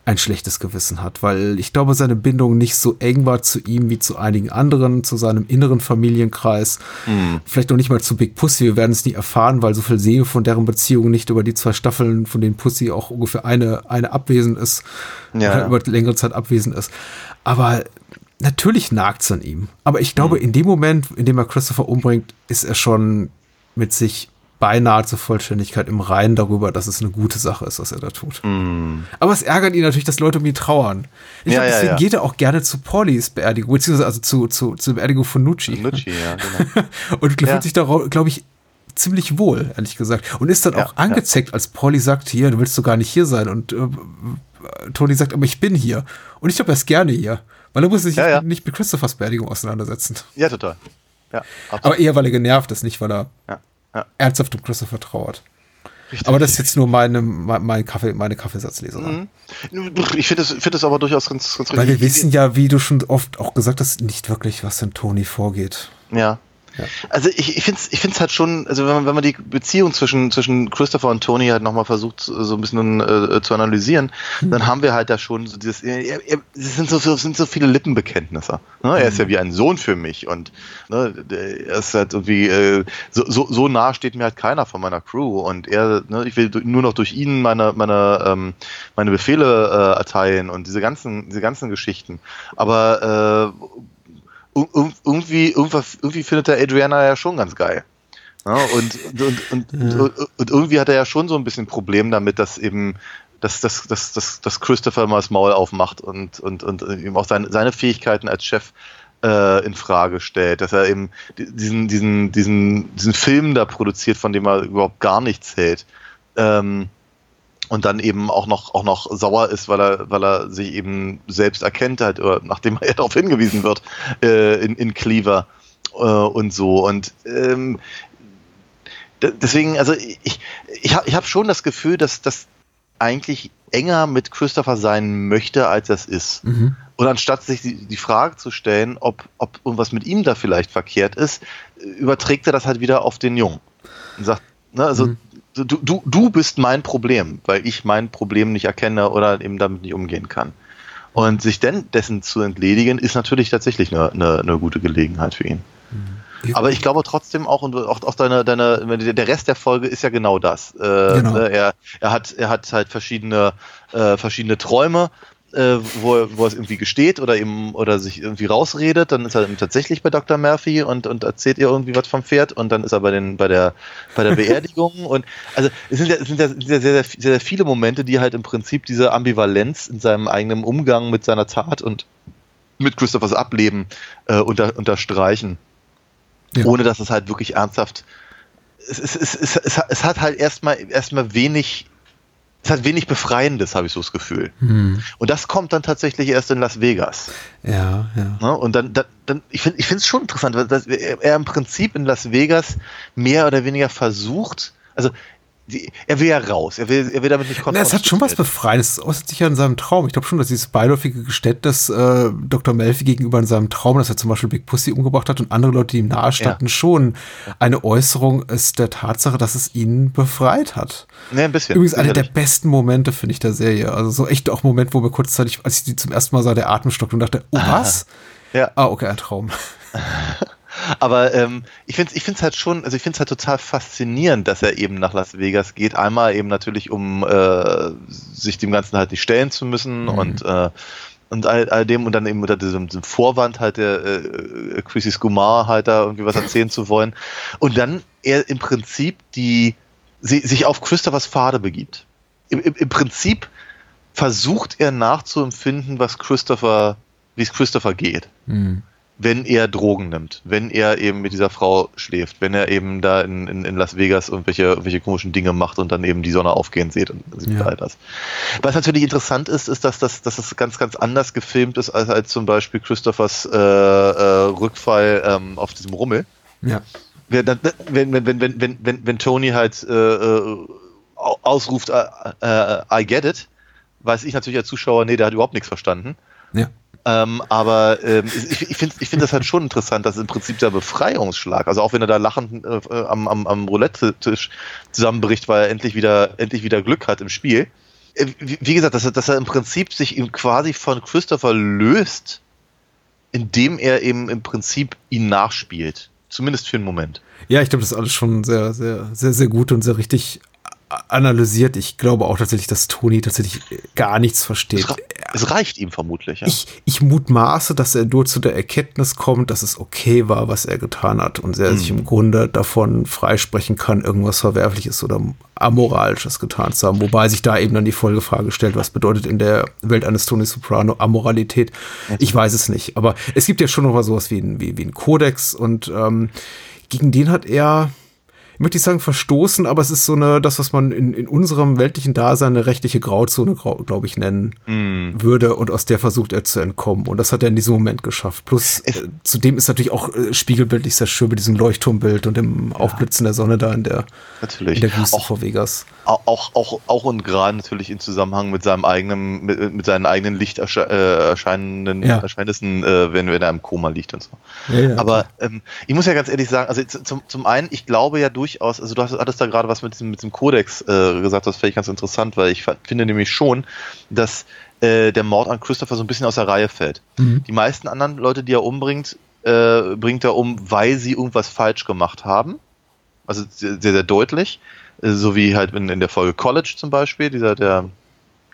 ein schlechtes Gewissen hat, weil ich glaube, seine Bindung nicht so eng war zu ihm wie zu einigen anderen, zu seinem inneren Familienkreis. Vielleicht noch nicht mal zu Big Pussy, wir werden es nie erfahren, weil so viel sehen von deren Beziehung nicht über die zwei Staffeln, von denen Pussy auch ungefähr eine, eine abwesend ist, Ja, ja. über längere Zeit abwesend ist. Aber natürlich nagt es an ihm. Aber ich glaube, in dem Moment, in dem er Christopher umbringt, ist er schon mit sich beinahe zur Vollständigkeit im Reinen darüber, dass es eine gute Sache ist, was er da tut. Aber es ärgert ihn natürlich, dass Leute um ihn trauern. Ich Ja, glaube, ja, deswegen ja. geht er auch gerne zu Paulys Beerdigung, beziehungsweise also zu, zu, zur Beerdigung von Nucci. Nucci, ja, genau. Und Ja. fühlt sich da, glaube ich, ziemlich wohl, ehrlich gesagt. Und ist dann Ja, auch angezeckt, als Pauli sagt, hier, du willst doch gar nicht hier sein. Und äh, Toni sagt, aber ich bin hier. Und ich glaube, er ist gerne hier. Weil er muss sich Ja, ja. nicht mit Christophers Beerdigung auseinandersetzen. Ja, total. Ja, absolut. Aber eher, weil er genervt ist, nicht weil er Ja, ernsthaft um Christopher trauert. Richtig. Aber das ist jetzt nur meine, mein, Kaffee, meine Kaffeesatzleserei. Ich finde das, find das aber durchaus ganz, ganz Weil wir richtig. wissen ja, wie du schon oft auch gesagt hast, nicht wirklich, was in Toni vorgeht. Ja. Also ich, ich finde es ich find's halt schon, also wenn man, wenn man die Beziehung zwischen, zwischen Christopher und Tony halt nochmal versucht, so ein bisschen äh, zu analysieren, dann haben wir halt da schon so dieses, er, er, es sind so, sind so viele Lippenbekenntnisse. Ne? Er ist ja wie ein Sohn für mich und ne, er ist halt irgendwie, äh, so, so, so nah steht mir halt keiner von meiner Crew und er, ne, ich will nur noch durch ihn meine, meine, ähm, meine Befehle äh, erteilen und diese ganzen, diese ganzen Geschichten. Aber äh, irgendwie, irgendwie findet der Adriana ja schon ganz geil. Ja, und, und, und, und, und irgendwie hat er ja schon so ein bisschen Problem damit, dass eben dass, dass, dass, dass, dass Christopher mal das Maul aufmacht und, und, und eben auch seine, seine Fähigkeiten als Chef äh, in Frage stellt, dass er eben diesen, diesen, diesen, diesen Film da produziert, von dem er überhaupt gar nichts hält. Ähm, und dann eben auch noch, auch noch sauer ist, weil er, weil er sich eben selbst erkennt, halt, oder nachdem er darauf hingewiesen wird, äh, in, in Cleaver äh, und so. Und ähm, deswegen, also ich, ich habe ich hab schon das Gefühl, dass das eigentlich enger mit Christopher sein möchte, als es ist. Mhm. Und anstatt sich die, die Frage zu stellen, ob, ob irgendwas mit ihm da vielleicht verkehrt ist, überträgt er das halt wieder auf den Jungen. Und sagt, ne, also Mhm. Du, du, du bist mein Problem, weil ich mein Problem nicht erkenne oder eben damit nicht umgehen kann. Und sich denn dessen zu entledigen, ist natürlich tatsächlich eine, eine, eine gute Gelegenheit für ihn. Aber ich glaube trotzdem auch, und auch, auch deine, deine, der Rest der Folge ist ja genau das. Äh, Genau. ne, er, er, hat, er hat halt verschiedene, äh, verschiedene Träume, äh, wo, er- wo es irgendwie gesteht oder eben oder sich irgendwie rausredet. Dann ist er tatsächlich bei Dr. Murphy und, und erzählt ihr irgendwie was vom Pferd und dann ist er bei, den, bei, der, bei der Beerdigung. und also es sind ja, es sind ja, es sind ja sehr, sehr, sehr, sehr viele Momente, die halt im Prinzip diese Ambivalenz in seinem eigenen Umgang mit seiner Tat und mit Christophers Ableben äh, unter, unterstreichen Ja. ohne dass es halt wirklich ernsthaft. Es, es, es, es, es, es hat halt erstmal erstmal wenig. Es hat wenig Befreiendes, habe ich so das Gefühl. Hm. Und das kommt dann tatsächlich erst in Las Vegas. Ja, ja. Ne? Und dann, dann, dann ich finde ich es schon interessant, weil das, er, er im Prinzip in Las Vegas mehr oder weniger versucht, also die, er will ja raus, er will, er will damit nicht Na, es hat schon was. Befreiendes. Es äußert sich ja in seinem Traum. Ich glaube schon, dass dieses beiläufige Geständnis äh, Dr. Melfi gegenüber in seinem Traum, dass er zum Beispiel Big Pussy umgebracht hat und andere Leute, die ihm nahestanden, schon eine Äußerung ist der Tatsache, dass es ihn befreit hat. Ne, ein bisschen. Übrigens einer der besten Momente, finde ich, der Serie. Also so echt auch Moment, wo mir kurzzeitig, als ich die zum ersten Mal sah, der Atem stockte und dachte, oh, was? Ja. Ah, okay, ein Traum. Aber ähm, ich finde es ich find's halt schon, also ich finde es halt total faszinierend, dass er eben nach Las Vegas geht. Einmal eben natürlich, um äh, sich dem Ganzen halt nicht stellen zu müssen und äh, und all, all dem und dann eben unter diesem, diesem Vorwand halt der äh, Chrissy Skumar halt da irgendwie was erzählen zu wollen. Und dann er im Prinzip die si- sich auf Christophers Pfade begibt. Im, im, Im Prinzip versucht er nachzuempfinden, was Christopher, wie es Christopher geht Hm. Wenn er Drogen nimmt, wenn er eben mit dieser Frau schläft, wenn er eben da in, in, in Las Vegas irgendwelche, irgendwelche komischen Dinge macht und dann eben die Sonne aufgehen sieht und sieht Ja. all das. Was natürlich interessant ist, ist, dass das, dass das ganz, ganz anders gefilmt ist als, als zum Beispiel Christophers äh, äh, Rückfall ähm, auf diesem Rummel. Ja. Wenn, dann- wenn, wenn, wenn, wenn, wenn, wenn, wenn Tony halt äh, äh, au- ausruft, äh, äh, I get it, weiß ich natürlich als Zuschauer, nee, der hat überhaupt nichts verstanden. Ja. Ähm, aber ähm, ich, ich finde ich find das halt schon interessant, dass im Prinzip der Befreiungsschlag, also auch wenn er da lachend äh, am, am, am Roulette-Tisch zusammenbricht, weil er endlich wieder, endlich wieder Glück hat im Spiel. Äh, Wie, gesagt, dass er, dass er im Prinzip sich ihm quasi von Christopher löst, indem er eben im Prinzip ihn nachspielt. Zumindest für einen Moment. Ja, ich glaube, das ist alles schon sehr, sehr, sehr, sehr gut und sehr richtig analysiert. Ich glaube auch tatsächlich, dass Toni tatsächlich gar nichts versteht. Es, ra es reicht ihm vermutlich. Ja. Ich, ich mutmaße, dass er nur zu der Erkenntnis kommt, dass es okay war, was er getan hat und er sich im Grunde davon freisprechen kann, irgendwas Verwerfliches oder Amoralisches getan zu haben. Wobei sich da eben dann die Folgefrage stellt, was bedeutet in der Welt eines Tony Soprano Amoralität? Ich weiß es nicht. Aber es gibt ja schon noch mal sowas wie ein, wie, wie ein Kodex und ähm, gegen den hat er ich möchte nicht sagen verstoßen, aber es ist so eine, das, was man in, in unserem weltlichen Dasein eine rechtliche Grauzone, glaube ich, nennen würde. Und aus der versucht er zu entkommen. Und das hat er in diesem Moment geschafft. Plus, äh, zudem ist natürlich auch äh, spiegelbildlich sehr schön mit diesem Leuchtturmbild und dem Aufblitzen der Sonne da in der, Natürlich. in der Wüste Auch- vor Vegas. Auch, auch, auch, und gerade natürlich im Zusammenhang mit seinem eigenen, mit, mit seinen eigenen Licht ersche äh, Ja. Erscheinnissen, äh, wenn, wenn er im Koma liegt und so. Ja, ja, Aber ähm, ich muss ja ganz ehrlich sagen, also zum, zum einen, ich glaube ja durchaus, also du hast, hattest da gerade was mit diesem, mit diesem Kodex äh, gesagt, das finde ich ganz interessant, weil ich finde nämlich schon, dass äh, der Mord an Christopher so ein bisschen aus der Reihe fällt. Mhm. Die meisten anderen Leute, die er umbringt, äh, bringt er um, weil sie irgendwas falsch gemacht haben. Also sehr, sehr deutlich. Äh, So wie halt in, in der Folge College zum Beispiel, dieser, der,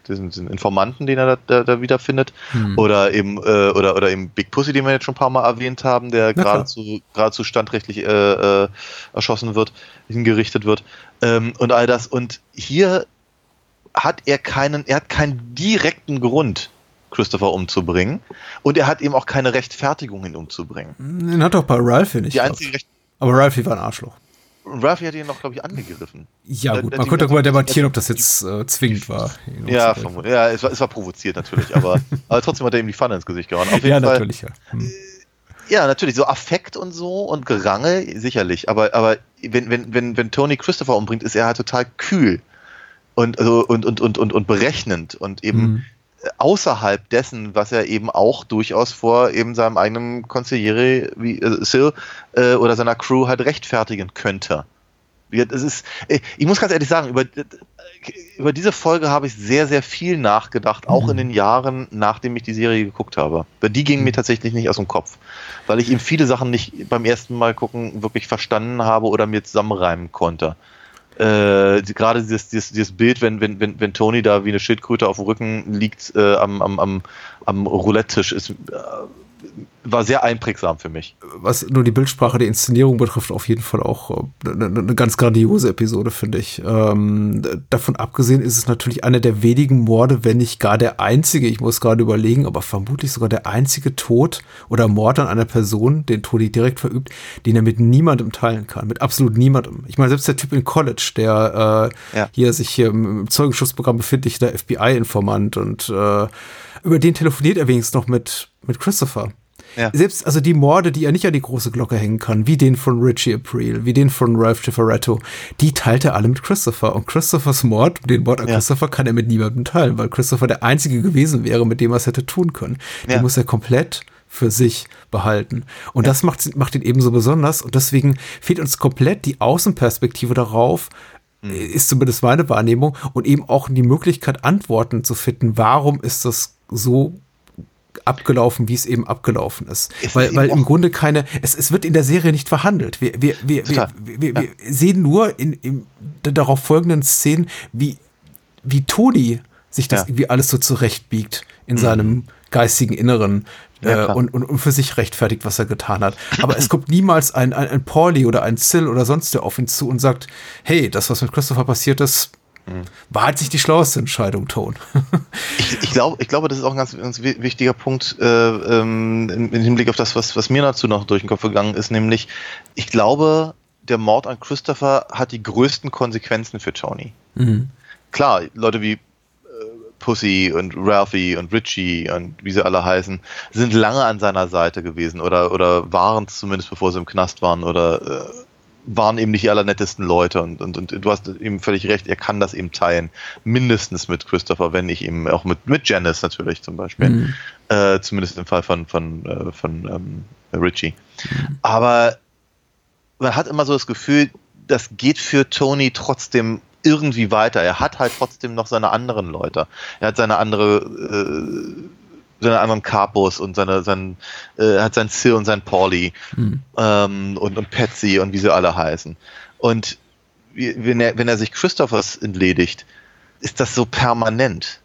diesen, diesen Informanten, den er da, da, da wiederfindet. Hm. Oder eben, äh, oder, oder eben Big Pussy, den wir jetzt schon ein paar Mal erwähnt haben, der geradezu, geradezu standrechtlich äh, äh, erschossen wird, hingerichtet wird. Ähm, und all das. Und hier hat er keinen, er hat keinen direkten Grund, Christopher umzubringen. Und er hat eben auch keine Rechtfertigung, ihn umzubringen. Den hat doch bei Ralphie nicht. Die einzige Recht Aber Ralphie war ein Arschloch. Ralphie hat ihn noch, glaube ich, angegriffen. Ja, gut, da- man könnte mal die- debattieren, ob das jetzt äh, zwingend war. Ja, vermutlich. ja es, war, es war provoziert natürlich, aber, aber trotzdem hat er ihm die Pfanne ins Gesicht gehauen. Auf jeden Ja, Fall, natürlich, ja. Hm. Ja, natürlich, so Affekt und so und Gerangel, sicherlich. Aber, aber wenn, wenn, wenn, wenn Tony Christopher umbringt, ist er halt total kühl und, also, und, und, und, und, und berechnend und eben Mhm. Außerhalb dessen, was er eben auch durchaus vor eben seinem eigenen Consigliere wie äh, Sil äh, oder seiner Crew halt rechtfertigen könnte. Das ist, äh, ich muss ganz ehrlich sagen, über, über diese Folge habe ich sehr, sehr viel nachgedacht, auch in den Jahren, nachdem ich die Serie geguckt habe. Weil die gingen mir tatsächlich nicht aus dem Kopf, weil ich eben viele Sachen nicht beim ersten Mal gucken wirklich verstanden habe oder mir zusammenreimen konnte. Äh, gerade dieses, dieses, dieses Bild, wenn, wenn, wenn, wenn Tony da wie eine Schildkröte auf dem Rücken liegt äh, am, am, am, am Roulette-Tisch, ist, äh, war sehr einprägsam für mich. was nur die Bildsprache, die Inszenierung betrifft, auf jeden Fall auch äh, eine, eine ganz grandiose Episode, finde ich. Ähm, davon abgesehen ist es natürlich einer der wenigen Morde, wenn nicht gar der einzige, ich muss gerade überlegen, aber vermutlich sogar der einzige Tod oder Mord an einer Person, den Todi direkt verübt, den er mit niemandem teilen kann, mit absolut niemandem. Ich meine, selbst der Typ in College, der äh, Ja. hier sich hier im, im Zeugenschutzprogramm befindlich, der FBI-Informant und äh, über den telefoniert er wenigstens noch mit, mit Christopher. Ja. Selbst also die Morde, die er nicht an die große Glocke hängen kann, wie den von Richie April, wie den von Ralph Cifaretto, die teilt er alle mit Christopher. Und Christophers Mord, den Mord an Ja. Christopher, kann er mit niemandem teilen, weil Christopher der Einzige gewesen wäre, mit dem er es hätte tun können. Den Ja. muss er komplett für sich behalten. Und das macht, macht ihn eben so besonders. Und deswegen fehlt uns komplett die Außenperspektive darauf, Mhm. ist zumindest meine Wahrnehmung, und eben auch die Möglichkeit, Antworten zu finden. Warum ist das so abgelaufen, wie es eben abgelaufen ist. Ist weil weil im Grunde keine, es, es wird in der Serie nicht verhandelt. Wir, wir, wir, wir, wir, wir, wir sehen nur in, in der darauf folgenden Szenen, wie, wie Toni sich das Ja. Mhm. irgendwie alles so zurechtbiegt in seinem geistigen Inneren Ja, äh, und, und, und für sich rechtfertigt, was er getan hat. Aber es kommt niemals ein, ein, ein Pauli oder ein Sil oder sonst der auf ihn zu und sagt, hey, das, was mit Christopher passiert ist, Mhm. War halt nicht die schlaueste Entscheidung, Ton. Ich, ich, glaube, ich glaube, das ist auch ein ganz, ganz wi- wichtiger Punkt äh, ähm, im, im Hinblick auf das, was, was mir dazu noch durch den Kopf gegangen ist, nämlich, ich glaube, der Mord an Christopher hat die größten Konsequenzen für Tony. Klar, Leute wie äh, Pussy und Ralphie und Richie und wie sie alle heißen, sind lange an seiner Seite gewesen oder, oder waren es zumindest, bevor sie im Knast waren oder äh, waren eben nicht die allernettesten Leute und, und, und du hast eben völlig recht, er kann das eben teilen. Mindestens mit Christopher, wenn nicht eben auch mit, mit Janice natürlich zum Beispiel. Äh, zumindest im Fall von, von, äh, von ähm, Richie. Aber man hat immer so das Gefühl, das geht für Tony trotzdem irgendwie weiter. Er hat halt trotzdem noch seine anderen Leute. Er hat seine andere, äh, seine anderen Capos und seine, sein, äh, hat sein Sil und sein Pauli ähm, und, und Patsy und wie sie alle heißen. Und wenn er, wenn er sich Christophers entledigt, ist das so permanent.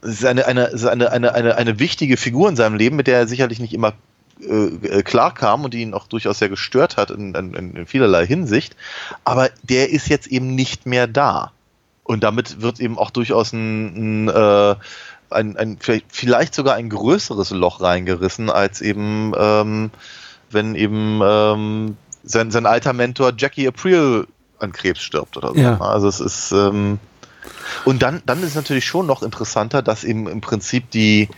Es ist eine, eine, eine, eine, eine, eine wichtige Figur in seinem Leben, mit der er sicherlich nicht immer äh, äh, klar kam und die ihn auch durchaus sehr gestört hat in, in, in vielerlei Hinsicht. Aber der ist jetzt eben nicht mehr da. Und damit wird eben auch durchaus ein, ein, äh, ein, ein vielleicht, vielleicht sogar ein größeres Loch reingerissen, als eben, ähm, wenn eben ähm, sein, sein alter Mentor Jackie April an Krebs stirbt oder so. Ja. Also es ist ähm, und dann, dann ist es natürlich schon noch interessanter, dass eben im Prinzip die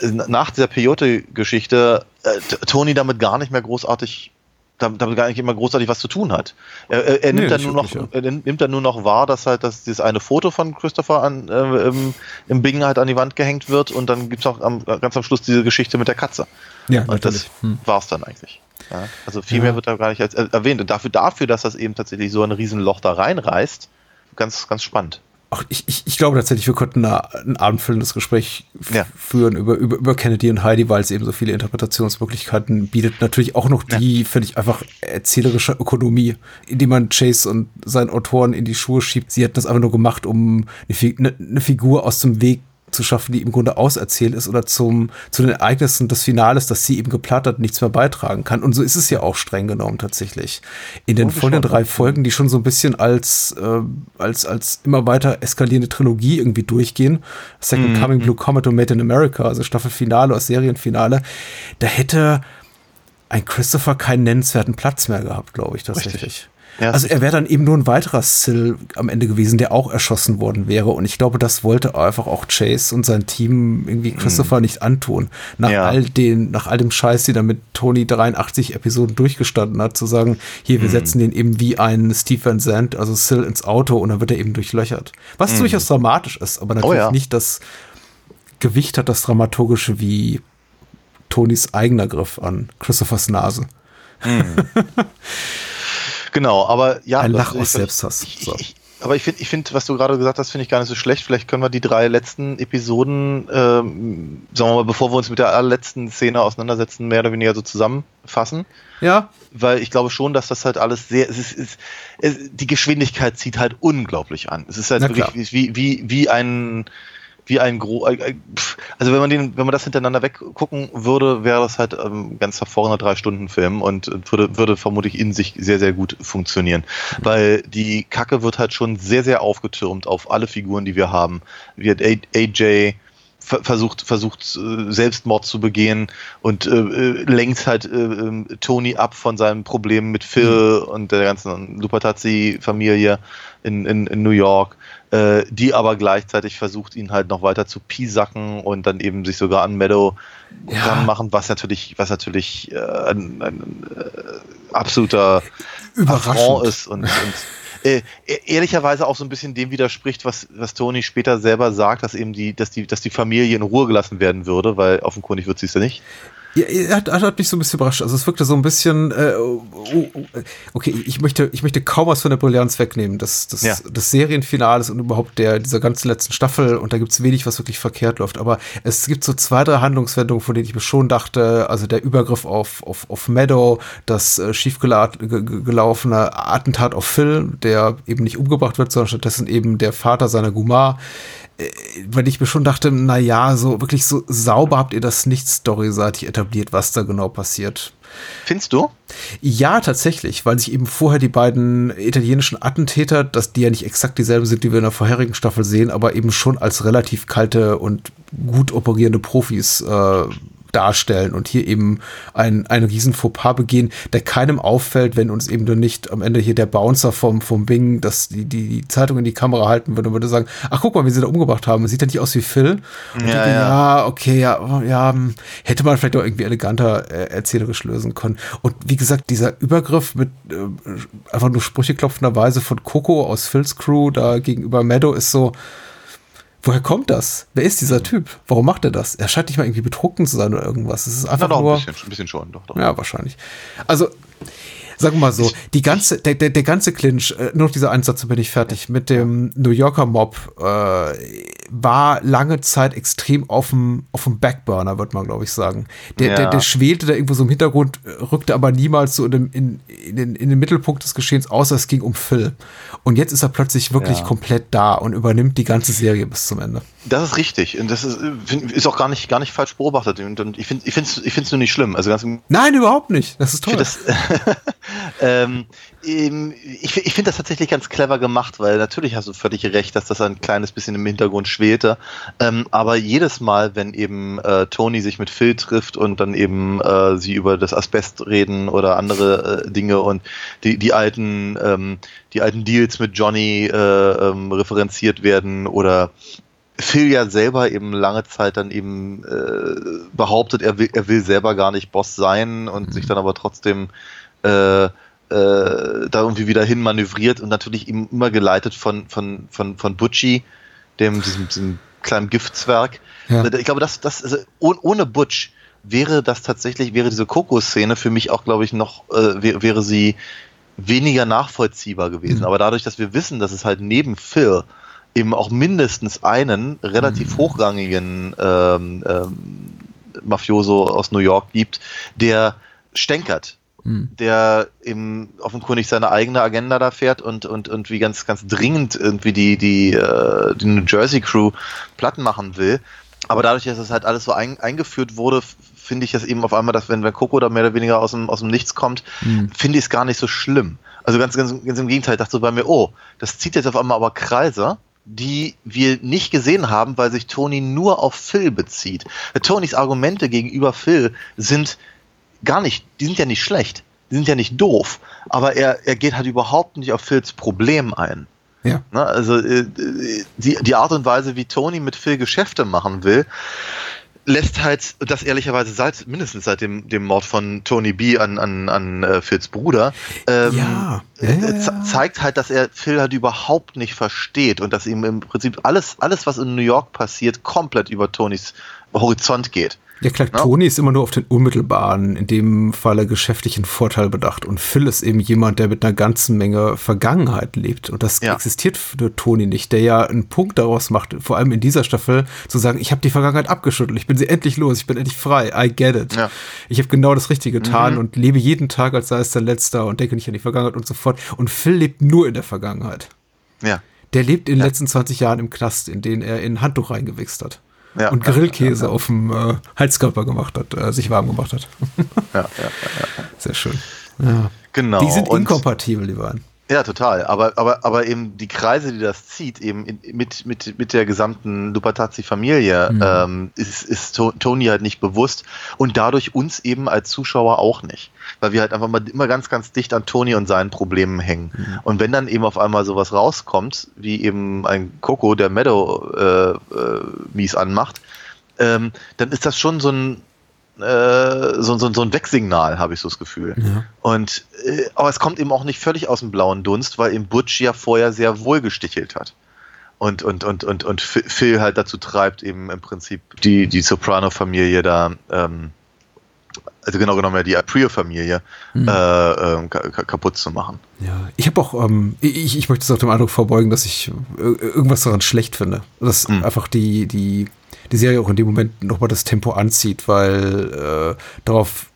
nach dieser Peyote-Geschichte äh, Tony damit gar nicht mehr großartig damit, gar nicht immer großartig was zu tun hat. Er, er, er, Nee, nimmt dann nur noch, er nimmt dann nur noch wahr, dass halt das, dieses eine Foto von Christopher an, äh, im, im Bing halt an die Wand gehängt wird und dann gibt's auch am, ganz am Schluss diese Geschichte mit der Katze. Ja, Und das natürlich. Hm. war's dann eigentlich. Ja, also viel Ja. mehr wird da gar nicht als er- erwähnt. Und dafür, dafür, dass das eben tatsächlich so ein Riesenloch da reinreißt, ganz, ganz spannend. Ach, ich, ich, ich glaube tatsächlich, wir könnten eine, ein abendfüllendes Gespräch Ja. führen über, über, über Kennedy und Heidi, weil es eben so viele Interpretationsmöglichkeiten bietet. Natürlich auch noch die, finde ich, einfach erzählerische Ökonomie, indem man Chase und seinen Autoren in die Schuhe schiebt. Sie hätten das einfach nur gemacht, um eine, eine, eine Figur aus dem Weg zu schaffen, die im Grunde auserzählt ist oder zum, zu den Ereignissen des Finales, dass sie eben geplant hat, nichts mehr beitragen kann. Und so ist es ja auch streng genommen tatsächlich. In den folgenden drei? Folgen, die schon so ein bisschen als, äh, als, als immer weiter eskalierende Trilogie irgendwie durchgehen. Second Mhm. Coming, Blue Comet und Made in America, also Staffelfinale oder Serienfinale, da hätte ein Christopher keinen nennenswerten Platz mehr gehabt, glaube ich, tatsächlich. Ja, also er wäre dann eben nur ein weiterer Sill am Ende gewesen, der auch erschossen worden wäre. Und ich glaube, das wollte einfach auch Chase und sein Team irgendwie Christopher nicht antun. Nach Ja. all den, nach all dem Scheiß, die dann mit Tony 83 Episoden durchgestanden hat, zu sagen, hier, wir setzen den eben wie ein Steve Van Zandt, also Sill ins Auto und dann wird er eben durchlöchert. Was durchaus dramatisch ist, aber natürlich ja. nicht das Gewicht hat, das Dramaturgische wie Tonys eigener Griff an Christophers Nase. Genau, aber ja. Ein Lach aus Selbsthass. So. ich, aber ich finde, ich find, was du gerade gesagt hast, finde ich gar nicht so schlecht. Vielleicht können wir die drei letzten Episoden, ähm, sagen wir mal, bevor wir uns mit der allerletzten Szene auseinandersetzen, mehr oder weniger so zusammenfassen. Ja, Weil ich glaube schon, dass das halt alles sehr, es ist, es, es, die Geschwindigkeit zieht halt unglaublich an. Es ist halt Na wirklich wie, wie, wie ein, wie ein gro äh, äh, also wenn man den, wenn man das hintereinander weggucken würde, wäre das halt ähm, ganz hervorragender drei Stunden Film und äh, würde, würde vermutlich in sich sehr, sehr gut funktionieren. Weil die Kacke wird halt schon sehr, sehr aufgetürmt auf alle Figuren, die wir haben. Wird AJ, ver- versucht, versucht Selbstmord zu begehen und äh, lenkt halt äh, ähm, Tony ab von seinem Problem mit Phil und der ganzen Lupatazzi-Familie in, in, in New York, äh, die aber gleichzeitig versucht, ihn halt noch weiter zu piesacken und dann eben sich sogar an Meadow Ja. dran machen, was natürlich, was natürlich äh, ein, ein äh, absoluter Überraschend. Affront ist und, und äh, e- ehrlicherweise auch so ein bisschen dem widerspricht, was, was Tony später selber sagt, dass eben die, dass die, dass die Familie in Ruhe gelassen werden würde, weil offenkundig wird sie es ja nicht. Ja, er hat, er hat mich so ein bisschen überrascht. Also es wirkte so ein bisschen, äh, oh, oh, oh, okay, ich möchte, ich möchte kaum was von der Brillanz wegnehmen. Das, das, Ja. das Serienfinales und überhaupt der, dieser ganzen letzten Staffel und da gibt's wenig, was wirklich verkehrt läuft. Aber es gibt so zwei, drei Handlungswendungen, von denen ich mir schon dachte, also der Übergriff auf, auf, auf Meadow, das äh, schiefgelaufene Attentat auf Phil, der eben nicht umgebracht wird, sondern stattdessen eben der Vater seiner Gumar weil ich mir schon dachte, na ja, so wirklich so sauber habt ihr das nicht storyseitig etabliert, was da genau passiert. Findest du? Ja, tatsächlich, weil sich eben vorher die beiden italienischen Attentäter, dass die ja nicht exakt dieselben sind, die wir in der vorherigen Staffel sehen, aber eben schon als relativ kalte und gut operierende Profis äh, darstellen und hier eben ein, ein riesen Fauxpas begehen, der keinem auffällt, wenn uns eben nur nicht am Ende hier der Bouncer vom, vom Bing, dass die, die, die Zeitung in die Kamera halten würde und würde sagen, ach guck mal, wie sie da umgebracht haben. Sieht ja nicht aus wie Phil. Ja, denke, ja. ja, okay, ja, ja, hm, hätte man vielleicht auch irgendwie eleganter äh, erzählerisch lösen können. Und wie gesagt, dieser Übergriff mit äh, einfach nur sprücheklopfenderweise von Coco aus Phil's Crew da gegenüber Meadow ist so, woher kommt das? Wer ist dieser Typ? Warum macht er das? Er scheint nicht mal irgendwie betrunken zu sein oder irgendwas. Es ist Na einfach doch, nur. ein bisschen, ein bisschen schon, doch, doch. Ja, wahrscheinlich. Also, sagen wir mal so, die ganze, der, der, der ganze Clinch, äh, nur noch dieser Einsatz, bin ich fertig, mit dem New Yorker Mob äh, war lange Zeit extrem auf dem, auf dem Backburner, wird man, glaube ich, sagen. Der, Ja. der, der schwelte da irgendwo so im Hintergrund, äh, rückte aber niemals so in, dem, in, in, den, in den Mittelpunkt des Geschehens, außer es ging um Phil. Und jetzt ist er plötzlich wirklich Ja. komplett da und übernimmt die ganze Serie bis zum Ende. Das ist richtig. Und das ist, äh, find, ist auch gar nicht, gar nicht falsch beobachtet. Und, ich finde ich es ich find's nur nicht schlimm. Also ganz Nein, überhaupt nicht. Das ist toll. Ich finde das, ähm, ähm, ich, ich finde das tatsächlich ganz clever gemacht, weil natürlich hast du völlig recht, dass das ein kleines bisschen im Hintergrund schwelte. Ähm, aber jedes Mal, wenn eben äh, Tony sich mit Phil trifft und dann eben äh, sie über das Asbest reden oder andere äh, Dinge und die, die alten, ähm, die alten Deals mit Johnny äh, ähm, referenziert werden oder Phil ja selber eben lange Zeit dann eben äh, behauptet, er will, er will selber gar nicht Boss sein und sich dann aber trotzdem äh, da irgendwie wieder hin manövriert und natürlich eben immer geleitet von, von, von, von Butchie, dem, diesem, diesem kleinen Giftzwerg. Ja. Ich glaube, das, das, also, oh- ohne Butch wäre das tatsächlich, wäre diese Coco-Szene für mich auch, glaube ich, noch, äh, wär, wäre sie weniger nachvollziehbar gewesen. Mhm. Aber dadurch, dass wir wissen, dass es halt neben Phil eben auch mindestens einen relativ Mhm. hochrangigen ähm, ähm, Mafioso aus New York gibt, der stänkert, Mhm. der eben offenkundig seine eigene Agenda da fährt und, und, und wie ganz, ganz dringend irgendwie die, die, äh, die New Jersey Crew platt machen will. Aber dadurch, dass das halt alles so ein, eingeführt wurde, finde ich das eben auf einmal, dass wenn, wenn Coco da mehr oder weniger aus dem, aus dem Nichts kommt, finde ich es gar nicht so schlimm. Also ganz, ganz, ganz im Gegenteil, ich dachte so bei mir, oh, das zieht jetzt auf einmal aber Kreise, die wir nicht gesehen haben, weil sich Tony nur auf Phil bezieht. Tonys Argumente gegenüber Phil sind gar nicht, die sind ja nicht schlecht, die sind ja nicht doof, aber er, er geht halt überhaupt nicht auf Phils Problem ein. Ja. Ne? Also äh, die, die Art und Weise, wie Tony mit Phil Geschäfte machen will, lässt halt das ehrlicherweise seit mindestens seit dem, dem Mord von Tony B an, an, an äh, Phils Bruder ähm, Ja. Ja, ja. zeigt halt, dass er Phil halt überhaupt nicht versteht und dass ihm im Prinzip alles, alles, was in New York passiert, komplett über Tonys Horizont geht. Ja klar, Ja. Tony ist immer nur auf den unmittelbaren, in dem Falle geschäftlichen Vorteil bedacht. Und Phil ist eben jemand, der mit einer ganzen Menge Vergangenheit lebt. Und das Ja. existiert für Tony nicht, der ja einen Punkt daraus macht, vor allem in dieser Staffel, zu sagen, ich habe die Vergangenheit abgeschüttelt, ich bin sie endlich los, ich bin endlich frei, I get it. Ja. Ich habe genau das Richtige getan und lebe jeden Tag, als sei es der letzte und denke nicht an die Vergangenheit und so fort. Und Phil lebt nur in der Vergangenheit. Ja. Der lebt in den letzten 20 Jahren im Knast, in den er in ein Handtuch reingewichst hat. Ja, und ja, Grillkäse auf dem äh, Heizkörper gemacht hat, äh, sich warm gemacht hat. Ja, ja, ja. Sehr schön. Ja. Genau. Die sind Und- inkompatibel, die beiden. Ja, total. Aber, aber, aber eben die Kreise, die das zieht, eben in, mit, mit, mit der gesamten Lupatazzi-Familie, Mhm. ähm, ist, ist To- Tony halt nicht bewusst und dadurch uns eben als Zuschauer auch nicht. Weil wir halt einfach mal immer ganz, ganz dicht an Tony und seinen Problemen hängen. Mhm. Und wenn dann eben auf einmal sowas rauskommt, wie eben ein Coco, der Meadow äh, äh, mies anmacht, ähm, dann ist das schon so ein, äh, so, so, so ein Wegsignal, habe ich so das Gefühl. Und äh, aber es kommt eben auch nicht völlig aus dem blauen Dunst, weil eben Butch ja vorher sehr wohl gestichelt hat. Und, und, und, und, und Phil- Phil halt dazu treibt, eben im Prinzip die, die Soprano-Familie da, ähm, also genau genommen ja die Aprio-Familie, äh, ähm, ka ka- kaputt zu machen. Ja, ich habe auch, ähm, ich, ich möchte es auch dem Eindruck vorbeugen, dass ich äh, irgendwas daran schlecht finde. Dass Mhm. einfach die, die, die Serie auch in dem Moment nochmal das Tempo anzieht, weil äh, darauf,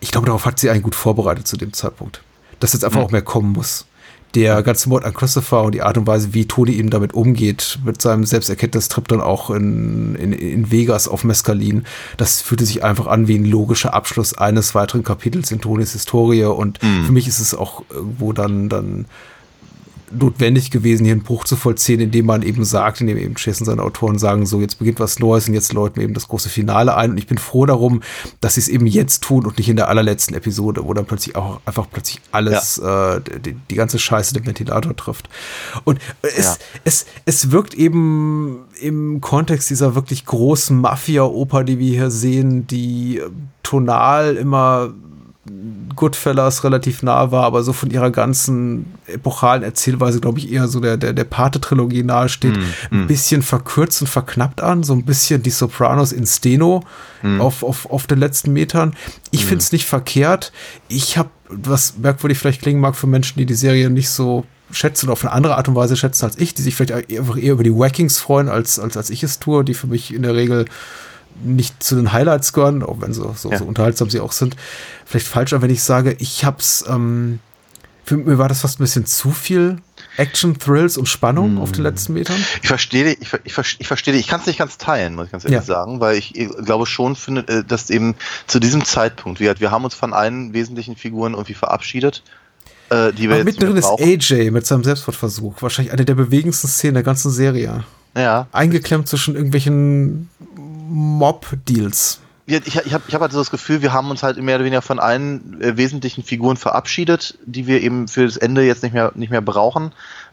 ich glaube, darauf hat sie einen gut vorbereitet zu dem Zeitpunkt. Dass jetzt einfach Mhm. auch mehr kommen muss. Der ganze Mord an Christopher und die Art und Weise, wie Tony eben damit umgeht, mit seinem Selbsterkenntnistrip dann auch in, in, in Vegas auf Mescalin, das fühlte sich einfach an wie ein logischer Abschluss eines weiteren Kapitels in Tonys Historie. Und für mich ist es auch irgendwo dann, dann notwendig gewesen, hier einen Bruch zu vollziehen, indem man eben sagt, indem eben Chase und seine Autoren sagen, so jetzt beginnt was Neues und jetzt läuten wir eben das große Finale ein. Und ich bin froh darum, dass sie es eben jetzt tun und nicht in der allerletzten Episode, wo dann plötzlich auch einfach plötzlich alles, äh, die, die ganze Scheiße den Ventilator trifft. Und es, Ja. es, es wirkt eben im Kontext dieser wirklich großen Mafia-Oper, die wir hier sehen, die tonal immer Goodfellas relativ nah war, aber so von ihrer ganzen epochalen Erzählweise, glaube ich, eher so der, der, der Pate-Trilogie nahe steht, ein bisschen verkürzt und verknappt an, so ein bisschen die Sopranos in Steno auf, auf, auf den letzten Metern. Ich finde es nicht verkehrt. Ich habe, was merkwürdig vielleicht klingen mag für Menschen, die die Serie nicht so schätzen oder auf eine andere Art und Weise schätzen als ich, die sich vielleicht einfach eher über die Wackings freuen, als, als, als ich es tue, die für mich in der Regel nicht zu den Highlights gehören, auch wenn so, so, Ja. so unterhaltsam sie auch sind. Vielleicht falscher, wenn ich sage, ich hab's, ähm, für mir war das fast ein bisschen zu viel Action, Thrills und Spannung auf den letzten Metern. Ich verstehe, dich- ich, ich, ich verstehe, ich kann es nicht ganz teilen, muss ich ganz ehrlich Ja. sagen, weil ich äh, glaube schon finde, äh, dass eben zu diesem Zeitpunkt, wir, wir haben uns von allen wesentlichen Figuren irgendwie verabschiedet, äh, die wir Aber jetzt mittendrin ist. AJ mit seinem Selbstmordversuch. Wahrscheinlich eine der bewegendsten Szenen der ganzen Serie. Ja, Eingeklemmt zwischen irgendwelchen Mob-Deals. Ich, ich habe ich hab halt so das Gefühl, wir haben uns halt mehr oder weniger von allen äh, wesentlichen Figuren verabschiedet, die wir eben für das Ende jetzt nicht mehr, nicht mehr brauchen.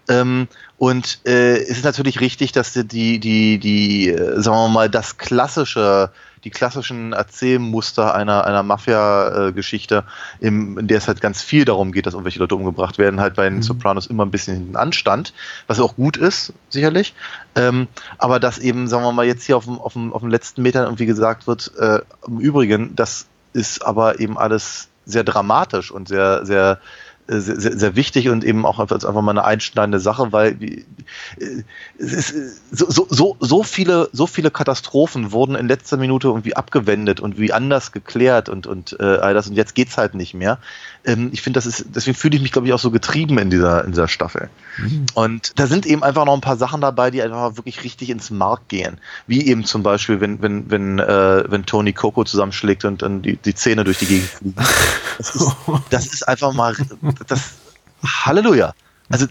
Ähm, und äh, es ist natürlich richtig, dass die, die, die, die äh, sagen wir mal, das klassische, die klassischen Erzählmuster einer, einer Mafia-Geschichte, in der es halt ganz viel darum geht, dass irgendwelche Leute umgebracht werden, halt bei den Sopranos immer ein bisschen hinten anstand, was auch gut ist, sicherlich. Ähm, aber dass eben, sagen wir mal, jetzt hier auf dem, auf dem, auf dem letzten Metern irgendwie gesagt wird, äh, im Übrigen, das ist aber eben alles sehr dramatisch und sehr, sehr, sehr, sehr, sehr wichtig und eben auch als einfach mal eine einschneidende Sache, weil äh, es ist äh, so, so, so, so viele, so viele Katastrophen wurden in letzter Minute irgendwie abgewendet und wie anders geklärt und, und äh, all das und jetzt geht's halt nicht mehr. Ähm, ich finde, das ist, deswegen fühle ich mich, glaube ich, auch so getrieben in dieser, in dieser Staffel. Und da sind eben einfach noch ein paar Sachen dabei, die einfach wirklich richtig ins Mark gehen. Wie eben zum Beispiel, wenn, wenn, wenn, äh, wenn Tony Coco zusammenschlägt und dann die, die Zähne durch die Gegend fliegen. Das ist, das ist einfach mal, das, Halleluja. Also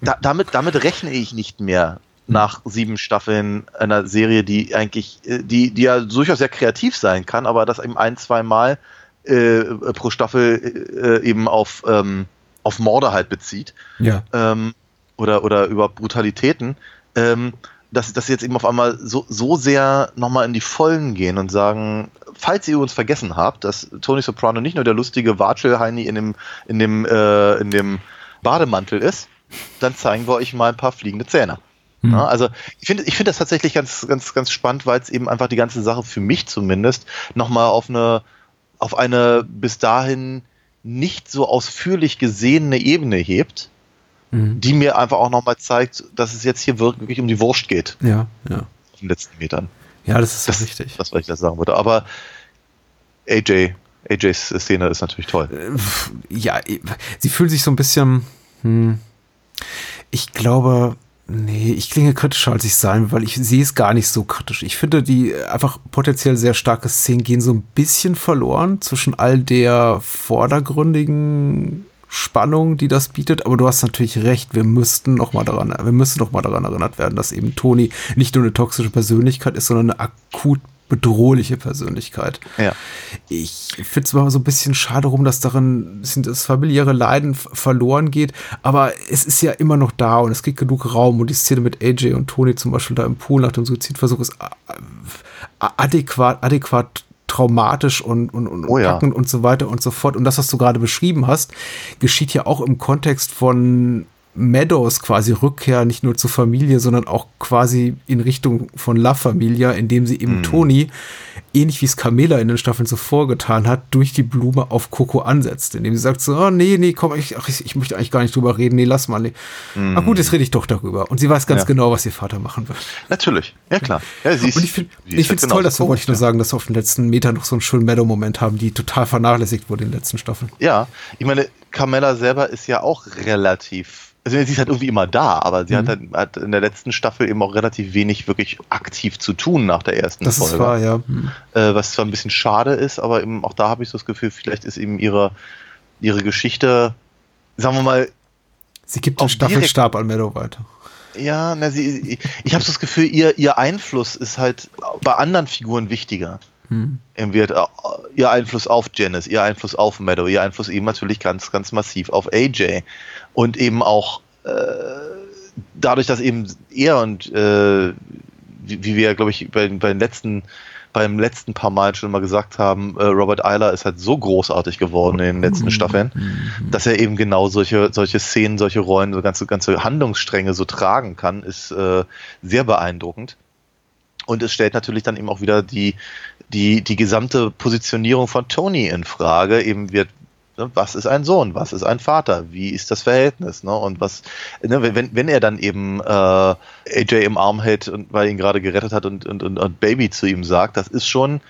da, damit, damit rechne ich nicht mehr nach sieben Staffeln einer Serie, die eigentlich, äh, die, die ja durchaus sehr kreativ sein kann, aber das eben ein, zwei Mal äh, pro Staffel äh, eben auf, ähm, auf Morde halt bezieht. Ja. Ähm, oder, oder über Brutalitäten. Ähm, dass, dass sie jetzt eben auf einmal so, so sehr nochmal in die Vollen gehen und sagen, falls ihr uns vergessen habt, dass Tony Soprano nicht nur der lustige Watschel-Heini in dem, in dem, äh, in dem Bademantel ist, dann zeigen wir euch mal ein paar fliegende Zähne. Hm. Ja, also ich finde ich finde das tatsächlich ganz, ganz, ganz spannend, weil es eben einfach die ganze Sache für mich zumindest nochmal auf eine, auf eine bis dahin nicht so ausführlich gesehene Ebene hebt, Mhm. die mir einfach auch nochmal zeigt, dass es jetzt hier wirklich um die Wurst geht Ja, ja. auf den letzten Metern. Ja, das ist Das- richtig. Das, was ich da sagen würde. Aber AJ, AJs Szene ist natürlich toll. ja, sie fühlt sich so ein bisschen. Hm, ich glaube, nee, ich klinge kritischer, als ich sein will, weil ich sehe es gar nicht so kritisch. Ich finde, die einfach potenziell sehr starke Szenen gehen so ein bisschen verloren zwischen all der vordergründigen Spannung, die das bietet. Aber du hast natürlich recht, wir müssten noch mal daran, wir müssen noch mal daran erinnert werden, dass eben Toni nicht nur eine toxische Persönlichkeit ist, sondern eine akut bedrohliche Persönlichkeit. Ja. Ich finde es mal so ein bisschen schade rum, dass darin das familiäre Leiden verloren geht, aber es ist ja immer noch da und es gibt genug Raum und die Szene mit AJ und Tony zum Beispiel da im Pool nach dem Suizidversuch ist a- a- adäquat, adäquat traumatisch und, und, und Oh ja. packend und so weiter und so fort. Und das, was du gerade beschrieben hast, geschieht ja auch im Kontext von Meadows quasi Rückkehr nicht nur zur Familie, sondern auch quasi in Richtung von La Familia, indem sie eben Toni, ähnlich wie es Carmela in den Staffeln zuvor getan hat, durch die Blume auf Coco ansetzt, indem sie sagt so, oh, nee, nee, komm, ich, ach, ich, ich möchte eigentlich gar nicht drüber reden, nee, lass mal. Nee. Ach gut, jetzt rede ich doch darüber. Und sie weiß ganz Ja. genau, was ihr Vater machen wird. Natürlich, ja klar. Ja, sie ist, Und ich finde es halt toll, dass wir, wollte ich nur komisch, sagen, dass wir auf den letzten Metern noch so einen schönen Meadow-Moment haben, die total vernachlässigt wurde in den letzten Staffeln. Ja, ich meine, Carmella selber ist ja auch relativ, also sie ist halt irgendwie immer da, aber sie hat, halt, hat in der letzten Staffel eben auch relativ wenig wirklich aktiv zu tun nach der ersten Das Folge. ist wahr, ja. Hm. äh, was zwar ein bisschen schade ist, aber eben auch da habe ich so das Gefühl, vielleicht ist eben ihre, ihre Geschichte, sagen wir mal, Sie gibt den Staffelstab an Meadow weiter. ja, na, sie, ich, habe so das Gefühl, ihr, ihr Einfluss ist halt bei anderen Figuren wichtiger. Irgendwie halt, äh, ihr Einfluss auf Janice, ihr Einfluss auf Meadow, ihr Einfluss eben natürlich ganz, ganz massiv auf AJ. Und eben auch äh, dadurch, dass eben er und äh, wie, wie wir, glaube ich, bei, bei den letzten beim letzten paar Mal schon mal gesagt haben, äh, Robert Eiler ist halt so großartig geworden in den letzten Staffeln, dass er eben genau solche, solche Szenen, solche Rollen, so ganze, ganze Handlungsstränge so tragen kann, ist äh, sehr beeindruckend. Und es stellt natürlich dann eben auch wieder die, die, die gesamte Positionierung von Tony in Frage. Eben wird, ne, was ist ein Sohn, was ist ein Vater, wie ist das Verhältnis, ne? Und was, ne, wenn, wenn er dann eben äh, AJ im Arm hält und weil ihn gerade gerettet hat und, und, und, und Baby zu ihm sagt, das ist schon,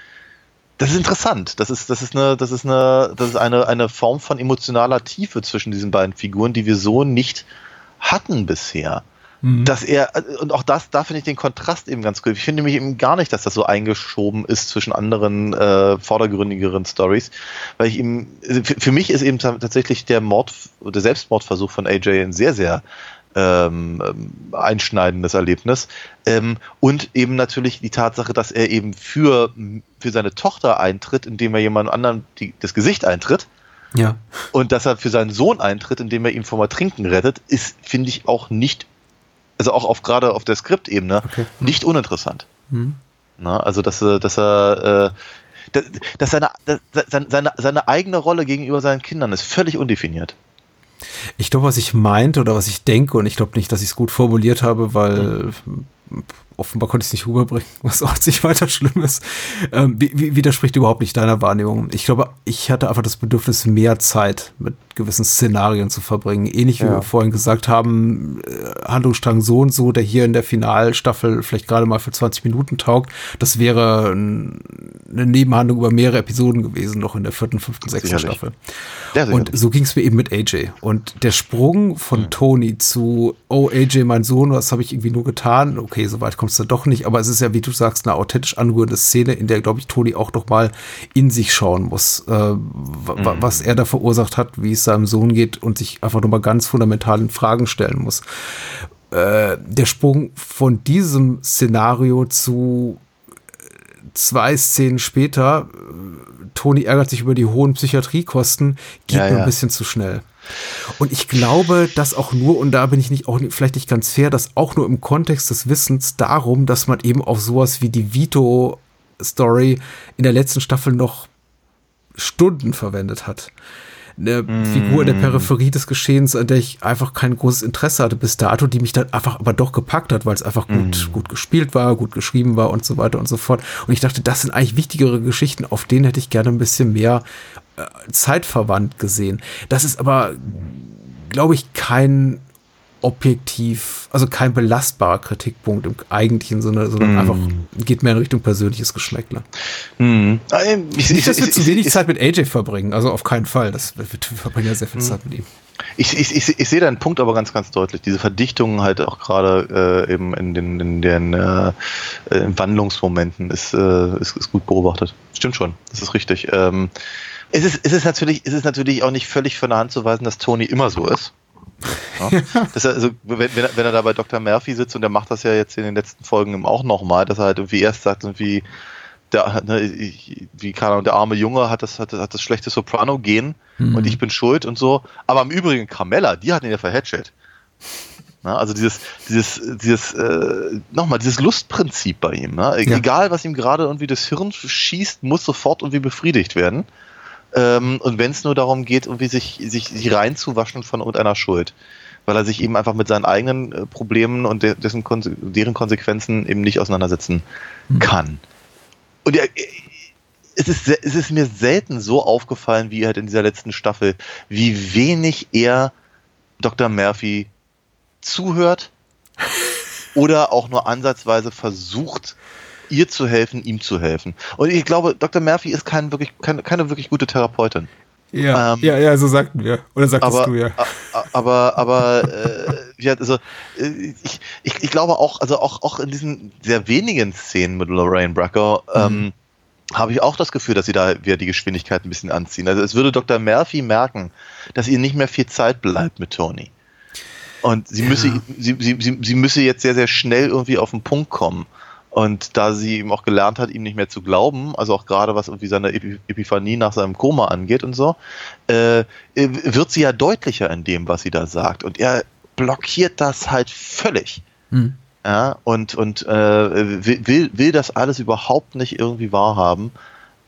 das ist interessant. Das ist, das ist eine, das ist eine, das ist eine, eine Form von emotionaler Tiefe zwischen diesen beiden Figuren, die wir so nicht hatten bisher. Dass er, und auch das, da finde ich den Kontrast eben ganz cool. Ich finde nämlich eben gar nicht, dass das so eingeschoben ist zwischen anderen, äh, vordergründigeren Stories, weil ich eben, für, für mich ist eben ta- tatsächlich der Mord, der Selbstmordversuch von AJ ein sehr, sehr ähm, ähm, einschneidendes Erlebnis. Ähm, und eben natürlich die Tatsache, dass er eben für, für seine Tochter eintritt, indem er jemand anderen die, das Gesicht eintritt. Ja. Und dass er für seinen Sohn eintritt, indem er ihn vom Ertrinken rettet, ist, finde ich, auch nicht, also auch auf gerade auf der Skriptebene, Okay. nicht uninteressant. Hm. Na, also dass er, dass er, äh, dass, seine, dass seine, seine, seine eigene Rolle gegenüber seinen Kindern ist völlig undefiniert. Ich glaube, was ich meinte oder was ich denke, und ich glaube nicht, dass ich es gut formuliert habe, weil offenbar konnte ich es nicht rüberbringen, was auch nicht weiter schlimm ist. Ähm, widerspricht überhaupt nicht deiner Wahrnehmung. Ich glaube, ich hatte einfach das Bedürfnis, mehr Zeit mit gewissen Szenarien zu verbringen. Ähnlich wie Ja. wir vorhin gesagt haben, äh, Handlungsstrang so und so, der hier in der Finalstaffel vielleicht gerade mal für 20 Minuten taugt. Das wäre ein, eine Nebenhandlung über mehrere Episoden gewesen, noch in der vierten, fünften, sechsten Sicherlich. Staffel. Ja. Und so ging es mir eben mit AJ. Und der Sprung von Tony zu, oh AJ, mein Sohn, was habe ich irgendwie nur getan? Okay, so weit kommst du doch nicht. Aber es ist ja, wie du sagst, eine authentisch anrührende Szene, in der, glaube ich, Tony auch noch mal in sich schauen muss, äh, wa- was er da verursacht hat, wie es seinem Sohn geht und sich einfach noch mal ganz fundamentalen Fragen stellen muss. Äh, der Sprung von diesem Szenario zu zwei Szenen später, äh, Toni ärgert sich über die hohen Psychiatriekosten, geht Ja, mir ja. ein bisschen zu schnell. Und ich glaube, dass auch nur, und da bin ich nicht auch vielleicht nicht ganz fair, dass auch nur im Kontext des Wissens darum, dass man eben auf sowas wie die Vito-Story in der letzten Staffel noch Stunden verwendet hat. Eine Figur in der Peripherie des Geschehens, an der ich einfach kein großes Interesse hatte bis dato, die mich dann einfach aber doch gepackt hat, weil es einfach gut, gut gespielt war, gut geschrieben war und so weiter und so fort. Und ich dachte, das sind eigentlich wichtigere Geschichten, auf denen hätte ich gerne ein bisschen mehr äh, zeitverwandt gesehen. Das ist aber, glaube ich, kein objektiv, also kein belastbarer Kritikpunkt im eigentlichen Sinne, sondern einfach geht mehr in Richtung persönliches Geschmäckle. Mhm. Ah, ich- Nicht, dass wir ich- zu wenig ich- Zeit mit AJ verbringen, also auf keinen Fall. Das, wir, wir verbringen ja sehr viel Zeit mit ihm. Ich, ich, ich, ich sehe deinen Punkt aber ganz, ganz deutlich. Diese Verdichtung halt auch gerade äh, eben in den, in den äh, äh, Wandlungsmomenten ist, äh, ist, ist gut beobachtet. Stimmt schon, das ist richtig. Ähm, es, ist, es, ist natürlich, es ist natürlich auch nicht völlig von der Hand zu weisen, dass Tony immer so ist. Ja? Dass er, also, wenn, wenn, er, wenn er da bei Dr. Murphy sitzt und der macht das ja jetzt in den letzten Folgen eben auch nochmal, dass er halt irgendwie erst sagt, irgendwie, der, ne, ich, wie keine Ahnung, der arme Junge hat das, hat, hat das schlechte Soprano-Gen und ich bin schuld und so. Aber im Übrigen, Carmella, die hat ihn ja verhätschelt. Na, also dieses, dieses, dieses, äh, nochmal, dieses Lustprinzip bei ihm. Ne? Ja. Egal, was ihm gerade irgendwie das Hirn schießt, muss sofort irgendwie befriedigt werden. Ähm, und wenn es nur darum geht, irgendwie sich, sich, sich reinzuwaschen von irgendeiner Schuld. Weil er sich eben einfach mit seinen eigenen äh, Problemen und de dessen Konse deren Konsequenzen eben nicht auseinandersetzen kann. Und er, es ist, es ist mir selten so aufgefallen, wie halt in dieser letzten Staffel, wie wenig er Dr. Murphy zuhört oder auch nur ansatzweise versucht, ihr zu helfen, ihm zu helfen. Und ich glaube, Dr. Murphy ist kein wirklich, keine, keine wirklich gute Therapeutin. Ja, Ähm, ja, ja, so sagten wir. Oder sagtest aber, du ja. aber, aber, äh, ja, also, äh, ich, ich, ich glaube auch, also auch, auch in diesen sehr wenigen Szenen mit Lorraine Bracco, ähm, habe ich auch das Gefühl, dass sie da wieder die Geschwindigkeit ein bisschen anziehen. Also es würde Dr. Murphy merken, dass ihr nicht mehr viel Zeit bleibt mit Tony. Und sie müsse, sie, sie, sie, sie müsse jetzt sehr, sehr schnell irgendwie auf den Punkt kommen. Und da sie eben auch gelernt hat, ihm nicht mehr zu glauben, also auch gerade was irgendwie seine Epi- Epiphanie nach seinem Koma angeht und so, äh, wird sie ja deutlicher in dem, was sie da sagt. Und er blockiert das halt völlig. Hm. Ja, und, und äh, will, will, das alles überhaupt nicht irgendwie wahrhaben,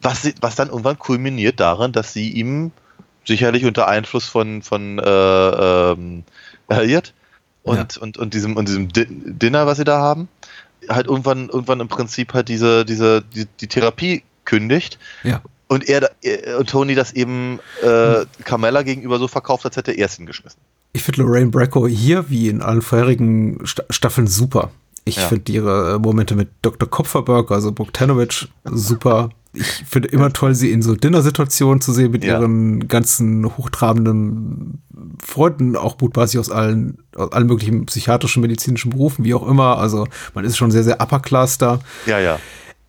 was, sie- was dann irgendwann kulminiert darin, dass sie ihm sicherlich unter Einfluss von, von äh, ähm, und, und, und diesem, und diesem Di Dinner, was sie da haben, halt irgendwann, irgendwann im Prinzip halt diese, diese, die, die Therapie kündigt Ja. und er, und Tony das eben äh, Carmella gegenüber so verkauft, als hätte er es hingeschmissen. Ich finde Lorraine Bracco hier wie in allen vorherigen Sta Staffeln super. Ich Ja. finde ihre Momente mit Dr. Kopferberg, also Bogdanovic, super. Ich finde immer toll, sie in so Dinner-Situationen zu sehen mit Ja. ihren ganzen hochtrabenden Freunden, auch mutmaßlich aus allen, aus allen möglichen psychiatrischen, medizinischen Berufen, wie auch immer. Also man ist schon sehr, sehr upper class da. Ja, ja.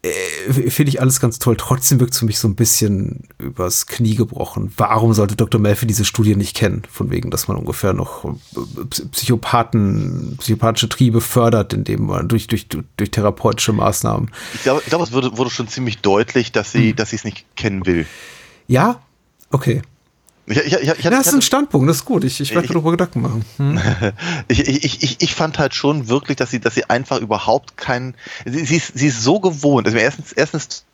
Äh, Finde ich alles ganz toll. Trotzdem wirkt es für mich so ein bisschen übers Knie gebrochen. Warum sollte Dr. Melfi diese Studie nicht kennen? Von wegen, dass man ungefähr noch äh, Psychopathen, psychopathische Triebe fördert, indem man durch, durch, durch therapeutische Maßnahmen. Ich glaube, ich glaube, es wurde, wurde schon ziemlich deutlich, dass sie, dass sie es nicht kennen will. Ja? Okay. Ich, ich, ich, ich, Ja, das ist ein Standpunkt, das ist gut. Ich, ich werde darüber Gedanken machen. Hm? ich, ich, ich, fand halt schon wirklich, dass sie, dass sie einfach überhaupt keinen. Sie, sie, ist, sie ist so gewohnt. Also erstens, erstens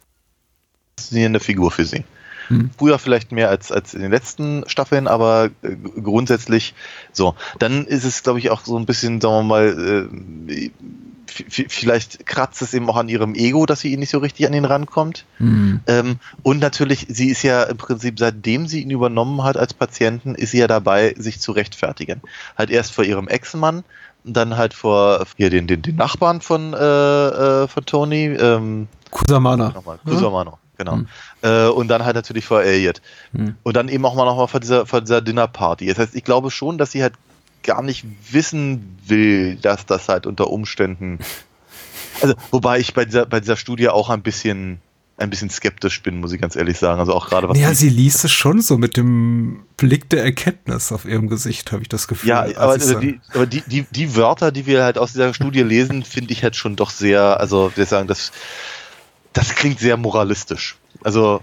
faszinierende Figur für sie. Früher vielleicht mehr als, als in den letzten Staffeln, aber äh, grundsätzlich so. Dann ist es, glaube ich, auch so ein bisschen, sagen wir mal, äh, vielleicht kratzt es eben auch an ihrem Ego, dass sie ihn nicht so richtig an ihn rankommt. Hm. Ähm, und natürlich, sie ist ja im Prinzip, seitdem sie ihn übernommen hat als Patienten, ist sie ja dabei, sich zu rechtfertigen. Halt erst vor ihrem Ex-Mann, und dann halt vor hier den, den, den Nachbarn von, äh, äh, von Tony, ähm, Kusamana. nochmal, Kusamano, genau. Äh, und dann halt natürlich vor Elliot. Hm. Und dann eben auch mal nochmal vor dieser, vor dieser Dinnerparty. Das heißt, ich glaube schon, dass sie halt gar nicht wissen will, dass das halt unter Umständen. Also, wobei ich bei dieser, bei dieser Studie auch ein bisschen, ein bisschen skeptisch bin, muss ich ganz ehrlich sagen. Also auch gerade was. Ja, die- sie liest es schon so mit dem Blick der Erkenntnis auf ihrem Gesicht, habe ich das Gefühl. ja, aber, also so- die, aber die, die, die Wörter, die wir halt aus dieser Studie lesen, finde ich halt schon doch sehr, also wir sagen, das, das klingt sehr moralistisch. Also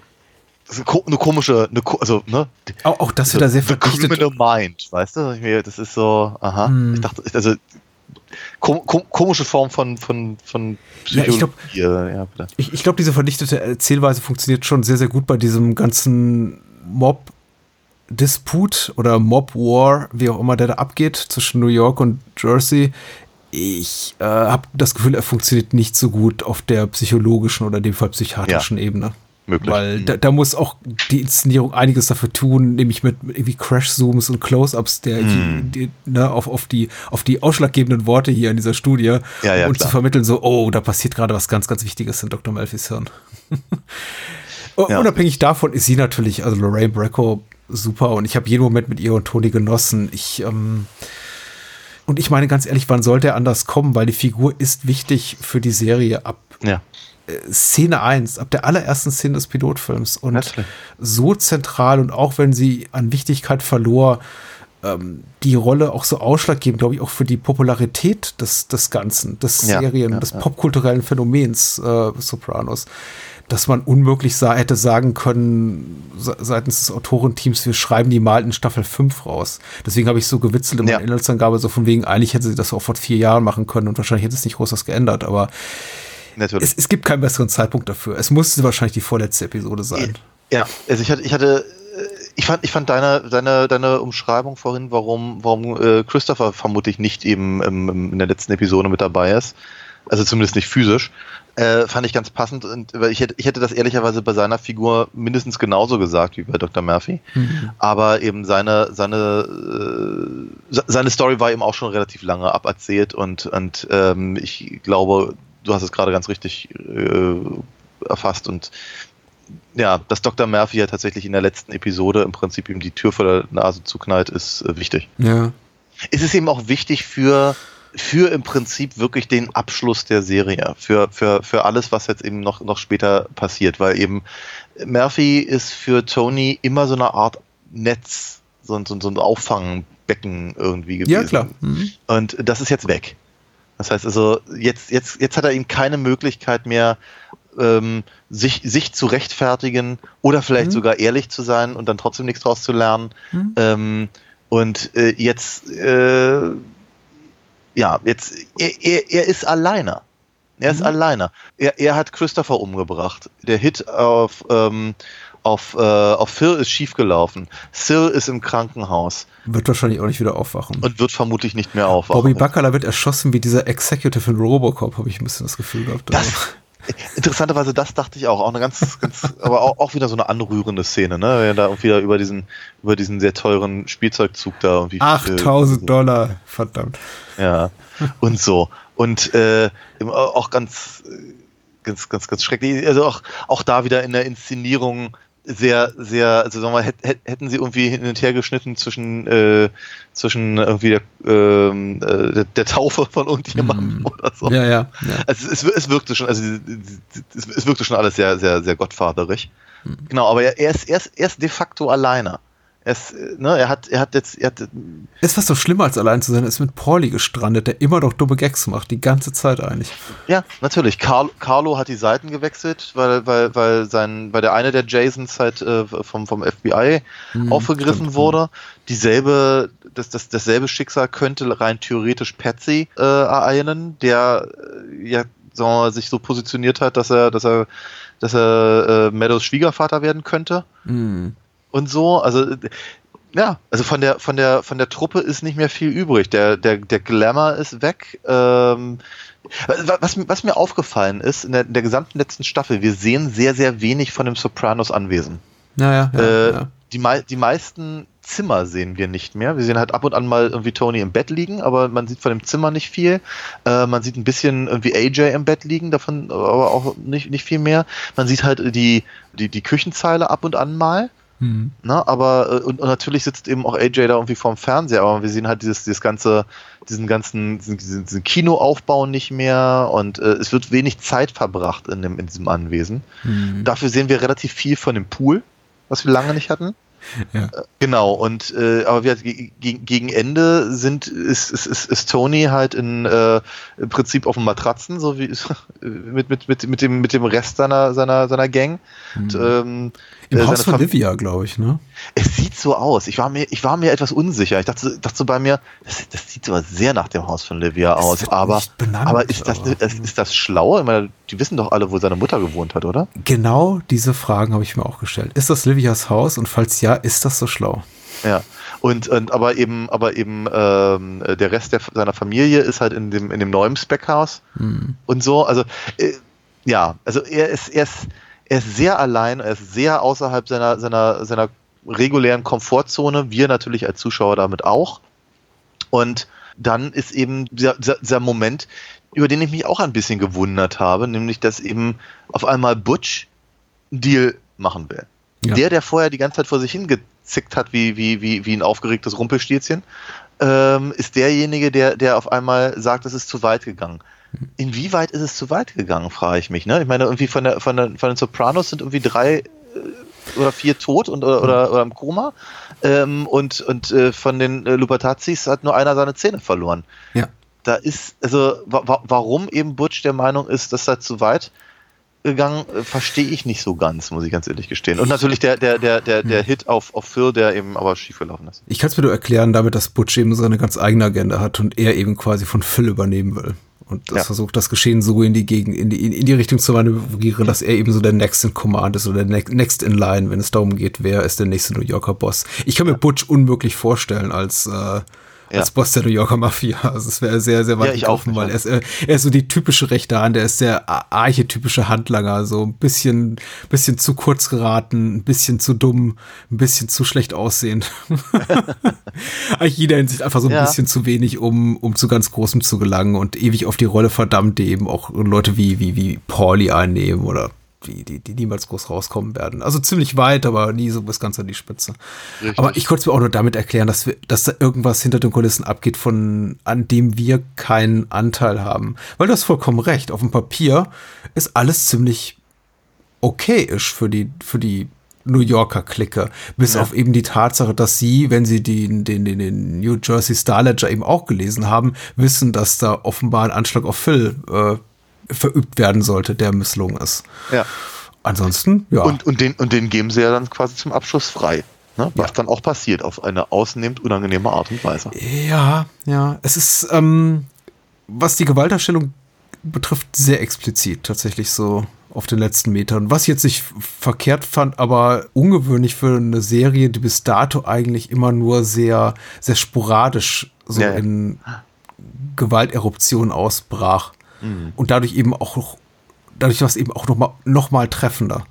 das ist eine komische, eine, also, ne? auch, auch das wieder sehr The verdichtet. Criminal Mind, weißt du? Das ist so, aha. Hm. Ich dachte, also kom kom komische Form von, von, von Ja, ich glaub- Psychologie. Ja. Ich, ich glaube, diese verdichtete Erzählweise funktioniert schon sehr, sehr gut bei diesem ganzen Mob-Disput oder Mob-War, wie auch immer der da abgeht zwischen New York und Jersey. Ich äh, habe das Gefühl, er funktioniert nicht so gut auf der psychologischen oder in dem Fall psychiatrischen Ebene. Möglich. Weil Mhm. da, da muss auch die Inszenierung einiges dafür tun, nämlich mit irgendwie Crash-Zooms und Close-Ups, der Mhm. die, ne, auf, auf, die, auf die ausschlaggebenden Worte hier in dieser Studie Ja, ja, und klar. zu vermitteln, so, oh, da passiert gerade was ganz, ganz Wichtiges in Dr. Melfis Hirn. Ja. Unabhängig davon ist sie natürlich, also Lorraine Bracco, super und ich habe jeden Moment mit ihr und Toni genossen. Ich, ähm, und ich meine ganz ehrlich, wann sollte er anders kommen, weil die Figur ist wichtig für die Serie ab ja. Szene 1, ab der allerersten Szene des Pilotfilms und Natürlich. so zentral und auch wenn sie an Wichtigkeit verlor, ähm, die Rolle auch so ausschlaggebend, glaube ich, auch für die Popularität des, des Ganzen, des Ja, Serien, ja, des ja. popkulturellen Phänomens äh, Sopranos, dass man unmöglich sah, hätte sagen können, se- seitens des Autorenteams, wir schreiben die mal in Staffel 5 raus. Deswegen habe ich so gewitzelt in meiner Inhaltsangabe, so von wegen, eigentlich hätte sie das auch vor vier Jahren machen können und wahrscheinlich hätte es nicht groß was geändert, aber Natürlich. es, es gibt keinen besseren Zeitpunkt dafür. Es musste wahrscheinlich die vorletzte Episode sein. Ja, also ich hatte, ich hatte, äh, ich fand, ich fand deine, deine, deine Umschreibung vorhin, warum, warum äh, Christopher vermutlich nicht eben ähm, im- in der letzten Episode mit dabei ist, also zumindest nicht physisch, äh, fand ich ganz passend. Und weil ich hätte, ich hätte das ehrlicherweise bei seiner Figur mindestens genauso gesagt wie bei Dr. Murphy. Aber eben seine, seine, äh, se- seine Story war eben auch schon relativ lange aberzählt und, und ähm, ich glaube, du hast es gerade ganz richtig äh, erfasst und ja, dass Dr. Murphy ja tatsächlich in der letzten Episode im Prinzip ihm die Tür vor der Nase zuknallt, ist äh, wichtig. Ja. Es ist eben auch wichtig für, für im Prinzip wirklich den Abschluss der Serie, für, für, für alles, was jetzt eben noch, noch später passiert, weil eben Murphy ist für Tony immer so eine Art Netz, so, ein- so, so ein Auffangbecken irgendwie gewesen. Ja, klar. Mhm. Und das ist jetzt weg. Das heißt also, jetzt, jetzt, jetzt hat er eben keine Möglichkeit mehr, ähm, sich, sich zu rechtfertigen oder vielleicht sogar ehrlich zu sein und dann trotzdem nichts draus zu lernen. Ähm, und äh, jetzt, äh, ja, jetzt, er, er, er ist alleine. Er ist alleine. Er, er hat Christopher umgebracht. Der Hit auf, ähm, auf, äh, auf Phil ist schiefgelaufen. Sil ist im Krankenhaus Wird wahrscheinlich auch nicht wieder aufwachen. und wird vermutlich nicht mehr aufwachen. Bobby Bacala wird erschossen wie dieser Executive in Robocop, habe ich ein bisschen das Gefühl gehabt. Das, interessanterweise, das dachte ich auch. Auch eine ganz, ganz, aber auch, auch wieder so eine anrührende Szene, ne? Wenn er da auch wieder über diesen, über diesen sehr teuren Spielzeugzug da irgendwie. 8000 äh, Dollar, verdammt. Ja. Und so. Und äh, auch ganz, ganz, ganz, ganz schrecklich. Also auch, auch da wieder in der Inszenierung sehr, sehr, also sagen wir mal, hätt- hätt- hätten sie irgendwie hin und her geschnitten zwischen, äh, zwischen irgendwie der, ähm, äh, der, der Taufe von irgendjemandem oder so. Ja, ja. ja. Also es, es wirkte schon, also es, es wirkte schon alles sehr, sehr, sehr gottvaterig. Genau, aber er, er, ist, er, ist, er ist de facto alleine. Ist, äh, ne, er hat, er hat jetzt, er hat, Ist fast so schlimmer als allein zu sein, er ist mit Pauli gestrandet, der immer noch dumme Gags macht, die ganze Zeit eigentlich. ja, natürlich. Carl, Carlo hat die Seiten gewechselt, weil, weil, weil sein, weil der eine der Jasons halt äh, vom, vom FBI aufgegriffen stimmt, wurde. Dieselbe, das, das, dasselbe Schicksal könnte rein theoretisch Patsy äh, ereilen, der äh, ja, sagen sich so positioniert hat, dass er, dass er, dass er äh, Meadows Schwiegervater werden könnte. Hm. Und so. Also Ja, also von der, von der, von der Truppe ist nicht mehr viel übrig. Der, der, der Glamour ist weg. Ähm, was, was mir aufgefallen ist, in der, in der gesamten letzten Staffel, wir sehen sehr, sehr wenig von dem Sopranos Anwesen. Naja, ja, äh, ja. Die, die meisten Zimmer sehen wir nicht mehr. Wir sehen halt ab und an mal irgendwie Tony im Bett liegen, aber man sieht von dem Zimmer nicht viel. Äh, man sieht ein bisschen irgendwie AJ im Bett liegen, davon aber auch nicht, nicht viel mehr. Man sieht halt die, die, die Küchenzeile ab und an mal. Hm. Ne, aber äh, und, und natürlich sitzt eben auch AJ da irgendwie vorm Fernseher, aber wir sehen halt dieses, dieses ganze, diesen ganzen, diesen, diesen, Kinoaufbau nicht mehr und äh, es wird wenig Zeit verbracht in, dem, in diesem Anwesen. Hm. Dafür sehen wir relativ viel von dem Pool, was wir lange nicht hatten. Ja. Äh, Genau, und äh, aber wir, ge- ge- gegen Ende sind ist, ist, ist, ist Tony halt in äh, im Prinzip auf dem Matratzen, so wie mit, mit, mit, mit dem mit dem Rest seiner seiner seiner Gang. Und, ähm, Im äh, Haus von Livia, glaube ich, ne? es sieht so aus. Ich war mir, ich war mir etwas unsicher. Ich dachte, dachte so bei mir, das, das sieht aber sehr nach dem Haus von Livia aus. wird Aber, benannt, aber ist das, aber- ist, ist das schlau? Ich meine, die wissen doch alle, wo seine Mutter gewohnt hat, oder? Genau diese Fragen habe ich mir auch gestellt. Ist das Livias Haus? Und falls ja, ist das so schlau? Ja. Und, und aber eben, aber eben ähm, der Rest der, seiner Familie ist halt in dem in dem neuen Speckhaus und so. Also äh, ja, also er ist er ist er ist sehr allein, er ist sehr außerhalb seiner seiner seiner regulären Komfortzone. Wir natürlich als Zuschauer damit auch. Und dann ist eben dieser, dieser, Moment, über den ich mich auch ein bisschen gewundert habe, nämlich dass eben auf einmal Butch einen Deal machen will. Ja. Der, der vorher die ganze Zeit vor sich hingezickt hat, wie, wie, wie, wie ein aufgeregtes Rumpelstilzchen, ähm, ist derjenige, der, der auf einmal sagt, es ist zu weit gegangen. Inwieweit ist es zu weit gegangen, frage ich mich. Ne? Ich meine, irgendwie von, der, von, der, von den Sopranos sind irgendwie drei äh, oder vier tot und, oder, oder, oder im Koma. Ähm, und und äh, von den äh, Lupatazis hat nur einer seine Zähne verloren. Ja. Da ist, also wa wa warum eben Butch der Meinung ist, dass er zu weit gegangen, äh, verstehe ich nicht so ganz, muss ich ganz ehrlich gestehen. Und natürlich der, der, der, der, der Hit auf, auf Phil, der eben aber schiefgelaufen ist. Ich kann es mir nur erklären damit, dass Butch eben so eine ganz eigene Agenda hat und er eben quasi von Phil übernehmen will. Und das Ja. versucht, das Geschehen so in die Gegend, in die, in die Richtung zu manövrieren, dass er eben so der Next in Command ist oder der Ne- Next in Line, wenn es darum geht, wer ist der nächste New Yorker Boss. Ich kann mir Butch unmöglich vorstellen als, äh, als Boss der New Yorker Mafia. Also es wäre sehr, sehr weit Ja, ich auch gegriffen, nicht, weil ja. er ist, äh, er ist so die typische rechte Hand, er ist der archetypische Handlanger, so ein bisschen, bisschen zu kurz geraten, ein bisschen zu dumm, ein bisschen zu schlecht aussehend. Eigentlich jeder Hinsicht einfach so ein Ja. bisschen zu wenig, um, um zu ganz Großem zu gelangen und ewig auf die Rolle verdammt, die eben auch Leute wie, wie, wie Pauli einnehmen oder die, die, die niemals groß rauskommen werden. Also ziemlich weit, aber nie so bis ganz an die Spitze. Richtig. Aber ich konnte es mir auch nur damit erklären, dass wir, dass da irgendwas hinter den Kulissen abgeht, von, an dem wir keinen Anteil haben. Weil du hast vollkommen recht. Auf dem Papier ist alles ziemlich okayisch für die, für die New Yorker Clique. Bis Ja. auf eben die Tatsache, dass sie, wenn sie den, den, den, den New Jersey Star Ledger eben auch gelesen haben, wissen, dass da offenbar ein Anschlag auf Phil äh, verübt werden sollte, der misslungen ist. Ja. Ansonsten, ja. Und, und, den, und den geben sie ja dann quasi zum Abschluss frei. Ne? Was dann auch passiert, auf eine ausnehmend unangenehme Art und Weise. Ja, ja. Es ist, ähm, was die Gewalterstellung betrifft, sehr explizit tatsächlich so auf den letzten Metern. Was ich jetzt nicht verkehrt fand, aber ungewöhnlich für eine Serie, die bis dato eigentlich immer nur sehr, sehr sporadisch so Ja, ja. in Gewalteruptionen ausbrach. Mhm. Und dadurch eben auch noch, dadurch war es eben auch noch mal, noch mal treffender,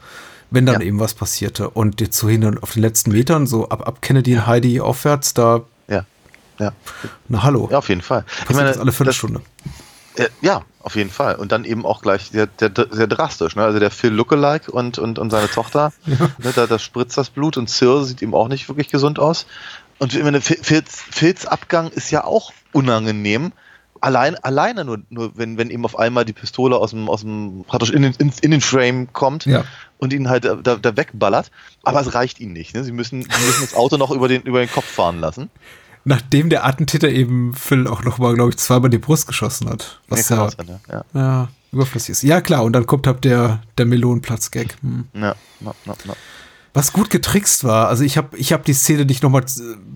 wenn dann Ja. eben was passierte. Und jetzt so hin und auf den letzten Metern, so ab, ab Kennedy und Heidi aufwärts, da, Ja. Ja. na hallo. ja, auf jeden Fall. Passiert das alle Viertelstunde. Das, äh, ja, auf jeden Fall. Und dann eben auch gleich sehr, sehr, sehr drastisch. Ne? Also der Phil Lookalike und, und, und seine Tochter, ne, da, da spritzt das Blut und Sir sieht eben auch nicht wirklich gesund aus. Und ich meine, Phil- Phils, Phils Abgang ist ja auch unangenehm. Allein, alleine nur, nur wenn, wenn eben auf einmal die Pistole aus dem, aus dem praktisch in den, in, in den Frame kommt Ja. und ihn halt da, da, wegballert. Aber es reicht ihnen nicht. Ne? Sie, müssen, sie müssen das Auto noch über den, über den Kopf fahren lassen. Nachdem der Attentäter eben Phil auch noch mal, glaube ich, zweimal die Brust geschossen hat. Nee, Was kann ja, sein, ja. ja überflüssig ist. Ja, klar, und dann kommt halt der, der Melonenplatz-Gag. Hm. Ja, ja, ja, ja. Was gut getrickst war, also ich habe ich hab die Szene nicht nochmal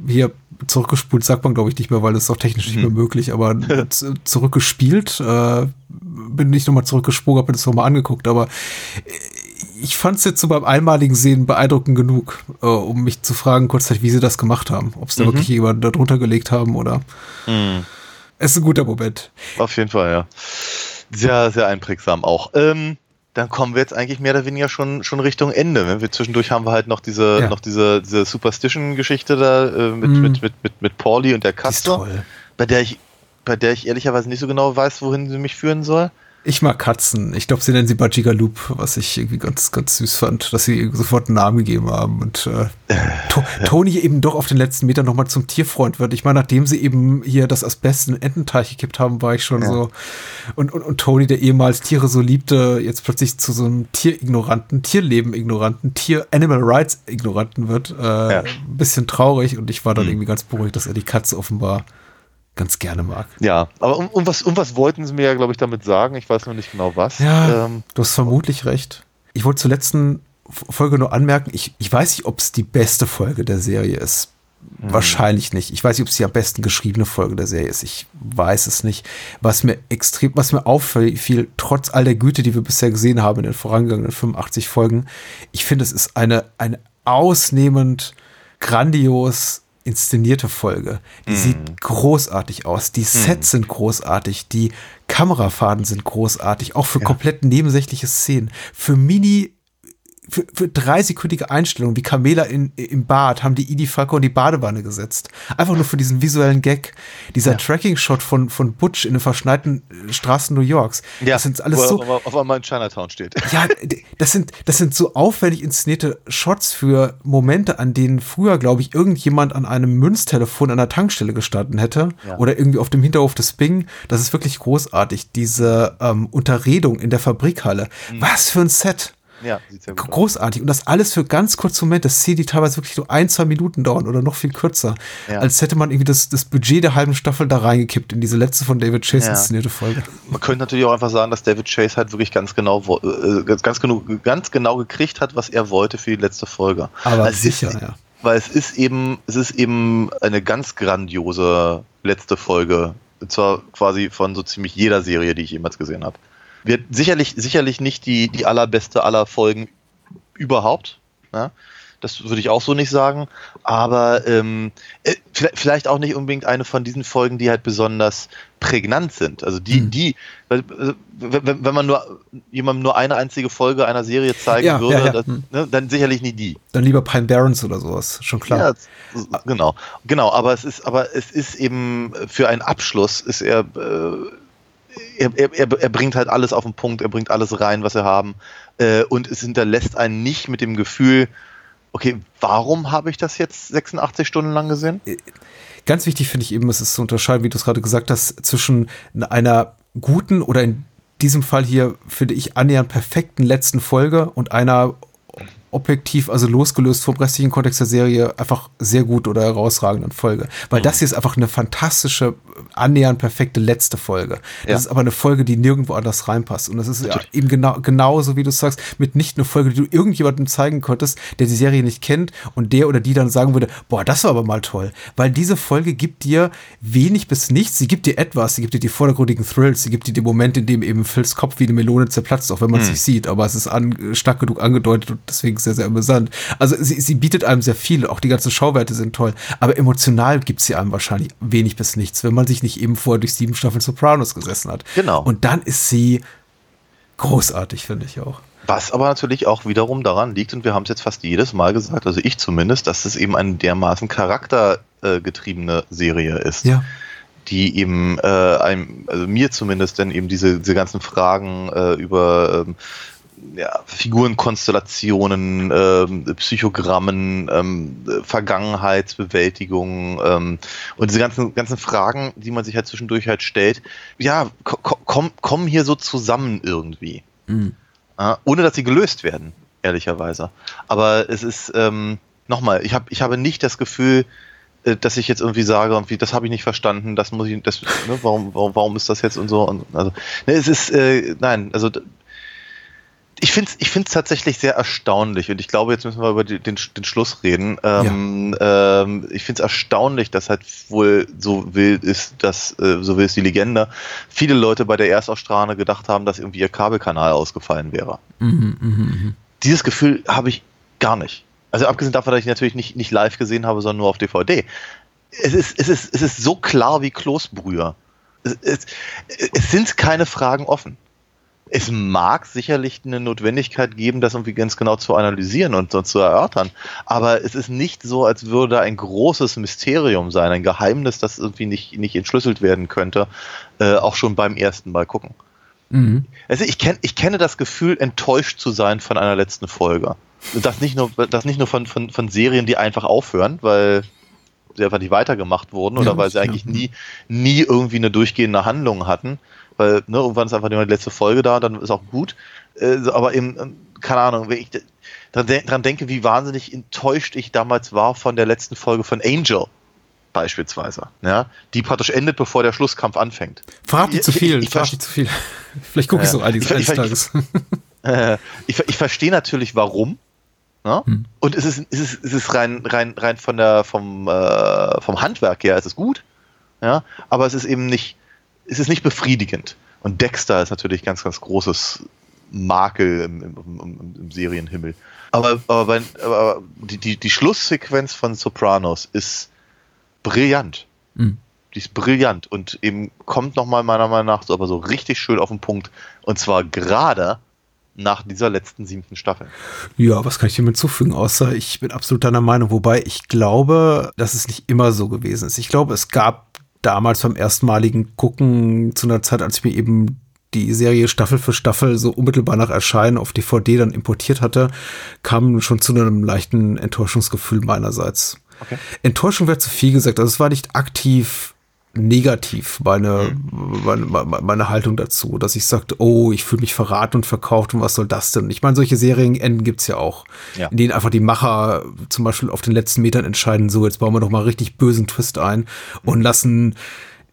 hier zurückgespult, sagt man glaube ich nicht mehr, weil es ist auch technisch nicht mehr möglich, aber zurückgespielt, äh, bin nicht nochmal zurückgesprungen, habe mir das nochmal angeguckt, aber äh, ich fand es jetzt so beim einmaligen Sehen beeindruckend genug, äh, um mich zu fragen, kurzzeitig, wie sie das gemacht haben. Ob es da wirklich jemanden da drunter gelegt haben oder. Es ist ein guter Moment. Auf jeden Fall, ja. Sehr, sehr einprägsam auch. Ähm, dann kommen wir jetzt eigentlich mehr oder weniger schon, schon Richtung Ende. ne? Wir, zwischendurch haben wir halt noch diese, Ja. noch diese, diese Superstition-Geschichte da äh, mit, Mm. mit, mit, mit, mit Pauli und der toll. bei der ich bei der ich ehrlicherweise nicht so genau weiß, wohin sie mich führen soll. Ich mag Katzen. Ich glaube, sie nennen sie Bajigaloop, was ich irgendwie ganz, ganz süß fand, dass sie sofort einen Namen gegeben haben. Und äh, to Toni eben doch auf den letzten Metern nochmal zum Tierfreund wird. Ich meine, nachdem sie eben hier das Asbest in den Ententeich gekippt haben, war ich schon so. Und, und, und Toni, der ehemals Tiere so liebte, jetzt plötzlich zu so einem Tierignoranten, Tierleben-Ignoranten, Tier-Animal-Rights-Ignoranten wird. Äh, Ja. Ein bisschen traurig und ich war dann irgendwie ganz beruhigt, dass er die Katze offenbar ganz gerne mag. Ja, aber um, um, was, um was wollten sie mir ja, glaube ich, damit sagen? Ich weiß noch nicht genau was. Ja, Ähm, du hast vermutlich recht. Ich wollte zur letzten Folge nur anmerken, ich, ich weiß nicht, ob es die beste Folge der Serie ist. Wahrscheinlich nicht. Ich weiß nicht, ob es die am besten geschriebene Folge der Serie ist. Ich weiß es nicht. Was mir extrem, was mir auffiel, trotz all der Güte, die wir bisher gesehen haben in den vorangegangenen 85 Folgen, ich finde, es ist eine, eine ausnehmend grandios inszenierte Folge. Die sieht großartig aus. Die Sets sind großartig. Die Kamerafahrten sind großartig. Auch für komplett nebensächliche Szenen. Für Mini, für, für dreisekündige Einstellungen, wie Camela in, im Bad, haben die Edie Falco in die Badewanne gesetzt. Einfach nur für diesen visuellen Gag. Dieser Tracking-Shot von, von Butch in den verschneiten äh, Straßen New Yorks. ja, das sind alles wo so, auf, einmal in Chinatown steht. ja, das sind, das sind so aufwendig inszenierte Shots für Momente, an denen früher, glaube ich, irgendjemand an einem Münztelefon an der Tankstelle gestanden hätte Ja. oder irgendwie auf dem Hinterhof des Bing. Das ist wirklich großartig. Diese ähm, Unterredung in der Fabrikhalle. Was für ein Set. Ja, sieht sehr gut aus. Großartig. Und das alles für ganz kurze Momente. Szenen, die teilweise wirklich nur ein, zwei Minuten dauern oder noch viel kürzer. Ja. Als hätte man irgendwie das, das Budget der halben Staffel da reingekippt in diese letzte von David Chase Ja. inszenierte Folge. Man könnte natürlich auch einfach sagen, dass David Chase halt wirklich ganz genau, äh, ganz, ganz, genau, ganz genau gekriegt hat, was er wollte für die letzte Folge. Aber es sicher, ist, ja. Weil es ist eben, es ist eben eine ganz grandiose letzte Folge. Und zwar quasi von so ziemlich jeder Serie, die ich jemals gesehen habe. Wird sicherlich, sicherlich nicht die, die allerbeste aller Folgen überhaupt. Ja? Das würde ich auch so nicht sagen. Aber ähm, äh, vielleicht, auch nicht unbedingt eine von diesen Folgen, die halt besonders prägnant sind. Also die, die, weil, äh, wenn, man nur jemandem nur eine einzige Folge einer Serie zeigen Ja, würde, ja, ja. Das, Hm. ne, dann sicherlich nie die. Dann lieber Pine Barrens oder sowas. Schon klar. Genau, genau. Aber es ist, aber es ist eben für einen Abschluss ist er, äh, er, er, er, bringt halt alles auf den Punkt, er bringt alles rein, was wir haben, äh, und es hinterlässt einen nicht mit dem Gefühl, okay, warum habe ich das jetzt 86 Stunden lang gesehen? Ganz wichtig finde ich eben, es ist zu unterscheiden, wie du es gerade gesagt hast, zwischen einer guten oder in diesem Fall hier, finde ich, annähernd perfekten letzten Folge und einer objektiv, also losgelöst vom restlichen Kontext der Serie, einfach sehr gut oder herausragenden Folge. Weil das hier ist einfach eine fantastische, annähernd perfekte letzte Folge. Das Ja. ist aber eine Folge, die nirgendwo anders reinpasst. Und das ist ja eben genau, genauso, wie du sagst, mit nicht eine Folge, die du irgendjemandem zeigen konntest, der die Serie nicht kennt und der oder die dann sagen würde, boah, das war aber mal toll. Weil diese Folge gibt dir wenig bis nichts. Sie gibt dir etwas, sie gibt dir die vordergründigen Thrills, sie gibt dir den Moment, in dem eben Phils Kopf wie eine Melone zerplatzt, auch wenn man es nicht sieht, aber es ist an, stark genug angedeutet und deswegen sehr, sehr amüsant. Also sie, sie bietet einem sehr viel, auch die ganzen Schauwerte sind toll, aber emotional gibt sie einem wahrscheinlich wenig bis nichts, wenn man sich nicht eben vorher durch sieben Staffeln Sopranos gesessen hat. Genau. Und dann ist sie großartig, finde ich auch. Was aber natürlich auch wiederum daran liegt, und wir haben es jetzt fast jedes Mal gesagt, also ich zumindest, dass es eben eine dermaßen charaktergetriebene Serie ist. Ja. die eben äh, einem, also mir zumindest dann eben diese, diese ganzen Fragen äh, über ähm, ja, Figurenkonstellationen, ähm, Psychogrammen, ähm, Vergangenheitsbewältigung ähm, und diese ganzen, ganzen Fragen, die man sich halt zwischendurch halt stellt, ja, ko ko komm, kommen hier so zusammen irgendwie. Äh, ohne dass sie gelöst werden, ehrlicherweise. Aber es ist, ähm, nochmal, ich, hab, ich habe nicht das Gefühl, äh, dass ich jetzt irgendwie sage, irgendwie, das habe ich nicht verstanden, das muss ich, das, ne, warum, warum, warum ist das jetzt und so. Und, also, ne, es ist, äh, nein, also ich finde es ich find's tatsächlich sehr erstaunlich und ich glaube, jetzt müssen wir über die, den, den Schluss reden. Ähm, ähm, ich finde es erstaunlich, dass halt wohl so wild ist, dass, äh, so will es die Legende, viele Leute bei der Erstausstrahlung gedacht haben, dass irgendwie ihr Kabelkanal ausgefallen wäre. Mhm, dieses Gefühl habe ich gar nicht. Also abgesehen davon, dass ich natürlich nicht, nicht live gesehen habe, sondern nur auf DVD. Es ist, es ist, es ist so klar wie Kloßbrüher. Es, es, es sind keine Fragen offen. Es mag sicherlich eine Notwendigkeit geben, das irgendwie ganz genau zu analysieren und, und zu erörtern. Aber es ist nicht so, als würde ein großes Mysterium sein, ein Geheimnis, das irgendwie nicht, nicht entschlüsselt werden könnte, äh, auch schon beim ersten Mal gucken. Mhm. Also ich, kenn, ich kenne das Gefühl, enttäuscht zu sein von einer letzten Folge. Das nicht nur, das nicht nur von, von, von Serien, die einfach aufhören, weil sie einfach nicht weitergemacht wurden oder Ja, weil sie ja. eigentlich nie, nie irgendwie eine durchgehende Handlung hatten. Weil ne, irgendwann ist einfach nur die letzte Folge da, dann ist auch gut. Äh, aber eben, ähm, keine Ahnung, wenn ich dran, de dran denke, wie wahnsinnig enttäuscht ich damals war von der letzten Folge von Angel beispielsweise, ja, die praktisch endet, bevor der Schlusskampf anfängt. Verrat nicht zu Ich- ich- viel, ich verrat nicht zu viel. Vielleicht gucke ich Ja. so einiges Ich- eines ich- Tages. Äh, ich, ich verstehe natürlich, warum. Ne? Hm. Und es ist, es ist, es ist rein, rein, rein von der, vom, äh, vom Handwerk her, es ist gut. Ja? Aber es ist eben nicht, es ist nicht befriedigend. Und Dexter ist natürlich ganz, ganz großes Makel im, im, im, im Serienhimmel. Aber, aber, bei, aber die, die, die Schlusssequenz von Sopranos ist brillant. Mhm. Die ist brillant und eben kommt nochmal meiner Meinung nach so, aber so richtig schön auf den Punkt. Und zwar gerade nach dieser letzten siebten Staffel. Ja, was kann ich dem hinzufügen, außer ich bin absolut deiner Meinung, wobei ich glaube, dass es nicht immer so gewesen ist. Ich glaube, es gab damals beim erstmaligen Gucken zu einer Zeit, als ich mir eben die Serie Staffel für Staffel so unmittelbar nach Erscheinen auf DVD dann importiert hatte, kam schon zu einem leichten Enttäuschungsgefühl meinerseits. Okay. Enttäuschung wäre zu viel gesagt, also es war nicht aktiv negativ meine, meine, meine, meine Haltung dazu, dass ich sagte, oh, ich fühle mich verraten und verkauft und was soll das denn? Ich meine, solche Serienenden gibt's ja auch, Ja. in denen einfach die Macher zum Beispiel auf den letzten Metern entscheiden, so, jetzt bauen wir doch mal richtig bösen Twist ein und lassen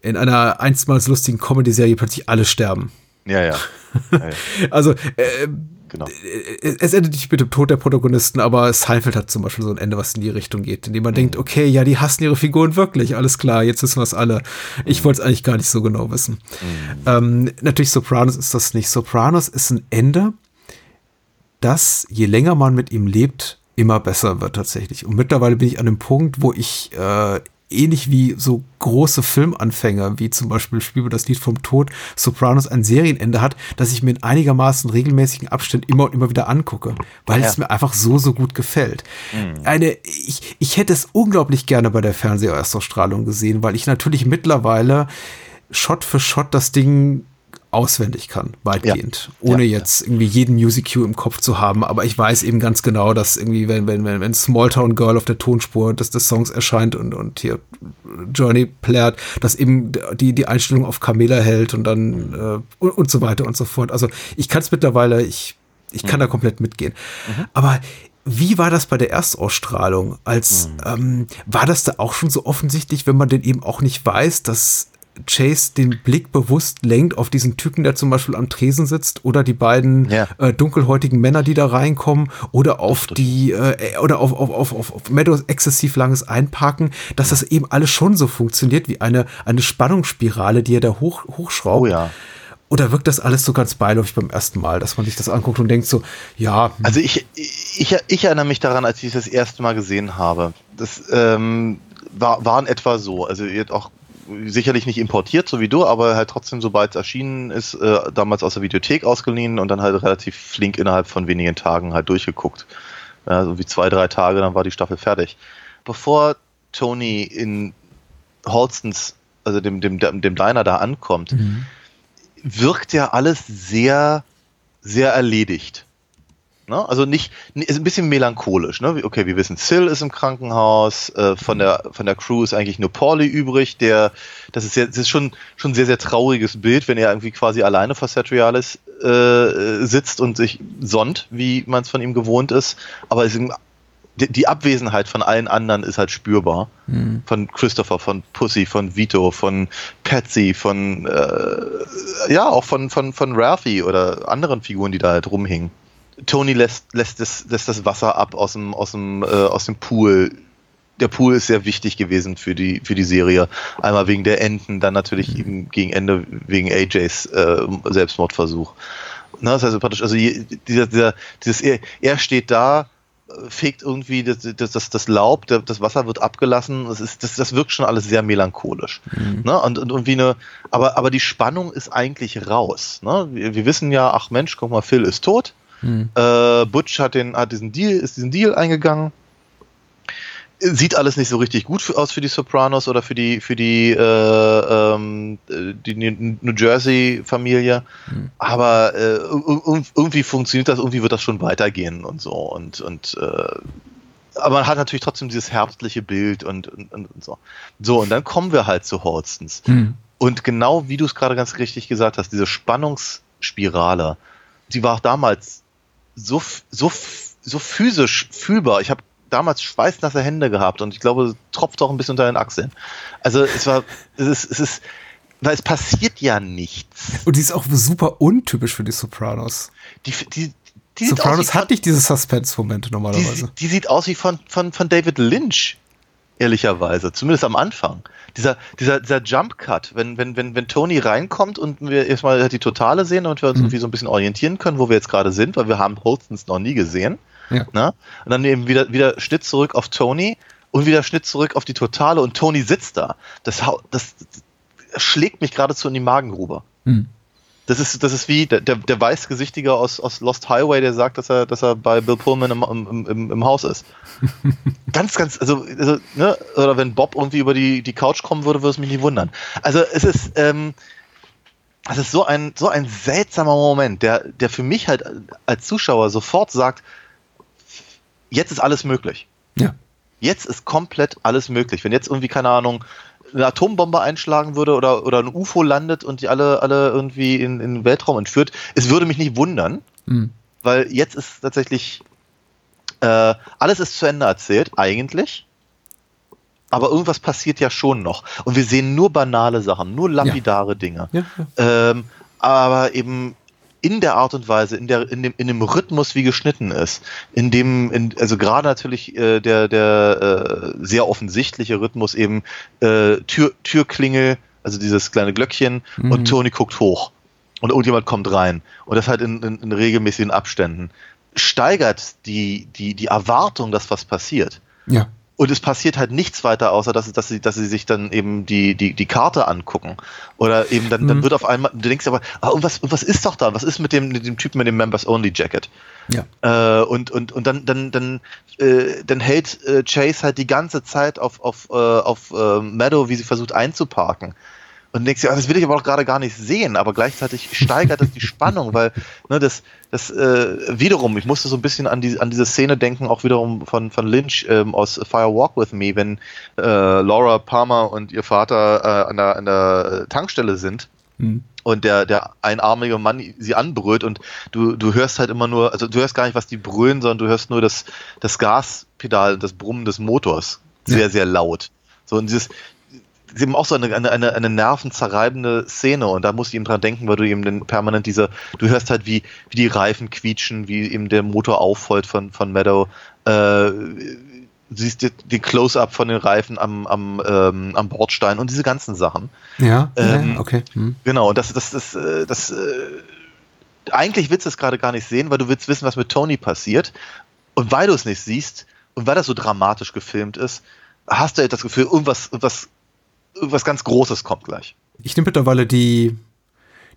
in einer einstmals lustigen Comedy-Serie plötzlich alle sterben. Ja, ja. ja, ja Also, äh, genau. es endet nicht mit dem Tod der Protagonisten, aber Seinfeld hat zum Beispiel so ein Ende, was in die Richtung geht, indem man denkt, okay, ja, die hassen ihre Figuren wirklich, alles klar, jetzt wissen wir es alle. Ich wollte es eigentlich gar nicht so genau wissen. Ähm, natürlich, Sopranos ist das nicht. Sopranos ist ein Ende, das, je länger man mit ihm lebt, immer besser wird tatsächlich. Und mittlerweile bin ich an dem Punkt, wo ich äh, ähnlich wie so große Filmanfänger, wie zum Beispiel Spiel über das Lied vom Tod, Sopranos ein Serienende hat, dass ich mir in einigermaßen regelmäßigen Abständen immer und immer wieder angucke, weil Ja. es mir einfach so, so gut gefällt. Eine, ich, ich hätte es unglaublich gerne bei der Fernseherstausstrahlung gesehen, weil ich natürlich mittlerweile Shot für Shot das Ding auswendig kann, weitgehend, Ja. ohne Ja, jetzt irgendwie jeden Music Cue im Kopf zu haben, aber ich weiß eben ganz genau, dass irgendwie, wenn, wenn, wenn, wenn Smalltown Girl auf der Tonspur des, des Songs erscheint und, und hier Journey plärt, dass eben die, die Einstellung auf Camilla hält und dann äh, und, und so weiter und so fort. Also ich kann es mittlerweile, ich, ich kann da komplett mitgehen. Aber wie war das bei der Erstausstrahlung? Als ähm, war das da auch schon so offensichtlich, wenn man denn eben auch nicht weiß, dass Chase den Blick bewusst lenkt auf diesen Typen, der zum Beispiel am Tresen sitzt, oder die beiden Ja. äh, dunkelhäutigen Männer, die da reinkommen, oder auf die äh, oder auf, auf, auf, auf, auf Meadows exzessiv langes Einparken, dass das eben alles schon so funktioniert wie eine, eine Spannungsspirale, die er da hoch, hochschraubt. Oh ja. Oder wirkt das alles so ganz beiläufig beim ersten Mal, dass man sich das anguckt und denkt so, ja, hm, Also ich, ich, ich erinnere mich daran, als ich das erste Mal gesehen habe. Das ähm, war, war in etwa so. Also jetzt auch sicherlich nicht importiert, so wie du, aber halt trotzdem, sobald es erschienen ist, äh, damals aus der Videothek ausgeliehen und dann halt relativ flink innerhalb von wenigen Tagen halt durchgeguckt. Ja, so wie zwei, drei Tage, dann war die Staffel fertig. Bevor Tony in Holstons, also dem, dem, dem Diner da ankommt, wirkt ja alles sehr, sehr erledigt. Ne? Also nicht, ist ein bisschen melancholisch. Ne? Okay, wir wissen, Sil ist im Krankenhaus, äh, von der von der Crew ist eigentlich nur Pauli übrig. Der, das ist jetzt, das ist schon schon ein sehr sehr trauriges Bild, wenn er irgendwie quasi alleine vor Satrialis äh, sitzt und sich sonnt, wie man es von ihm gewohnt ist. Aber es die, Abwesenheit von allen anderen ist halt spürbar. Von Christopher, von Pussy, von Vito, von Patsy, von äh, ja auch von von von Ralphie oder anderen Figuren, die da halt rumhingen. Tony lässt, lässt, das, lässt das Wasser ab aus dem, aus dem, äh, aus dem Pool. Der Pool ist sehr wichtig gewesen für die, für die Serie. Einmal wegen der Enten, dann natürlich eben gegen Ende wegen AJs äh, Selbstmordversuch. Ne, das heißt praktisch, also dieser, dieser, dieses, er, er steht da, fegt irgendwie das, das, das, Laub, das Wasser wird abgelassen. Das, ist, das, das wirkt schon alles sehr melancholisch. Ne? Und, und irgendwie eine, aber, aber die Spannung ist eigentlich raus. Ne? Wir, wir wissen ja, ach Mensch, guck mal, Phil ist tot. Äh, Butch hat den, hat diesen Deal, ist diesen Deal eingegangen. Sieht alles nicht so richtig gut für, aus für die Sopranos oder für die für die äh, ähm, äh, die New Jersey Familie, aber äh, ir- ir- irgendwie funktioniert das, irgendwie wird das schon weitergehen und so und und äh, aber man hat natürlich trotzdem dieses herbstliche Bild und, und, und und so. So, und dann kommen wir halt zu Holstons. Und genau wie du es gerade ganz richtig gesagt hast, diese Spannungsspirale, die war auch damals so, so, so physisch fühlbar. Ich habe damals schweißnasse Hände gehabt und ich glaube, es tropft auch ein bisschen unter den Achseln. Also es war, es ist, es ist, weil es passiert ja nichts. Und die ist auch super untypisch für die Sopranos. Die, die, die Sopranos hat nicht diese Suspense-Momente die, normalerweise. die sieht aus wie von, von, von David Lynch, ehrlicherweise, zumindest am Anfang. Dieser, dieser, dieser Jump Cut, wenn, wenn, wenn, wenn Tony reinkommt und wir erstmal die Totale sehen und wir uns irgendwie so ein bisschen orientieren können, wo wir jetzt gerade sind, weil wir haben Holstons noch nie gesehen. Ja. Ne? Und dann eben wieder, wieder Schnitt zurück auf Tony und wieder Schnitt zurück auf die Totale und Tony sitzt da. Das, das, das schlägt mich geradezu in die Magengrube. Hm. Das ist, das ist wie der, der, Weißgesichtige aus, aus Lost Highway, der sagt, dass er, dass er bei Bill Pullman im, im, im, im Haus ist. ganz, ganz, also, also, ne, oder wenn Bob irgendwie über die, die Couch kommen würde, würde es mich nicht wundern. Also es ist, ähm, es ist so ein, so ein seltsamer Moment, der, der für mich halt als Zuschauer sofort sagt, jetzt ist alles möglich. Ja. Jetzt ist komplett alles möglich. Wenn jetzt irgendwie, keine Ahnung, eine Atombombe einschlagen würde oder, oder ein UFO landet und die alle, alle irgendwie in, in den Weltraum entführt, es würde mich nicht wundern, Hm. weil jetzt ist tatsächlich äh, alles ist zu Ende erzählt, eigentlich. Aber irgendwas passiert ja schon noch. Und wir sehen nur banale Sachen, nur lapidare Dinge. Ja, ja. Ähm, aber eben in der Art und Weise, in, der, in, dem, in dem Rhythmus, wie geschnitten ist, in dem, in, also gerade natürlich äh, der, der äh, sehr offensichtliche Rhythmus eben äh, Tür, Türklingel, also dieses kleine Glöckchen und Tony guckt hoch und irgendjemand kommt rein und das halt in, in, in regelmäßigen Abständen steigert die, die, die Erwartung, dass was passiert. Ja. Und es passiert halt nichts weiter, außer dass, dass, sie, dass sie sich dann eben die, die, die Karte angucken. Oder eben dann, dann wird auf einmal, du denkst aber, ah, was, was ist doch da? Was ist mit dem, mit dem Typen mit dem Members-Only-Jacket? Ja. Äh, und, und, und dann, dann, dann, äh, dann hält äh, Chase halt die ganze Zeit auf, auf, äh, auf äh, Meadow, wie sie versucht einzuparken. Und denkst dir, ah, das will ich aber auch gerade gar nicht sehen, aber gleichzeitig steigert das die Spannung, weil ne, das, das äh, wiederum, ich musste so ein bisschen an, die, an diese Szene denken, auch wiederum von, von Lynch ähm, aus Fire Walk with Me, wenn äh, Laura Palmer und ihr Vater äh, an, der, an der Tankstelle sind Hm. und der, der einarmige Mann sie anbrüllt und du, du hörst halt immer nur, also du hörst gar nicht, was die brüllen, sondern du hörst nur das, das Gaspedal, das Brummen des Motors. Sehr, Ja. sehr laut. So, und dieses, ist eben auch so eine, eine, eine, eine nervenzerreibende Szene und da musst du eben dran denken, weil du eben den, permanent diese, du hörst halt, wie, wie die Reifen quietschen, wie eben der Motor aufheult von, von Meadow, äh, du siehst die- den Close-Up von den Reifen am, am, ähm, am Bordstein und diese ganzen Sachen. Ja, Ähm, ja, okay. Hm. Genau, und das, das, das, äh, das, äh, eigentlich willst du es gerade gar nicht sehen, weil du willst wissen, was mit Tony passiert. Und weil du es nicht siehst und weil das so dramatisch gefilmt ist, hast du halt das Gefühl, irgendwas, irgendwas, irgendwas ganz Großes kommt gleich. Ich nehme mittlerweile die,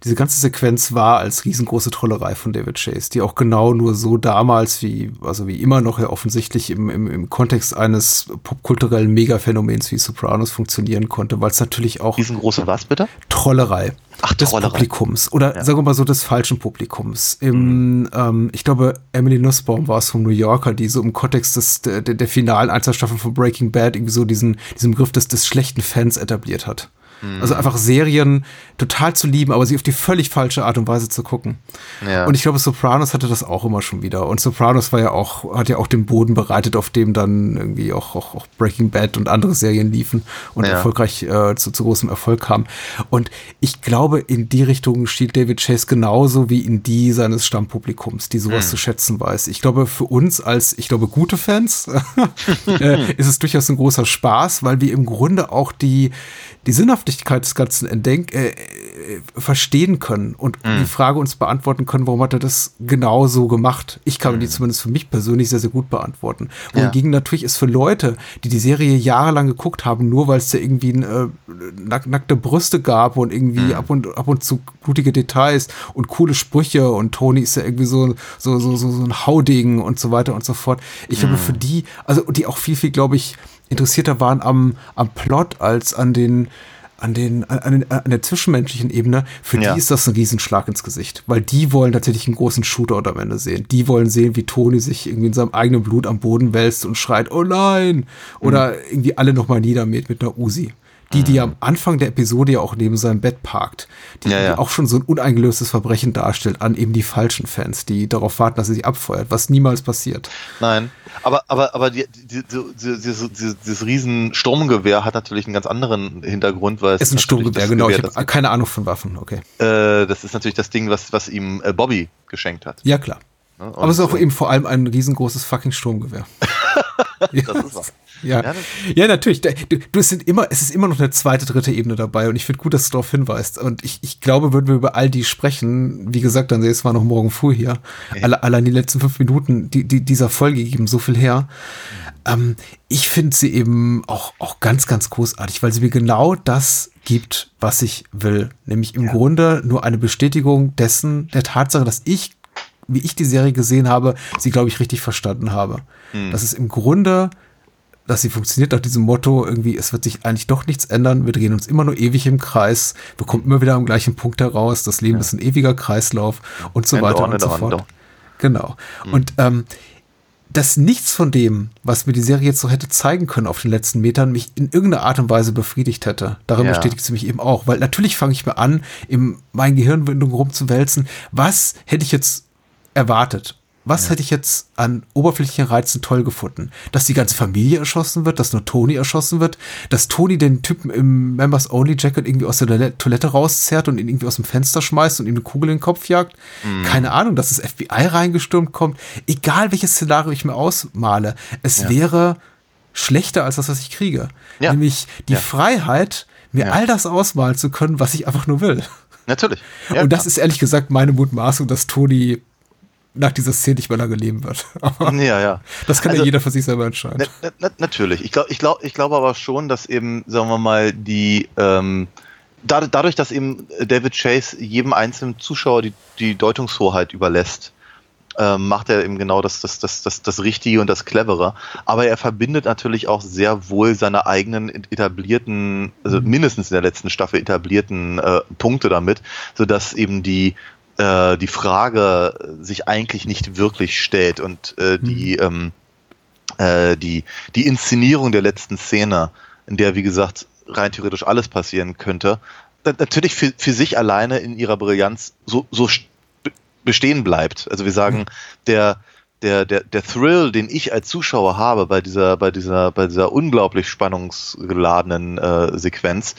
diese ganze Sequenz wahr als riesengroße Trollerei von David Chase, die auch genau nur so damals wie, also wie immer noch ja offensichtlich im, im, im Kontext eines popkulturellen Megaphänomens wie Sopranos funktionieren konnte, weil es natürlich auch Riesengroße was bitte? Trollerei Ach, des Trollerei. Publikums oder Ja. sagen wir mal so des falschen Publikums. Im, ähm, ich glaube, Emily Nussbaum war es vom New Yorker, die so im Kontext des, der, der finalen Einzelstaffel von Breaking Bad irgendwie so diesen, diesen Begriff des, des schlechten Fans etabliert hat. Also einfach Serien total zu lieben, aber sie auf die völlig falsche Art und Weise zu gucken. Ja. Und ich glaube, Sopranos hatte das auch immer schon wieder. Und Sopranos war ja auch, hat ja auch den Boden bereitet, auf dem dann irgendwie auch, auch, auch Breaking Bad und andere Serien liefen und Ja. erfolgreich äh, zu, zu großem Erfolg kamen. Und ich glaube, in die Richtung schielt David Chase genauso wie in die seines Stammpublikums, die sowas zu schätzen weiß. Ich glaube, für uns als, ich glaube, gute Fans äh, ist es durchaus ein großer Spaß, weil wir im Grunde auch die, die Sinnhaftigkeit des Ganzen entdenk, äh, äh, verstehen können und die Frage uns beantworten können, warum hat er das genau so gemacht. Ich kann die zumindest für mich persönlich sehr, sehr gut beantworten. Wohingegen natürlich ist für Leute, die die Serie jahrelang geguckt haben, nur weil es da irgendwie äh, nack nackte Brüste gab und irgendwie ab und ab und zu blutige Details und coole Sprüche und Tony ist ja irgendwie so so so so, so ein Haudegen und so weiter und so fort. Ich glaube für die, also die auch viel viel glaube ich interessierter waren am am Plot als an den an, den, an, den, an der zwischenmenschlichen Ebene, für Ja. die ist das ein Riesenschlag ins Gesicht. Weil die wollen tatsächlich einen großen Shootout am Ende sehen. Die wollen sehen, wie Tony sich irgendwie in seinem eigenen Blut am Boden wälzt und schreit, oh nein! Oder Mhm. irgendwie alle nochmal niedermäht mit einer Uzi. Die, die am Anfang der Episode ja auch neben seinem Bett parkt, die, Ja, ja. die auch schon so ein uneingelöstes Verbrechen darstellt an eben die falschen Fans, die darauf warten, dass er sie abfeuert, was niemals passiert. Nein, aber, aber, aber die, die, die, die, dieses, dieses, dieses riesen Sturmgewehr hat natürlich einen ganz anderen Hintergrund, weil es Ist ein Sturmgewehr, genau. Ich Gewehr, habe keine Ahnung von Waffen, okay. das, äh, das ist natürlich das Ding, was, was ihm äh, Bobby geschenkt hat. Ja, klar. Und, Aber es ist auch eben vor allem ein riesengroßes fucking Sturmgewehr. Das ist wahr. Ja. Ja, ja, natürlich. Du, du, es, sind immer, es ist immer noch eine zweite, dritte Ebene dabei und ich finde gut, dass du darauf hinweist. Und ich, ich glaube, würden wir über all die sprechen, wie gesagt, dann es war noch morgen früh hier, alle, allein die letzten fünf Minuten die, die, dieser Folge geben so viel her. Ähm, ich finde sie eben auch, auch ganz, ganz großartig, weil sie mir genau das gibt, was ich will. Nämlich im Grunde nur eine Bestätigung dessen, der Tatsache, dass ich wie ich die Serie gesehen habe, sie, glaube ich, richtig verstanden habe. Das ist im Grunde, dass sie funktioniert nach diesem Motto, irgendwie, es wird sich eigentlich doch nichts ändern, wir drehen uns immer nur ewig im Kreis, wir kommen immer wieder am gleichen Punkt heraus, das Leben ist ein ewiger Kreislauf und so And weiter on und so on, fort. doch. Genau. Und ähm, dass nichts von dem, was mir die Serie jetzt so hätte zeigen können auf den letzten Metern, mich in irgendeiner Art und Weise befriedigt hätte. Darin Ja. bestätigt sie mich eben auch, weil natürlich fange ich mir an, in meinen Gehirnwindungen rumzuwälzen. Was hätte ich jetzt erwartet? Was hätte ich jetzt an oberflächlichen Reizen toll gefunden? Dass die ganze Familie erschossen wird, dass nur Tony erschossen wird, dass Tony den Typen im Members Only Jacket irgendwie aus der Toilette- rauszerrt und ihn irgendwie aus dem Fenster schmeißt und ihm eine Kugel in den Kopf jagt. Keine Ahnung, dass das FBI reingestürmt kommt. Egal welches Szenario ich mir ausmale, es wäre schlechter als das, was ich kriege. Ja. Nämlich die Ja. Freiheit, mir Ja. all das ausmalen zu können, was ich einfach nur will. Natürlich. Ja, und das klar. ist ehrlich gesagt meine Mutmaßung, dass Tony nach dieser Szene nicht mehr lange leben wird. Aber Ja, ja. das kann Also- ja jeder für sich selber entscheiden. Na, na, na, natürlich. Ich glaube ich glaub, ich glaub aber schon, dass eben, sagen wir mal, die ähm, da, dadurch, dass eben David Chase jedem einzelnen Zuschauer die, die Deutungshoheit überlässt, ähm, macht er eben genau das, das, das, das, das Richtige und das Clevere. Aber er verbindet natürlich auch sehr wohl seine eigenen etablierten, also mindestens in der letzten Staffel etablierten äh, Punkte damit, sodass eben die äh, die Frage sich eigentlich nicht wirklich stellt und äh, die ähm, äh, die, die Inszenierung der letzten Szene, in der, wie gesagt, rein theoretisch alles passieren könnte, natürlich für, für sich alleine in ihrer Brillanz so, so st- be- bestehen bleibt. Also wir sagen, der, der, der, der Thrill, den ich als Zuschauer habe bei dieser, bei dieser, bei dieser unglaublich spannungsgeladenen äh, Sequenz,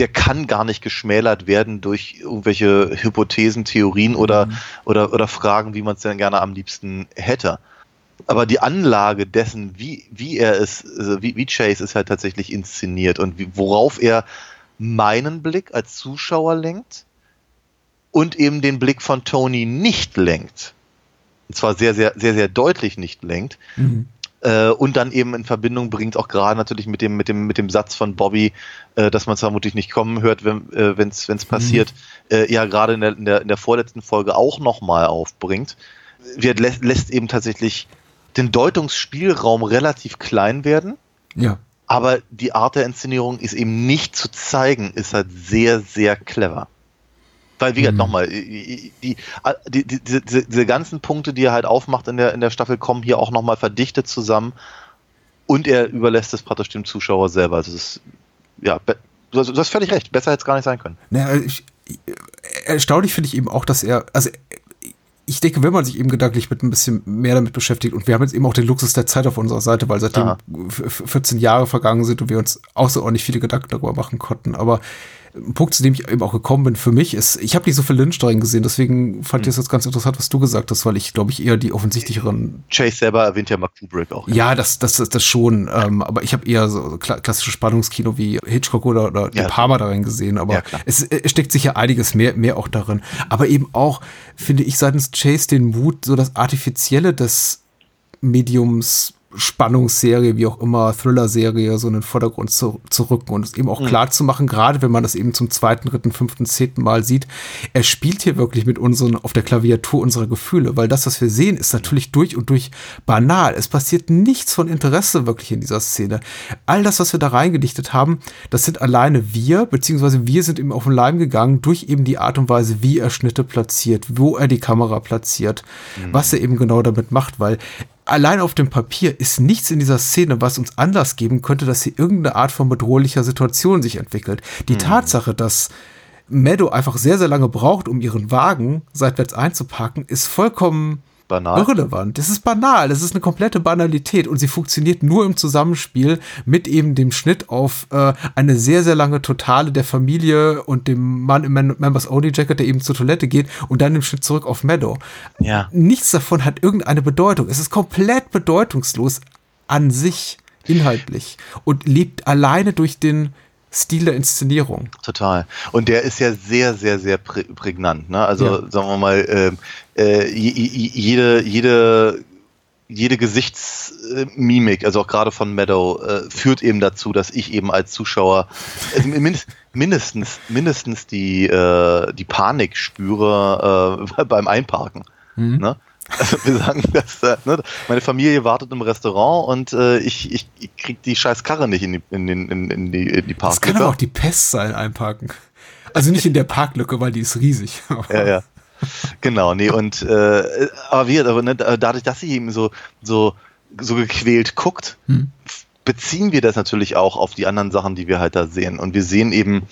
der kann gar nicht geschmälert werden durch irgendwelche Hypothesen, Theorien oder, oder, oder Fragen, wie man es denn gerne am liebsten hätte. Aber die Anlage dessen, wie, wie er es, also wie, wie Chase ist halt tatsächlich inszeniert und wie, worauf er meinen Blick als Zuschauer lenkt und eben den Blick von Tony nicht lenkt. Und zwar sehr, sehr, sehr, sehr deutlich nicht lenkt. Äh, und dann eben in Verbindung bringt, auch gerade natürlich mit dem, mit dem, mit dem Satz von Bobby, äh, dass man es vermutlich nicht kommen hört, wenn äh, es wenn's passiert, äh, ja gerade in der, in, der, in der vorletzten Folge auch nochmal aufbringt. Wird, lässt, lässt eben tatsächlich den Deutungsspielraum relativ klein werden, Ja. aber die Art der Inszenierung ist eben nicht zu zeigen, ist halt sehr, sehr clever. Weil, wie gesagt, nochmal, die, die, die, die, diese, diese ganzen Punkte, die er halt aufmacht in der, in der Staffel, kommen hier auch nochmal verdichtet zusammen und er überlässt es praktisch dem Zuschauer selber. Also, es ist, ja, du hast, du hast völlig recht, besser hätte es gar nicht sein können. Naja, ich, erstaunlich finde ich eben auch, dass er, also ich denke, wenn man sich eben gedanklich mit ein bisschen mehr damit beschäftigt und wir haben jetzt eben auch den Luxus der Zeit auf unserer Seite, weil seitdem Aha. f- f- 14 Jahre vergangen sind und wir uns außerordentlich viele Gedanken darüber machen konnten, aber ein Punkt, zu dem ich eben auch gekommen bin für mich, ist, ich habe nicht so viel Lynch drin gesehen, deswegen fand ich Hm. es jetzt ganz interessant, was du gesagt hast, weil ich, glaube ich, eher die offensichtlicheren Chase selber erwähnt ja mal Kubrick auch. ja, das, das, das, das schon. Ähm, aber ich habe eher so kla klassische Spannungskino wie Hitchcock oder, oder Ja. Palma darin gesehen. Aber Ja, es, es steckt sicher einiges mehr, mehr auch darin. Aber eben auch, finde ich, seitens Chase den Mut, so das Artifizielle des Mediums Spannungsserie, wie auch immer, Thriller-Serie, so in den Vordergrund zu, zu rücken und es eben auch klar zu machen, gerade wenn man das eben zum zweiten, dritten, fünften, zehnten Mal sieht, er spielt hier wirklich mit unseren, auf der Klaviatur unserer Gefühle, weil das, was wir sehen, ist natürlich durch und durch banal. Es passiert nichts von Interesse wirklich in dieser Szene. All das, was wir da reingedichtet haben, das sind alleine wir, beziehungsweise wir sind ihm auf den Leim gegangen durch eben die Art und Weise, wie er Schnitte platziert, wo er die Kamera platziert, was er eben genau damit macht, weil allein auf dem Papier ist nichts in dieser Szene, was uns Anlass geben könnte, dass hier irgendeine Art von bedrohlicher Situation sich entwickelt. Die Tatsache, dass Meadow einfach sehr, sehr lange braucht, um ihren Wagen seitwärts einzuparken, ist vollkommen Banal. irrelevant. Das ist banal. Das ist eine komplette Banalität und sie funktioniert nur im Zusammenspiel mit eben dem Schnitt auf äh, eine sehr, sehr lange Totale der Familie und dem Mann im Men- Members Only Jacket, der eben zur Toilette geht und dann im Schnitt zurück auf Meadow. Ja. Nichts davon hat irgendeine Bedeutung. Es ist komplett bedeutungslos an sich, inhaltlich und lebt alleine durch den Stil der Inszenierung. Total. Und der ist ja sehr, sehr, sehr prä prägnant. Ne? Also Ja. sagen wir mal, ähm, äh, je- je- jede, jede, jede Gesichtsmimik, also auch gerade von Meadow, äh, führt eben dazu, dass ich eben als Zuschauer also mindest, mindestens, mindestens die, äh, die Panik spüre äh, beim Einparken. Ne? Also wir sagen, dass, äh, ne, meine Familie wartet im Restaurant und äh, ich, ich, ich krieg die scheiß Karre nicht in die, in, in, in die, in die Das kann Parklücke. aber auch die Pest sein, einparken. Also nicht in der Parklücke, weil die ist riesig. Ja, ja. Genau, nee, und äh, aber wie, aber ne, dadurch, dass sie eben so, so, so gequält guckt, beziehen wir das natürlich auch auf die anderen Sachen, die wir halt da sehen. Und wir sehen eben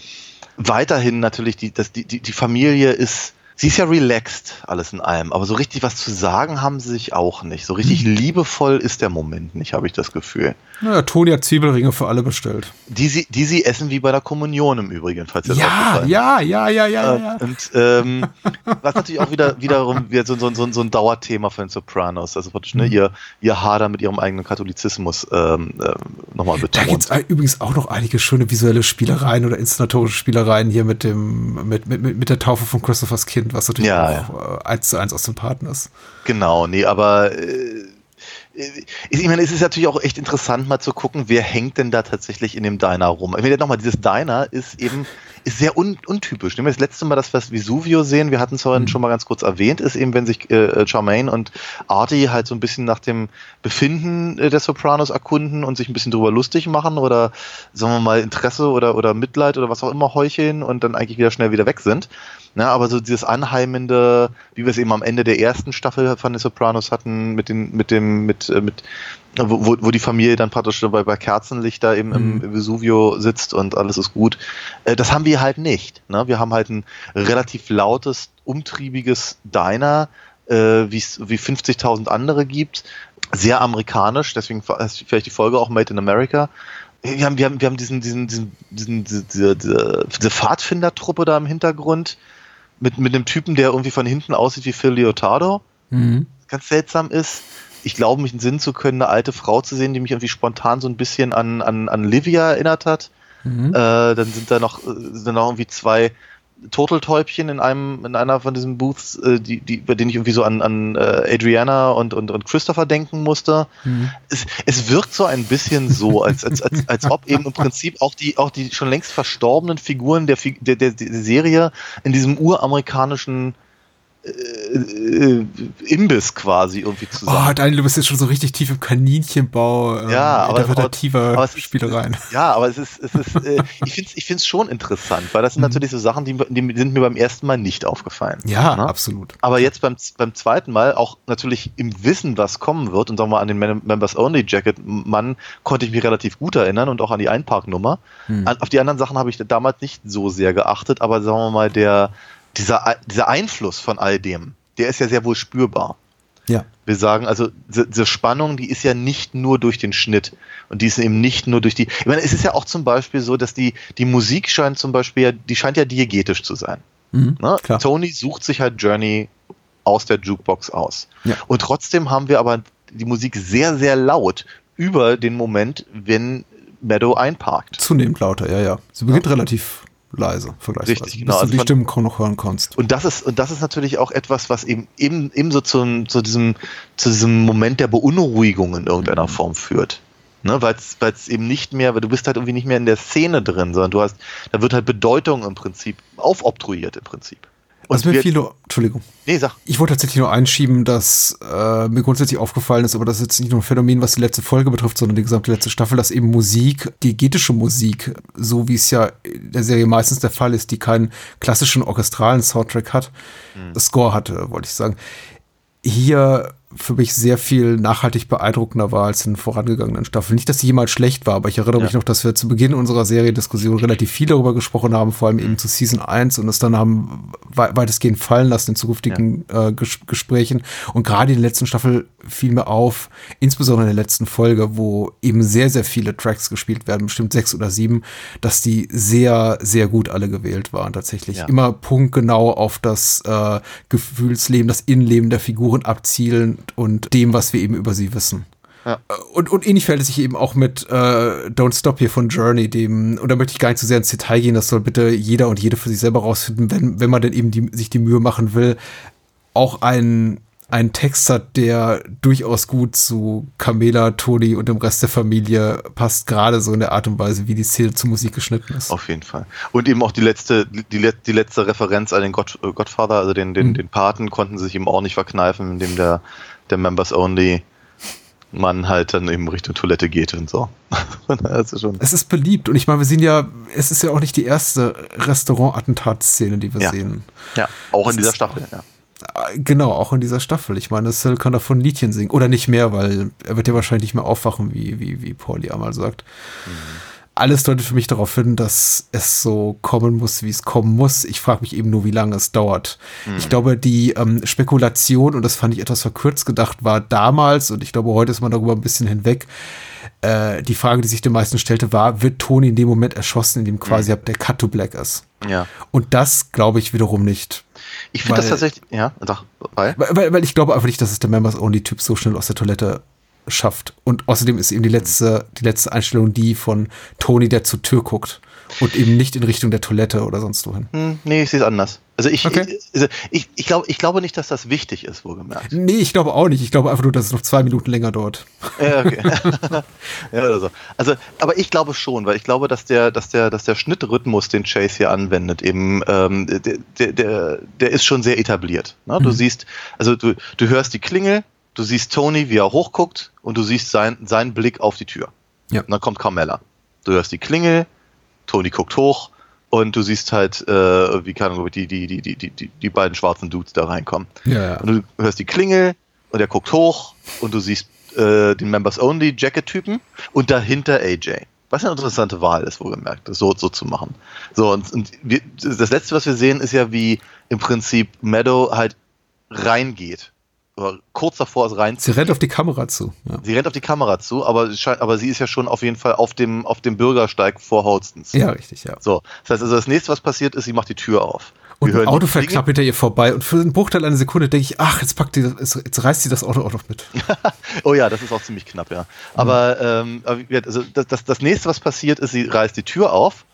weiterhin natürlich, die, dass die, die, die Familie ist, sie ist ja relaxed, alles in allem, aber so richtig was zu sagen haben sie sich auch nicht. So richtig liebevoll ist der Moment nicht, habe ich das Gefühl. Naja, Toni hat Zwiebelringe für alle bestellt. Die sie, die sie essen wie bei der Kommunion im Übrigen, falls ihr das Ja, ja, ja, ja, ja, Äh, ja. Und ähm, was natürlich auch wieder wiederum wieder so, so, so, so ein Dauerthema von den Sopranos, also praktisch Mhm. ne, ihr, ihr Hader mit ihrem eigenen Katholizismus ähm, ähm, nochmal Da betont. gibt's es übrigens auch noch einige schöne visuelle Spielereien oder inszenatorische Spielereien hier mit dem, mit, mit, mit der Taufe von Christophers Kind, was natürlich Ja, auch äh, eins zu eins aus dem Paten ist. Genau, nee, aber äh, ich meine, es ist natürlich auch echt interessant, mal zu gucken, wer hängt denn da tatsächlich in dem Diner rum. Ich meine, nochmal, dieses Diner ist eben ist sehr un untypisch. Nehmen wir das letzte Mal, dass wir das Vesuvio sehen, wir hatten es vorhin schon mal ganz kurz erwähnt, ist eben, wenn sich äh, Charmaine und Artie halt so ein bisschen nach dem Befinden äh, der Sopranos erkunden und sich ein bisschen drüber lustig machen oder, sagen wir mal, Interesse oder, oder Mitleid oder was auch immer heucheln und dann eigentlich wieder schnell wieder weg sind. Na, aber so dieses anheimende, wie wir es eben am Ende der ersten Staffel von den Sopranos hatten, mit den, mit dem, mit, äh, mit, wo, wo- die Familie dann praktisch bei, bei Kerzenlicht da eben im Vesuvio sitzt und alles ist gut. Äh, Das haben wir halt nicht. Ne? Wir haben halt ein relativ lautes, umtriebiges Diner, äh, wie es wie 50.000 andere gibt. Sehr amerikanisch, deswegen ist vielleicht die Folge auch Made in America. Wir haben, wir haben, wir haben diesen, diesen, diesen, diesen, diese, diese, diese, diese Pfadfindertruppe da im Hintergrund mit, mit einem Typen, der irgendwie von hinten aussieht wie Phil Leotardo. Ganz seltsam ist. Ich glaube, mich Sinn zu können, eine alte Frau zu sehen, die mich irgendwie spontan so ein bisschen an, an, an Livia erinnert hat. Äh, dann sind da noch, äh, sind da noch irgendwie zwei Turteltäubchen in einem, in einer von diesen Booths, äh, die, die, bei denen ich irgendwie so an, an äh, Adriana und, und, und Christopher denken musste. Es, es wirkt so ein bisschen so, als, als, als, als ob eben im Prinzip auch die, auch die schon längst verstorbenen Figuren der, der, der, der Serie in diesem uramerikanischen äh, äh, Imbiss quasi irgendwie zusammen. Oh, Daniel, du bist jetzt schon so richtig tief im Kaninchenbau ähm, Ja, aber- interpretativer aber es ist- Spielereien. Ja, aber es ist, es ist äh, ich finde es ich find's schon interessant, weil das sind natürlich so Sachen, die, die sind mir beim ersten Mal nicht aufgefallen. Ja, Ne? absolut. Aber jetzt beim, beim zweiten Mal, auch natürlich im Wissen, was kommen wird, und sagen wir mal an den Mem- Members Only Jacket Mann konnte ich mich relativ gut erinnern und auch an die Einparknummer. An, auf die anderen Sachen habe ich damals nicht so sehr geachtet, aber sagen wir mal, der, dieser, dieser Einfluss von all dem, der ist ja sehr wohl spürbar. Ja. Wir sagen, also diese Spannung, die ist ja nicht nur durch den Schnitt und die ist eben nicht nur durch die. Ich meine, es ist ja auch zum Beispiel so, dass die, die Musik scheint zum Beispiel, ja, die scheint ja diegetisch zu sein. Mhm, Ne? Tony sucht sich halt Journey aus der Jukebox aus. Ja. Und trotzdem haben wir aber die Musik sehr, sehr laut über den Moment, wenn Meadow einparkt. Zunehmend lauter, ja, ja. Sie beginnt relativ leise, vergleichsweise. Richtig, genau. Bis du Also die Stimmen noch hören kannst. Und das ist, und das ist natürlich auch etwas, was eben, eben, ebenso zu, zu, diesem, zu diesem Moment der Beunruhigung in irgendeiner Mhm. Form führt. Ne, weil es eben nicht mehr, weil du bist halt irgendwie nicht mehr in der Szene drin, sondern du hast, da wird halt Bedeutung im Prinzip aufobtruiert im Prinzip. Was mir wir- viele, Entschuldigung. Nee, sag. Ich wollte tatsächlich nur einschieben, dass äh, mir grundsätzlich aufgefallen ist, aber das ist jetzt nicht nur ein Phänomen, was die letzte Folge betrifft, sondern die gesamte letzte Staffel, dass eben Musik, diegetische Musik, so wie es ja in der Serie meistens der Fall ist, die keinen klassischen orchestralen Soundtrack hat, Score hatte, wollte ich sagen, hier für mich sehr viel nachhaltig beeindruckender war als in vorangegangenen Staffeln. Nicht, dass sie jemals schlecht war, aber ich erinnere mich noch, dass wir zu Beginn unserer Serie-Diskussion relativ viel darüber gesprochen haben, vor allem eben zu Season 1 und es dann haben wei- weitestgehend fallen lassen in zukünftigen äh, Ges Gesprächen. Und gerade in der letzten Staffel fiel mir auf, insbesondere in der letzten Folge, wo eben sehr, sehr viele Tracks gespielt werden, bestimmt sechs oder sieben, dass die sehr, sehr gut alle gewählt waren tatsächlich. Ja. Immer punktgenau auf das äh, Gefühlsleben, das Innenleben der Figuren abzielen und dem, was wir eben über sie wissen. Ja. Und, und ähnlich verhält es sich eben auch mit äh, Don't Stop hier von Journey, dem, und da möchte ich gar nicht zu sehr ins Detail gehen, das soll bitte jeder und jede für sich selber rausfinden, wenn, wenn man denn eben die, sich die Mühe machen will, auch ein, ein Text hat, der durchaus gut zu Camela, Toni und dem Rest der Familie passt, gerade so in der Art und Weise, wie die Szene zur Musik geschnitten ist. Auf jeden Fall. Und eben auch die letzte, die, die letzte Referenz an den God, äh, Godfather, also den, den, Mhm. den Paten, konnten sie sich eben auch nicht verkneifen, indem der, der Members Only Mann halt dann eben Richtung Toilette geht und so. das ist schon. Es ist beliebt und ich meine, wir sehen ja, es ist ja auch nicht die erste Restaurant-Attentatsszene, die wir Ja. sehen. Ja, auch in Es dieser Staffel, ja. Äh, Genau, auch in dieser Staffel. Ich meine, Sil kann davon ein Liedchen singen. Oder nicht mehr, weil er wird ja wahrscheinlich nicht mehr aufwachen, wie, wie, wie Pauli einmal sagt. Alles deutet für mich darauf hin, dass es so kommen muss, wie es kommen muss. Ich frage mich eben nur, wie lange es dauert. Ich glaube, die ähm, Spekulation, und das fand ich etwas verkürzt gedacht, war damals, und ich glaube, heute ist man darüber ein bisschen hinweg, äh, die Frage, die sich den meisten stellte, war, wird Tony in dem Moment erschossen, in dem quasi der Cut to Black ist? Ja. Und das glaube ich wiederum nicht. Ich finde das tatsächlich, ja, sag, weil, Weil, weil, ich glaube einfach nicht, dass es der Members-Only-Typ so schnell aus der Toilette schafft. Und außerdem ist eben die letzte, die letzte Einstellung die von Tony, der zur Tür guckt. Und eben nicht in Richtung der Toilette oder sonst wohin. hm, nee, ich sehe es anders. Also ich, Okay. also ich, ich, glaube, ich glaube nicht, dass das wichtig ist, wohlgemerkt. Nee, ich glaube auch nicht. Ich glaube einfach nur, dass es noch zwei Minuten länger dauert. Ja, okay. ja, oder so. Also, aber ich glaube schon, weil ich glaube, dass der, dass der, dass der Schnittrhythmus, den Chase hier anwendet, eben, ähm, der, der, der, ist schon sehr etabliert. Ne? Du siehst, also du, du hörst die Klingel, du siehst Tony, wie er hochguckt, und du siehst sein, seinen Blick auf die Tür. Ja. Und dann kommt Carmella. Du hörst die Klingel, Tony guckt hoch, und du siehst halt, äh, wie kann die, die, die, die, die, die, die beiden schwarzen Dudes da reinkommen. Ja, ja. Und du hörst die Klingel und er guckt hoch und du siehst äh, den Members Only Jacket-Typen und dahinter AJ. Was eine interessante Wahl ist, wohlgemerkt, das so, so zu machen. So, und, und wir, das letzte, was wir sehen, ist ja, wie im Prinzip Meadow halt reingeht. Kurz davor ist rein. Sie rennt auf die Kamera zu. Ja, Sie rennt auf die Kamera zu, aber, es aber sie ist ja schon auf jeden Fall auf dem, auf dem Bürgersteig vor Holstons. ja richtig, ja. So, das heißt also, das nächste, was passiert, ist, sie macht die Tür auf. Und ein Auto fährt knapp hinter ihr vorbei und für einen Bruchteil einer Sekunde denke ich, ach, jetzt packt die, jetzt reißt sie das Auto auch noch mit. Oh ja, das ist auch ziemlich knapp, ja. Aber, ähm, wie gesagt, also das, das, das nächste, was passiert, ist, sie reißt die Tür auf,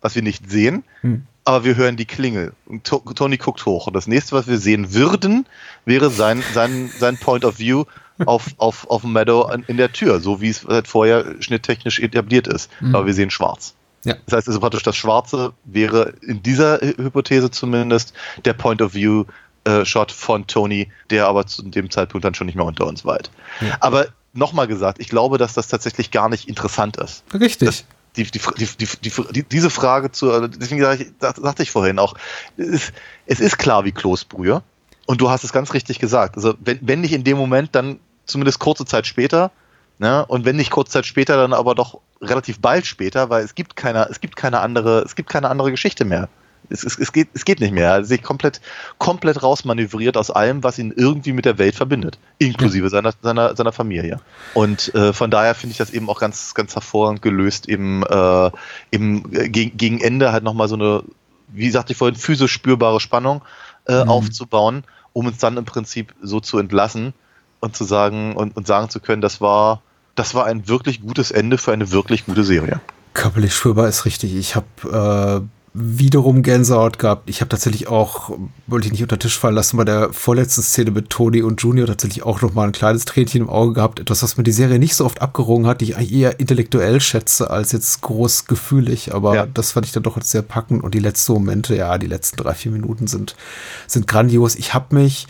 was wir nicht sehen, Hm. Aber wir hören die Klingel. Und To Tony guckt hoch. Und das nächste, was wir sehen würden, wäre sein, sein, sein Point of View auf, auf, auf Meadow in der Tür, so wie es halt vorher schnitttechnisch etabliert ist. Aber wir sehen schwarz. Ja. Das heißt also praktisch, das Schwarze wäre in dieser Hy- Hypothese zumindest der Point of View äh, Shot von Tony, der aber zu dem Zeitpunkt dann schon nicht mehr unter uns weilt. Aber nochmal gesagt, ich glaube, dass das tatsächlich gar nicht interessant ist. Richtig. Die, die, die, die, die, die, diese Frage zu, also deswegen sage ich, sagte ich vorhin auch, es ist, es ist klar wie Kloßbrühe. Und du hast es ganz richtig gesagt. Also wenn, wenn nicht in dem Moment, dann zumindest kurze Zeit später. Ne? Und wenn nicht kurze Zeit später, dann aber doch relativ bald später, weil es gibt keine, es gibt keine andere, es gibt keine andere Geschichte mehr. Es, es, es, geht, es geht nicht mehr. Er hat sich komplett, komplett rausmanövriert aus allem, was ihn irgendwie mit der Welt verbindet, inklusive seiner, seiner, seiner Familie. Und äh, von daher finde ich das eben auch ganz, ganz hervorragend gelöst, eben, äh, eben gegen, gegen Ende halt nochmal so eine, wie sagte ich vorhin, physisch spürbare Spannung äh, Mhm. aufzubauen, um uns dann im Prinzip so zu entlassen und zu sagen und, und sagen zu können, das war, das war ein wirklich gutes Ende für eine wirklich gute Serie. Körperlich spürbar ist richtig. Ich habe äh, wiederum Gänsehaut gehabt. Ich habe tatsächlich auch, wollte ich nicht unter den Tisch fallen lassen, bei der vorletzten Szene mit Tony und Junior tatsächlich auch noch mal ein kleines Tränchen im Auge gehabt. Etwas, was mir die Serie nicht so oft abgerungen hat, die ich eigentlich eher intellektuell schätze, als jetzt groß gefühlig. Aber Ja. das fand ich dann doch sehr packend. Und die letzten Momente, ja, die letzten drei, vier Minuten sind, sind grandios. Ich habe mich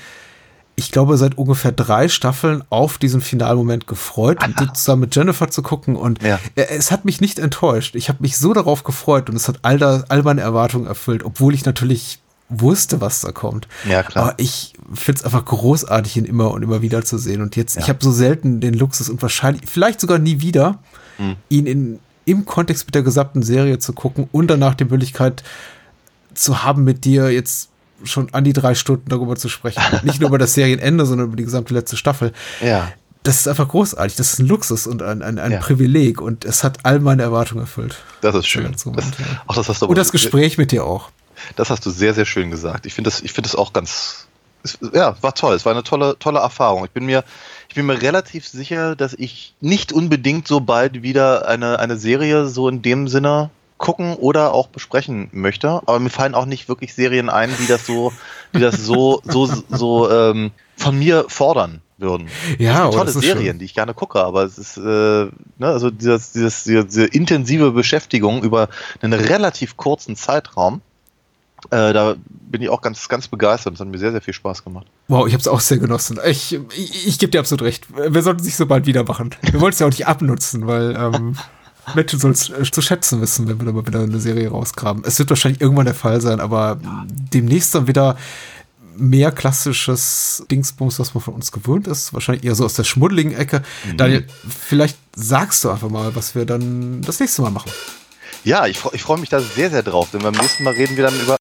ich glaube, seit ungefähr drei Staffeln auf diesen Finalmoment gefreut, und den zusammen mit Jennifer zu gucken. Und Ja. äh, es hat mich nicht enttäuscht. Ich habe mich so darauf gefreut und es hat all, da, all meine Erwartungen erfüllt, obwohl ich natürlich wusste, was da kommt. Ja, klar. Aber ich finde es einfach großartig, ihn immer und immer wieder zu sehen. Und jetzt, ich Ja. habe so selten den Luxus und wahrscheinlich, vielleicht sogar nie wieder, Hm. ihn in, im Kontext mit der gesamten Serie zu gucken und danach die Möglichkeit zu haben, mit dir jetzt schon an die drei Stunden darüber zu sprechen. Nicht nur über das Serienende, sondern über die gesamte letzte Staffel. Ja. Das ist einfach großartig. Das ist ein Luxus und ein, ein, ein Ja. Privileg und es hat all meine Erwartungen erfüllt. Das ist schön. Das, auch das hast du Und das Gespräch mit dir auch. Das hast du sehr, sehr schön gesagt. Ich finde das, ich finde das auch ganz, es, ja, war toll. Es war eine tolle, tolle Erfahrung. Ich bin mir, ich bin mir relativ sicher, dass ich nicht unbedingt so bald wieder eine, eine Serie so in dem Sinne gucken oder auch besprechen möchte. Aber mir fallen auch nicht wirklich Serien ein, die das so, die das so, so, so ähm, von mir fordern würden. Ja, das sind tolle das Serien, schön. die ich gerne gucke, aber es ist, äh, ne, also dieses, dieses, diese, intensive Beschäftigung über einen relativ kurzen Zeitraum, äh, da bin ich auch ganz, ganz begeistert. Das hat mir sehr, sehr viel Spaß gemacht. Wow, ich habe es auch sehr genossen. Ich, ich, ich gebe dir absolut recht. Wir sollten es nicht so bald wieder machen. Wir wollen es ja auch nicht abnutzen, weil ähm, Menschen sollen es äh, zu schätzen wissen, wenn wir da mal wieder eine Serie rausgraben. Es wird wahrscheinlich irgendwann der Fall sein, aber demnächst dann wieder mehr klassisches Dingsbums, was man von uns gewöhnt ist. Wahrscheinlich eher so aus der schmuddeligen Ecke. Daniel, vielleicht sagst du einfach mal, was wir dann das nächste Mal machen. Ja, ich, ich freue mich da sehr, sehr drauf, denn beim nächsten Mal reden wir dann über